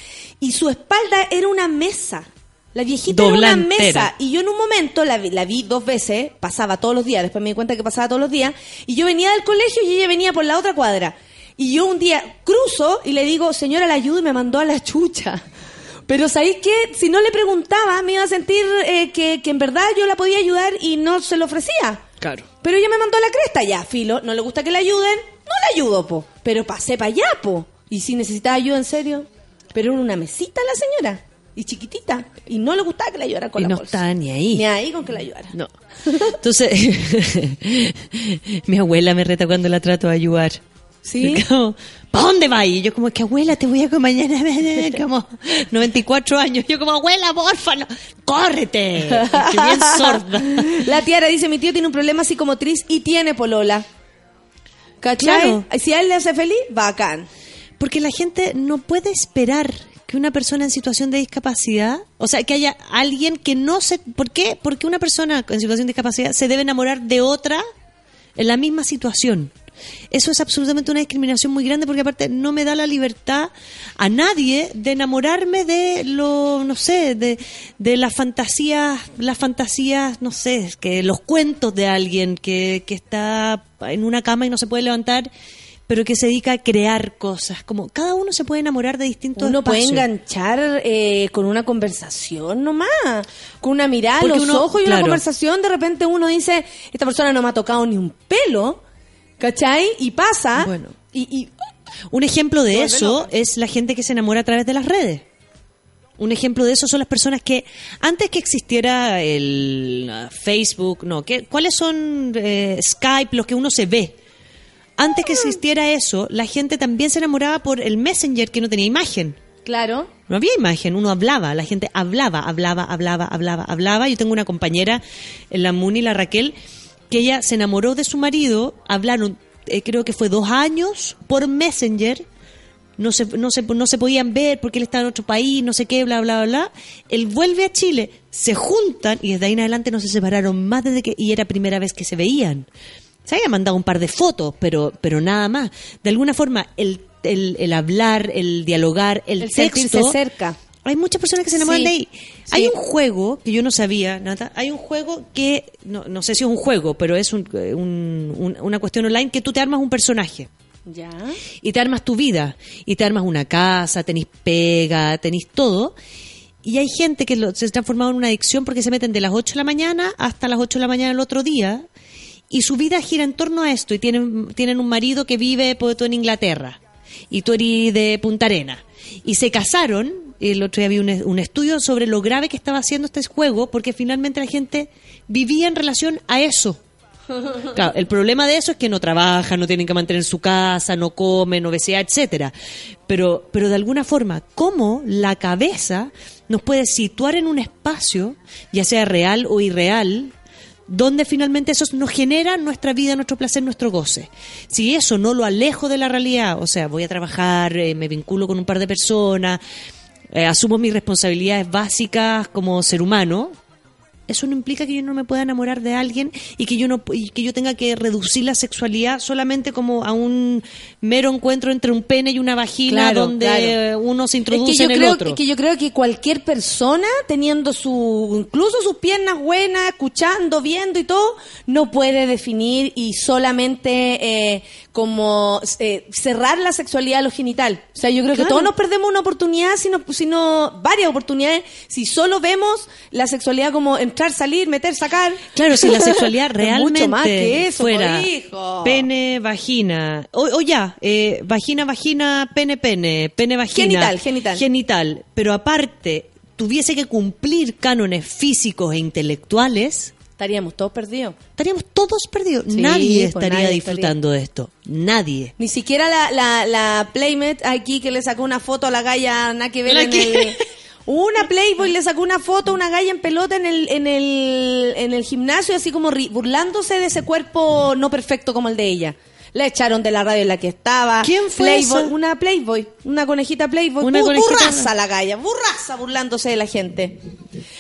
y su espalda era una mesa. La viejita era una mesa. Y yo en un momento la vi, la vi dos veces, pasaba todos los días, después me di cuenta que pasaba todos los días, y yo venía del colegio y ella venía por la otra cuadra. Y yo un día cruzo y le digo, señora, la ayudo y me mandó a la chucha. Pero ¿sabéis qué? Si no le preguntaba, me iba a sentir eh, que, que en verdad yo la podía ayudar y no se lo ofrecía. Claro. Pero ella me mandó a la cresta, ya, filo, no le gusta que le ayuden, no le ayudo, po. Pero pasé para allá, po. Y si necesitaba ayuda en serio. Pero era una mesita la señora, y chiquitita, y no le gustaba que la ayudara con Y la no bolsa. está ni ahí. Ni ahí con que la ayudara. No. Entonces, mi abuela me reta cuando la trato de ayudar. ¿Sí? ¿Para dónde va? Y yo como, que abuela, te voy a acompañar. Como 94 años. Yo como, abuela, porfa, no. córrete. Estoy bien sorda. La tiara dice, mi tío tiene un problema psicomotriz y tiene polola. ¿Cachai? Claro. Si a él le hace feliz, bacán. Porque la gente no puede esperar que una persona en situación de discapacidad, o sea, que haya alguien que no se... ¿Por qué? Porque una persona en situación de discapacidad se debe enamorar de otra en la misma situación. Eso es absolutamente una discriminación muy grande porque aparte no me da la libertad a nadie de enamorarme de lo, no sé, de, de las fantasías, las fantasías, no sé, que los cuentos de alguien que, que está en una cama y no se puede levantar pero que se dedica a crear cosas. Como cada uno se puede enamorar de distintos Uno puede enganchar eh, con una conversación nomás, con una mirada Porque los uno- ojos y una conversación, de repente uno dice, esta persona no me ha tocado ni un pelo, ¿cachai? Y pasa, Bueno. y, y Un ejemplo de eso es la gente que se enamora a través de las redes. Un ejemplo de eso son las personas que antes que existiera el uh, Facebook, no, ¿qué, ¿cuáles son eh, Skype, los que uno se ve? Antes que existiera eso, la gente también se enamoraba por el Messenger que no tenía imagen. claro, No había imagen, uno hablaba, la gente hablaba, hablaba, hablaba, hablaba, hablaba. Yo tengo una compañera, la Muni, la Raquel, que ella se enamoró de su marido, hablaron eh, creo que fue dos años, por Messenger. No se, no, se, no se podían ver porque él estaba en otro país, no sé qué, bla, bla, bla, bla. Él vuelve a Chile, se juntan y desde ahí en adelante no se separaron más desde que... Y era primera vez que se veían. Se había mandado un par de fotos, pero, pero nada más. De alguna forma, el, el, el hablar, el dialogar, el, El texto... sentirse cerca. Hay muchas personas que se enamoran Sí, de ahí. sí. Hay un juego que yo no sabía, Nata. Hay un juego que, no, no sé si es un juego, pero es un- eh, un- un- una cuestión online que tú te armas un personaje Ya. y te armas tu vida y te armas una casa, tenés pega, tenés todo. Y hay gente que lo- se ha transformado en una adicción porque se meten de las 8 de la mañana hasta las 8 de la mañana del otro día y su vida gira en torno a esto y tienen, tienen un marido que vive pues, tú en Inglaterra y tú eres de Punta Arena y se casaron. El otro día vi un, un estudio sobre lo grave que estaba haciendo este juego porque finalmente la gente vivía en relación a eso. Claro, el problema de eso es que no trabajan, no tienen que mantener su casa, no comen, obesidad, etcétera. Pero, pero de alguna forma, ¿cómo la cabeza nos puede situar en un espacio, ya sea real o irreal, donde finalmente eso nos genera nuestra vida, nuestro placer, nuestro goce? Si eso no lo alejo de la realidad, o sea, voy a trabajar, eh, me vinculo con un par de personas, eh, asumo mis responsabilidades básicas como ser humano, eso no implica que yo no me pueda enamorar de alguien y que yo no y que yo tenga que reducir la sexualidad solamente como a un mero encuentro entre un pene y una vagina Claro, donde claro. uno se Es introduce que yo en el creo otro. que yo creo que cualquier persona teniendo su incluso sus piernas buenas, escuchando, viendo y todo, no puede definir y solamente eh, como eh, cerrar la sexualidad a lo genital. O sea, yo creo que todos nos perdemos una oportunidad, sino sino varias oportunidades si solo vemos la sexualidad como entrar, salir, meter, sacar. Claro, si la sexualidad realmente mucho más que eso, fuera hijo. pene, vagina, o, o ya, eh, vagina, vagina, pene, pene, pene, vagina. Genital, genital. Genital, pero aparte tuviese que cumplir cánones físicos e intelectuales, Estaríamos todos perdidos. estaríamos todos perdidos. Sí, nadie pues estaría nadie disfrutando de esto. Nadie. Ni siquiera la, la, la Playmate aquí que le sacó una foto a la galla, nada que ver ¿La en el... Una Playboy le sacó una foto a una galla en pelota en el, en el, en el gimnasio, así como ri- burlándose de ese cuerpo no perfecto como el de ella. La echaron de la radio en la que estaba. ¿Quién fue Playboy, esa? Una Playboy, una conejita Playboy. Una Bu- conejita- Burraza la galla, burraza burlándose de la gente.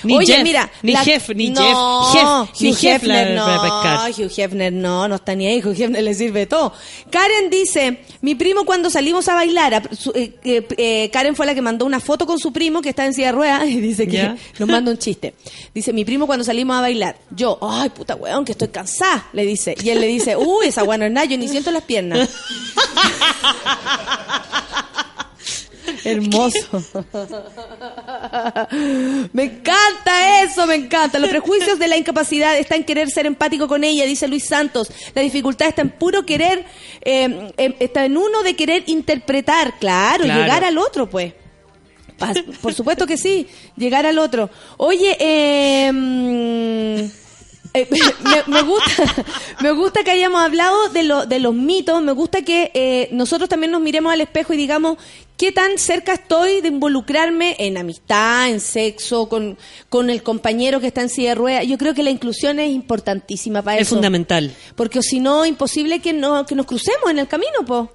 Ni Oye, Jeff, mira. ni la- Jeff, ni no, Jeff, Jeff, Hugh Hefner, para no. Hugh Hefner no, no está ni ahí, Hugh Hefner le sirve todo. Karen dice, mi primo cuando salimos a bailar, a- eh, eh, eh, Karen fue la que mandó una foto con su primo que está en silla de ruedas y dice que Ya. nos manda un chiste. Dice, mi primo cuando salimos a bailar, yo, ay puta weón, que estoy cansada, le dice. Y él le dice, uy, esa no es nada, yo ni siento las piernas. Hermoso. me encanta eso, me encanta. Los prejuicios de la incapacidad está en querer ser empático con ella, dice Luis Santos. La dificultad está en puro querer, eh, eh, está en uno de querer interpretar, claro, Claro. llegar al otro, pues. Por supuesto que sí, llegar al otro. Oye, eh, eh, me, me gusta, me gusta que hayamos hablado de, lo, de los mitos, me gusta que eh, nosotros también nos miremos al espejo y digamos qué tan cerca estoy de involucrarme en amistad, en sexo, con, con el compañero que está en silla de ruedas. Yo creo que la inclusión es importantísima para Es eso. fundamental. Porque si no, imposible que, no, que nos crucemos en el camino, po.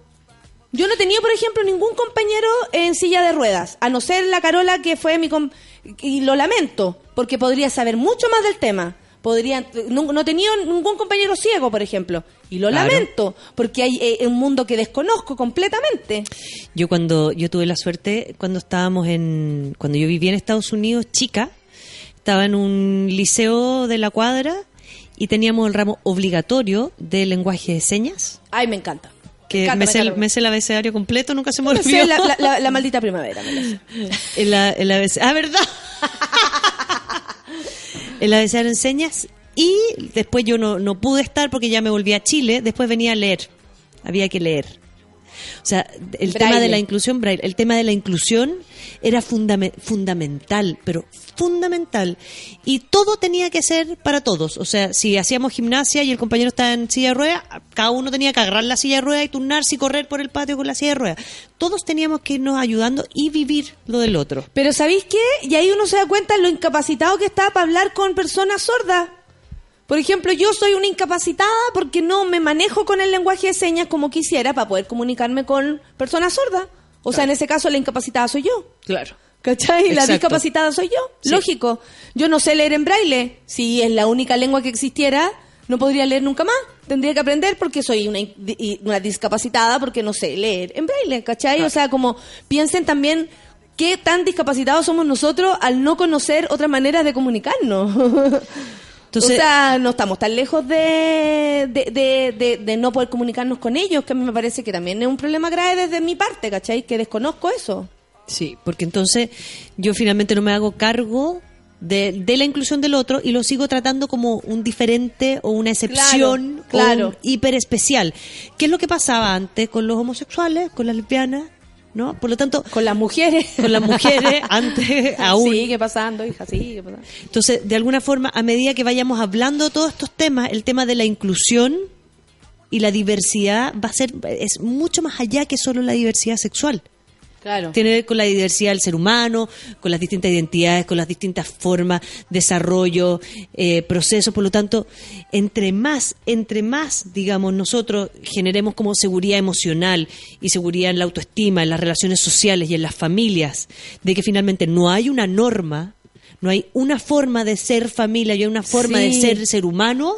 Yo no he tenido, por ejemplo, ningún compañero en silla de ruedas, a no ser la Carola que fue mi... com- y lo lamento, porque podría saber mucho más del tema. Podría, no, no tenido ningún compañero ciego, por ejemplo. Y lo Claro. lamento, porque hay eh, un mundo que desconozco completamente. Yo cuando yo tuve la suerte cuando estábamos en cuando yo vivía en Estados Unidos, chica, estaba en un liceo de la cuadra y teníamos el ramo obligatorio de lenguaje de señas, Ay, me encanta. que encanta, me, me sé, encanta. me sé el abecedario completo, nunca se me Me olvidó. sé la, la- la- la maldita primavera. me la sé. el, a- el abece- ah, ¿verdad? El abecedario en señas. Y después yo no, no pude estar porque ya me volví a Chile, después venía a leer, había que leer. O sea, el tema de la inclusión, braille, el tema de la inclusión era fundame- fundamental, pero fundamental. Y todo tenía que ser para todos. O sea, si hacíamos gimnasia y el compañero estaba en silla de ruedas, cada uno tenía que agarrar la silla de ruedas y turnarse y correr por el patio con la silla de ruedas. Todos teníamos que irnos ayudando y vivir lo del otro. Pero ¿sabéis qué? Y ahí uno se da cuenta lo incapacitado que está para hablar con personas sordas. Por ejemplo, yo soy una incapacitada porque no me manejo con el lenguaje de señas como quisiera para poder comunicarme con personas sordas. O sea, en ese caso la incapacitada soy yo. Claro. ¿Cachai? La discapacitada soy yo. Sí. Lógico. Yo no sé leer en braille. Si es la única lengua que existiera, no podría leer nunca más. Tendría que aprender porque soy una discapacitada porque no sé leer en braille. ¿Cachai? O sea, como piensen también qué tan discapacitados somos nosotros al no conocer otras maneras de comunicarnos. Entonces- o sea, no estamos tan lejos de, de, de- no poder comunicarnos con ellos, que a mí me parece que también es un problema grave desde mi parte, ¿cachai? Que desconozco eso. Sí, porque entonces yo finalmente no me hago cargo de, de la inclusión del otro y lo sigo tratando como un diferente o una excepción Claro, claro. o un hiper especial. ¿Qué es lo que pasaba antes con los homosexuales, con las lesbianas? ¿No? Por lo tanto, con las mujeres, con las mujeres antes aún. Sigue pasando, hija, sigue pasando. Entonces, de alguna forma, a medida que vayamos hablando de todos estos temas, el tema de la inclusión y la diversidad va a ser es mucho más allá que solo la diversidad sexual. Claro. Tiene que ver con la diversidad del ser humano, con las distintas identidades, con las distintas formas, desarrollo, eh, procesos. Por lo tanto, entre más, entre más, digamos, nosotros generemos como seguridad emocional y seguridad en la autoestima, en las relaciones sociales y en las familias, de que finalmente no hay una norma, no hay una forma de ser familia y hay una forma de ser ser humano,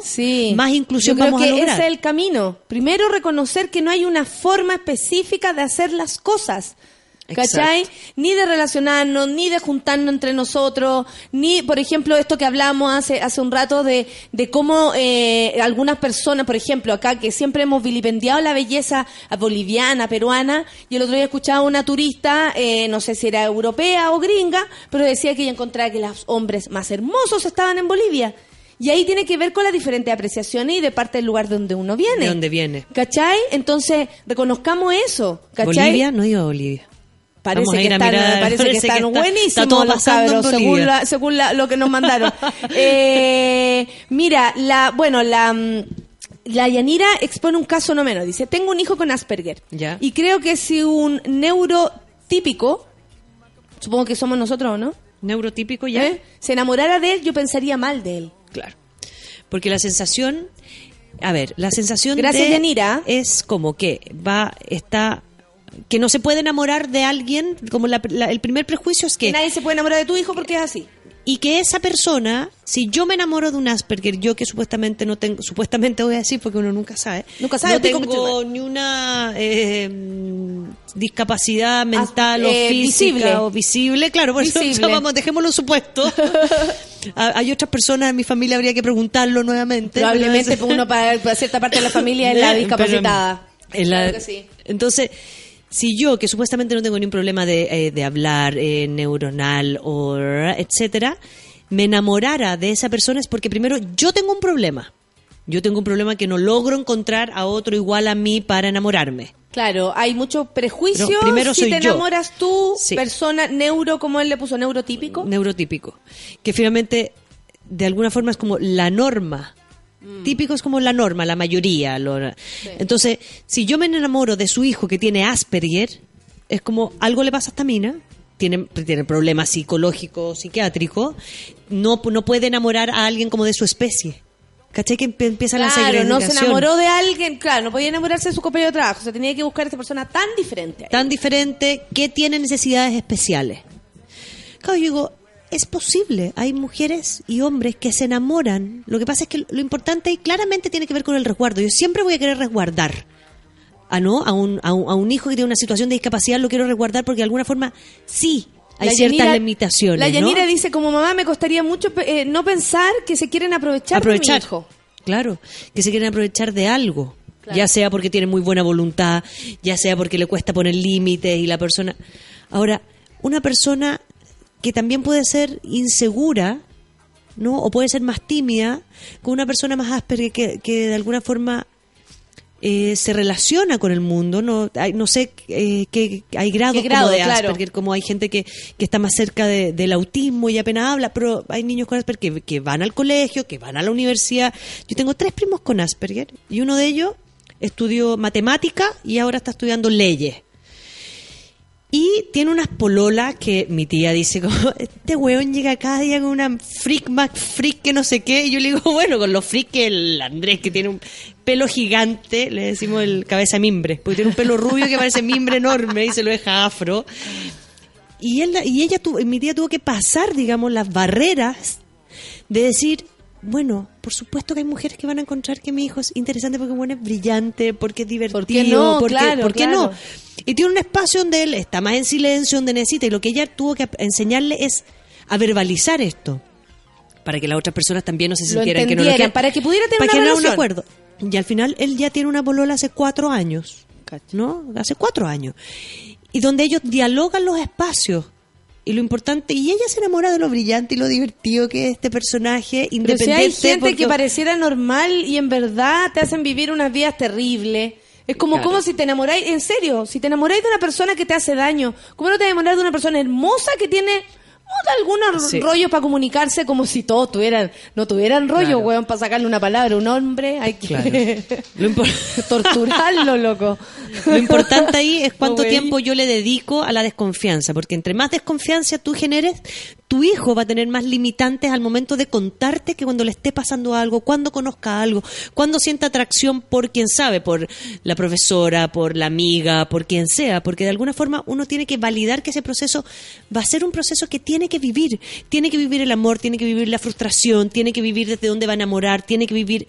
más inclusión Yo creo vamos que a lograr. ese es el camino. Primero reconocer que no hay una forma específica de hacer las cosas. ¿Cachai? Ni de relacionarnos, ni de juntarnos entre nosotros, ni, por ejemplo, esto que hablamos hace, hace un rato de, de cómo eh, algunas personas, por ejemplo, acá que siempre hemos vilipendiado la belleza boliviana, peruana, y el otro día escuchaba a una turista, eh, no sé si era europea o gringa, pero decía que ella encontraba que los hombres más hermosos estaban en Bolivia. Y ahí tiene que ver con las diferentes apreciaciones y de parte del lugar donde uno viene. ¿De dónde viene? ¿Cachai? Entonces, reconozcamos eso. ¿Cachai? Bolivia, no a Bolivia. Parece Vamos que están, mirar, parece que parece que están está- buenísimos está todo los cabros, según, la- según la- lo que nos mandaron. Eh, mira, la, bueno, la, la Yanira expone un caso no menos. Dice, tengo un hijo con Asperger. Ya. Y creo que si un neurotípico, supongo que somos nosotros, ¿no? Neurotípico ya. ¿Eh? Se enamorara de él, yo pensaría mal de él. Claro. Porque la sensación, a ver, la sensación Gracias, de Yanira. es como que va, está, que no se puede enamorar de alguien, como la- la- el primer prejuicio es que Nadie se puede enamorar de tu hijo porque es así. y que esa persona, si yo me enamoro de un Asperger, yo que supuestamente no tengo, supuestamente voy a decir porque uno nunca sabe, Nunca sabe, no tengo ni una eh, discapacidad mental eh, o física visible. o visible, claro, por eso vamos, dejémoslo supuesto. Ah, Hay otras personas en mi familia, habría que preguntarlo nuevamente. Probablemente uno para, para cierta parte de la familia es la discapacitada. en la- Claro que sí. Entonces, si yo, que supuestamente no tengo ningún problema de, eh, de hablar eh, neuronal o etcétera, me enamorara de esa persona es porque primero yo tengo un problema. Yo tengo un problema que no logro encontrar a otro igual a mí para enamorarme. Claro, hay mucho prejuicio. Pero primero si soy te yo. enamoras tú, Sí. persona neuro, como él le puso, neurotípico. Neurotípico. Que finalmente, de alguna forma, es como la norma. Mm. Típico es como la norma, la mayoría. lo- Entonces, si yo me enamoro de su hijo que tiene Asperger, es como algo le pasa a esta mina, tiene, tiene problemas psicológicos, psiquiátricos, no, no puede enamorar a alguien como de su especie. ¿Cachai? Que empieza la Claro, segregación. no se enamoró de alguien, claro, no podía enamorarse de su compañero de trabajo, o sea, tenía que buscar a esta persona tan diferente. tan diferente que tiene necesidades especiales. Claro, yo digo, es posible. Hay mujeres y hombres que se enamoran. Lo que pasa es que lo importante y claramente tiene que ver con el resguardo. Yo siempre voy a querer resguardar. A, ¿no? a, un, a, un, a un hijo que tiene una situación de discapacidad lo quiero resguardar porque de alguna forma sí hay La ciertas Yanira- limitaciones. La ¿no? Yanira dice, como mamá me costaría mucho eh, no pensar que se quieren aprovechar, aprovechar. de mi hijo. Claro, que se quieren aprovechar de algo. Ya sea porque tiene muy buena voluntad, ya sea porque le cuesta poner límites y la persona... Ahora, una persona que también puede ser insegura, ¿no? O puede ser más tímida, con una persona más áspera que, que de alguna forma eh, se relaciona con el mundo, no, hay- no sé eh, qué hay grados ¿Qué grado, como de claro. Asperger, como hay gente que, que está más cerca de- del autismo y apenas habla, pero hay niños con Asperger que, que van al colegio, que van a la universidad. Yo tengo tres primos con Asperger y uno de ellos estudió matemática y ahora está estudiando leyes. Y tiene unas pololas que mi tía dice como, este weón llega cada día con una freak Mac freak que no sé qué. Y yo le digo, bueno, con los freak que el Andrés que tiene un pelo gigante, le decimos el cabeza mimbre, porque tiene un pelo rubio que parece mimbre enorme y se lo deja afro. Y, él, y ella tuvo, mi tía tuvo que pasar, digamos, las barreras de decir, bueno, por supuesto que hay mujeres que van a encontrar que mi hijo es interesante porque bueno, es brillante, porque es divertido, qué no? porque, Claro, ¿por qué claro. no? Y tiene un espacio donde él está más en silencio, donde necesita, y lo que ella tuvo que enseñarle es a verbalizar esto, para que las otras personas también no se Lo sintieran que no lo quieren, para que pudiera tener para una que un acuerdo. Y al final él ya tiene una polola hace cuatro años, ¿no? Hace cuatro años. Y donde ellos dialogan los espacios. Y lo importante, y ella se enamora de lo brillante y lo divertido que es este personaje, Pero si independiente. hay gente porque- que pareciera normal y en verdad te hacen vivir unas vidas terribles. Es como, Claro. como si te enamoráis, en serio, si te enamoráis de una persona que te hace daño, ¿cómo no te enamoráis de una persona hermosa que tiene algunos Sí. rollos para comunicarse como si todos tuvieran, no tuvieran rollo, Claro. weón, para sacarle una palabra a un hombre? Hay que Claro. Lo torturarlo, loco. Lo importante ahí es cuánto No, tiempo yo le dedico a la desconfianza, porque entre más desconfianza tú generes, tu hijo va a tener más limitantes al momento de contarte que cuando le esté pasando algo, cuando conozca algo, cuando sienta atracción por quien sabe, por la profesora, por la amiga, por quien sea, porque de alguna forma uno tiene que validar que ese proceso va a ser un proceso que tiene que vivir, tiene que vivir el amor, tiene que vivir la frustración, tiene que vivir desde dónde va a enamorar, tiene que vivir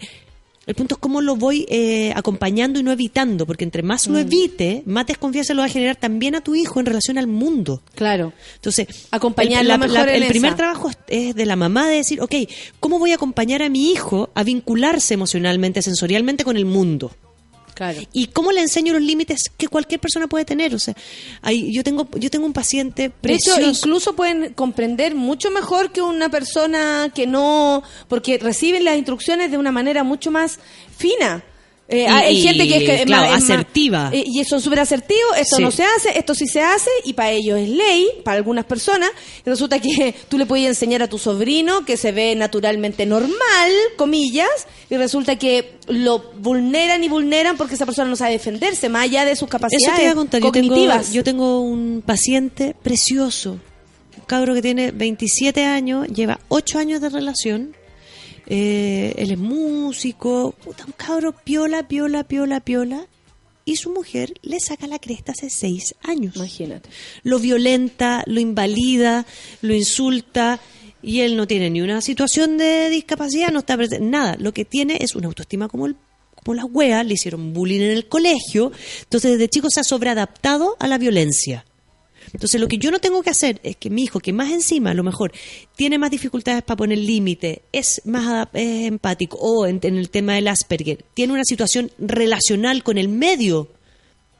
el punto es cómo lo voy eh, acompañando y no evitando, porque entre más lo Mm. evite, más desconfianza lo va a generar también a tu hijo en relación al mundo. Claro. Entonces, Acompañarlo el, la- mejor la- en el primer esa. trabajo es- es de la mamá de decir, ok, ¿cómo voy a acompañar a mi hijo a vincularse emocionalmente, sensorialmente con el mundo? Claro. y cómo le enseño los límites que cualquier persona puede tener o sea hay, yo tengo yo tengo un paciente De hecho, precioso incluso pueden comprender mucho mejor que una persona que no, porque reciben las instrucciones de una manera mucho más fina. Eh, Y- hay gente que es, que claro, más- asertiva. eh, y son súper asertivos, esto Sí. no se hace, esto sí se hace, y para ellos es ley, para algunas personas. Y resulta que tú le puedes enseñar a tu sobrino que se ve naturalmente normal, comillas, y resulta que lo vulneran y vulneran porque esa persona no sabe defenderse, más allá de sus capacidades Eso te iba a contar. Yo tengo, cognitivas. yo tengo un paciente precioso, un cabro que tiene 27 años, lleva 8 años de relación. Eh, él es músico, puta, un cabro piola, piola, piola, piola. Y su mujer le saca la cresta hace 6 años. Imagínate. Lo violenta, lo invalida, lo insulta. Y él no tiene ni una situación de discapacidad, no está presente, nada. Lo que tiene es una autoestima como el como las weas, le hicieron bullying en el colegio, entonces desde chico se ha sobreadaptado a la violencia. Entonces lo que yo no tengo que hacer es que mi hijo, que más encima a lo mejor tiene más dificultades para poner límite, es más es empático, o en, en el tema del Asperger, tiene una situación relacional con el medio,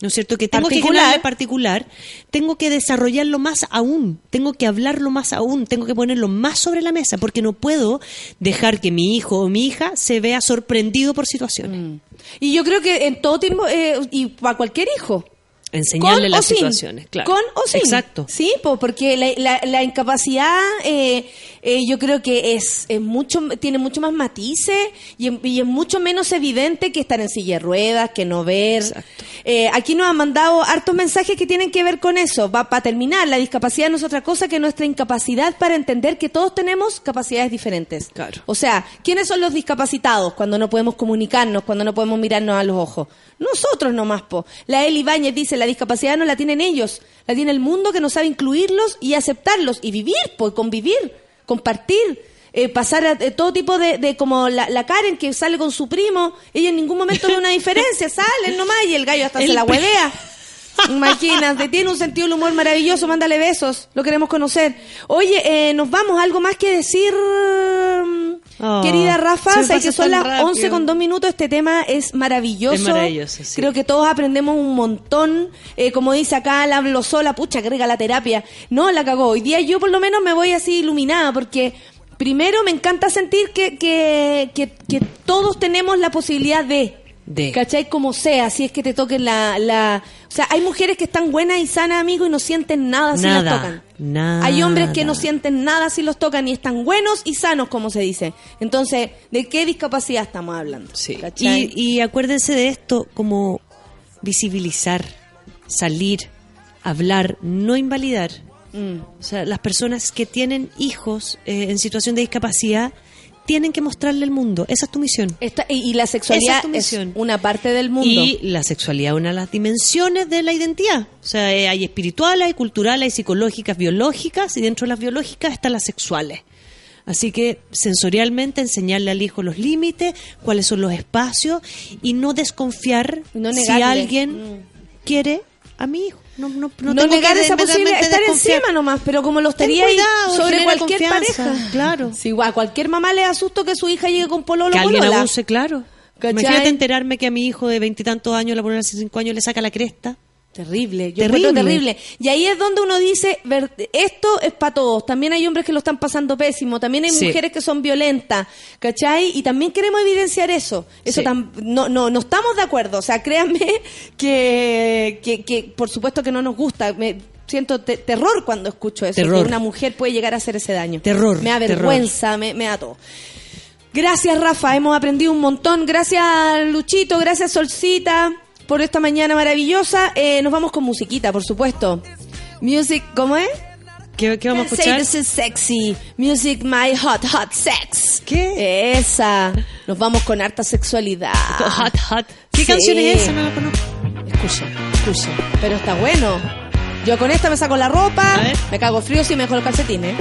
¿no es cierto? Que tengo que Particular. generarle particular, tengo que desarrollarlo más aún, tengo que hablarlo más aún, tengo que ponerlo más sobre la mesa, porque no puedo dejar que mi hijo o mi hija se vea sorprendido por situaciones. Y yo creo que en todo tiempo, eh, y para cualquier hijo. Enseñarle las sin. situaciones, claro. Con o sin. Exacto. Sí, po, porque la, la- la incapacidad eh, eh, yo creo que es, es mucho tiene mucho más matices y, y es mucho menos evidente que estar en silla de ruedas, que no ver. Eh, aquí nos han mandado hartos mensajes que tienen que ver con eso. Va para terminar, la discapacidad no es otra cosa que nuestra incapacidad para entender que todos tenemos capacidades diferentes. Claro. O sea, ¿quiénes son los discapacitados cuando no podemos comunicarnos, cuando no podemos mirarnos a los ojos? Nosotros nomás, po. La Eli Ibáñez dice, la discapacidad no la tienen ellos, la tiene el mundo que no sabe incluirlos y aceptarlos y vivir, pues convivir, compartir. eh, pasar a eh, todo tipo de, de como la, la Karen que sale con su primo, ella en ningún momento ve una diferencia, salen nomás y el gallo hasta se la huevea. Imagínate, tiene un sentido del humor maravilloso, mándale besos, lo queremos conocer. Oye, eh, nos vamos, algo más que decir, Oh, querida Rafa, sabes que son las rápido. 11 con dos minutos, este tema es maravilloso. Es maravilloso, sí. Creo que todos aprendemos un montón, Eh, como dice acá, la hablo sola, pucha, agrega la terapia. No, la cagó. Hoy día yo por lo menos me voy así iluminada, porque primero me encanta sentir que, que, que, que todos tenemos la posibilidad de... De. ¿Cachai? Como sea, si es que te toquen la, la... O sea, hay mujeres que están buenas y sanas, amigo, y no sienten nada si las tocan. nada. Hay hombres que no sienten nada si los tocan y están buenos y sanos, como se dice. Entonces, ¿de qué discapacidad estamos hablando? Sí. ¿Cachai? Y, y acuérdense de esto como visibilizar, salir, hablar, no invalidar. Mm. O sea, las personas que tienen hijos eh, en situación de discapacidad tienen que mostrarle el mundo. Esa es tu misión. Esta- y, y la sexualidad Esa es tu una parte del mundo. Y la sexualidad es una de las dimensiones de la identidad. O sea, eh, hay espirituales, hay culturales, hay psicológicas, biológicas, y dentro de las biológicas están las sexuales. Así que sensorialmente enseñarle al hijo los límites, cuáles son los espacios y no desconfiar No si alguien quiere a mi hijo. No, no, no no, negar esa posibilidad, estar desconfiar. encima nomás, pero como lo estaría cuidado, sobre cualquier pareja. Claro. Si igual, a cualquier mamá le asusto que su hija llegue con pololo que alguien polola. abuse, claro. ¿Cachai? Imagínate enterarme que a mi hijo de veintitantos años, la polola hace cinco años, le saca la cresta. Terrible, yo Terrible. terrible. Y ahí es donde uno dice, ver- esto es para todos. También hay hombres que lo están pasando pésimo, también hay Sí. mujeres que son violentas, ¿cachai? Y también queremos evidenciar eso. Eso Sí. tam- no, no, no estamos de acuerdo. O sea, créanme que, que, que por supuesto que no nos gusta. Me siento te- terror cuando escucho eso, Terror. que una mujer puede llegar a hacer ese daño. Terror, Me da terror. vergüenza, me, me da todo. Gracias, Rafa. Hemos aprendido un montón. Gracias, Luchito. Gracias, Solcita, por esta mañana maravillosa. Eh, nos vamos con musiquita, por supuesto. Music, ¿cómo es? ¿Qué, qué vamos a Say escuchar? this is sexy. Music, my hot, hot sex. ¿Qué? Esa. Nos vamos con harta sexualidad. Hot, hot. ¿Qué Sí. canción es esa? No la conozco. Escucha, escucha. Pero está bueno. Yo con esta me saco la ropa, me cago frío si me dejo los calcetines.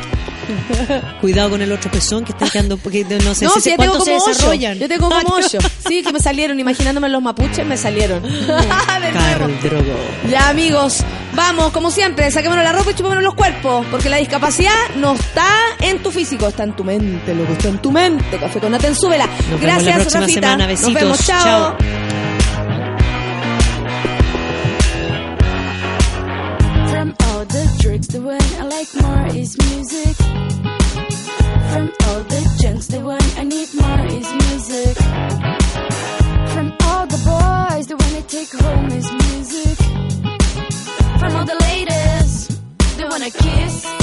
Cuidado con el otro pezón que está quedando, porque no sé no, si si cuánto se desarrollan. Yo tengo como ocho. Sí, que me salieron, imaginándome los mapuches, me salieron. De nuevo. Carl Drogo. Ya, amigos, vamos, como siempre, saquémonos la ropa y chupémonos los cuerpos, porque la discapacidad no está en tu físico, está en tu mente, loco, está en tu mente. Café con Naten, súbela. Nos vemos Gracias, la próxima Rafita. semana. Nos vemos, chao. Chao. Tricks, the one I like more is music. From all the junks, the one I need more is music. From all the boys, the one I take home is music. From all the ladies, the one I kiss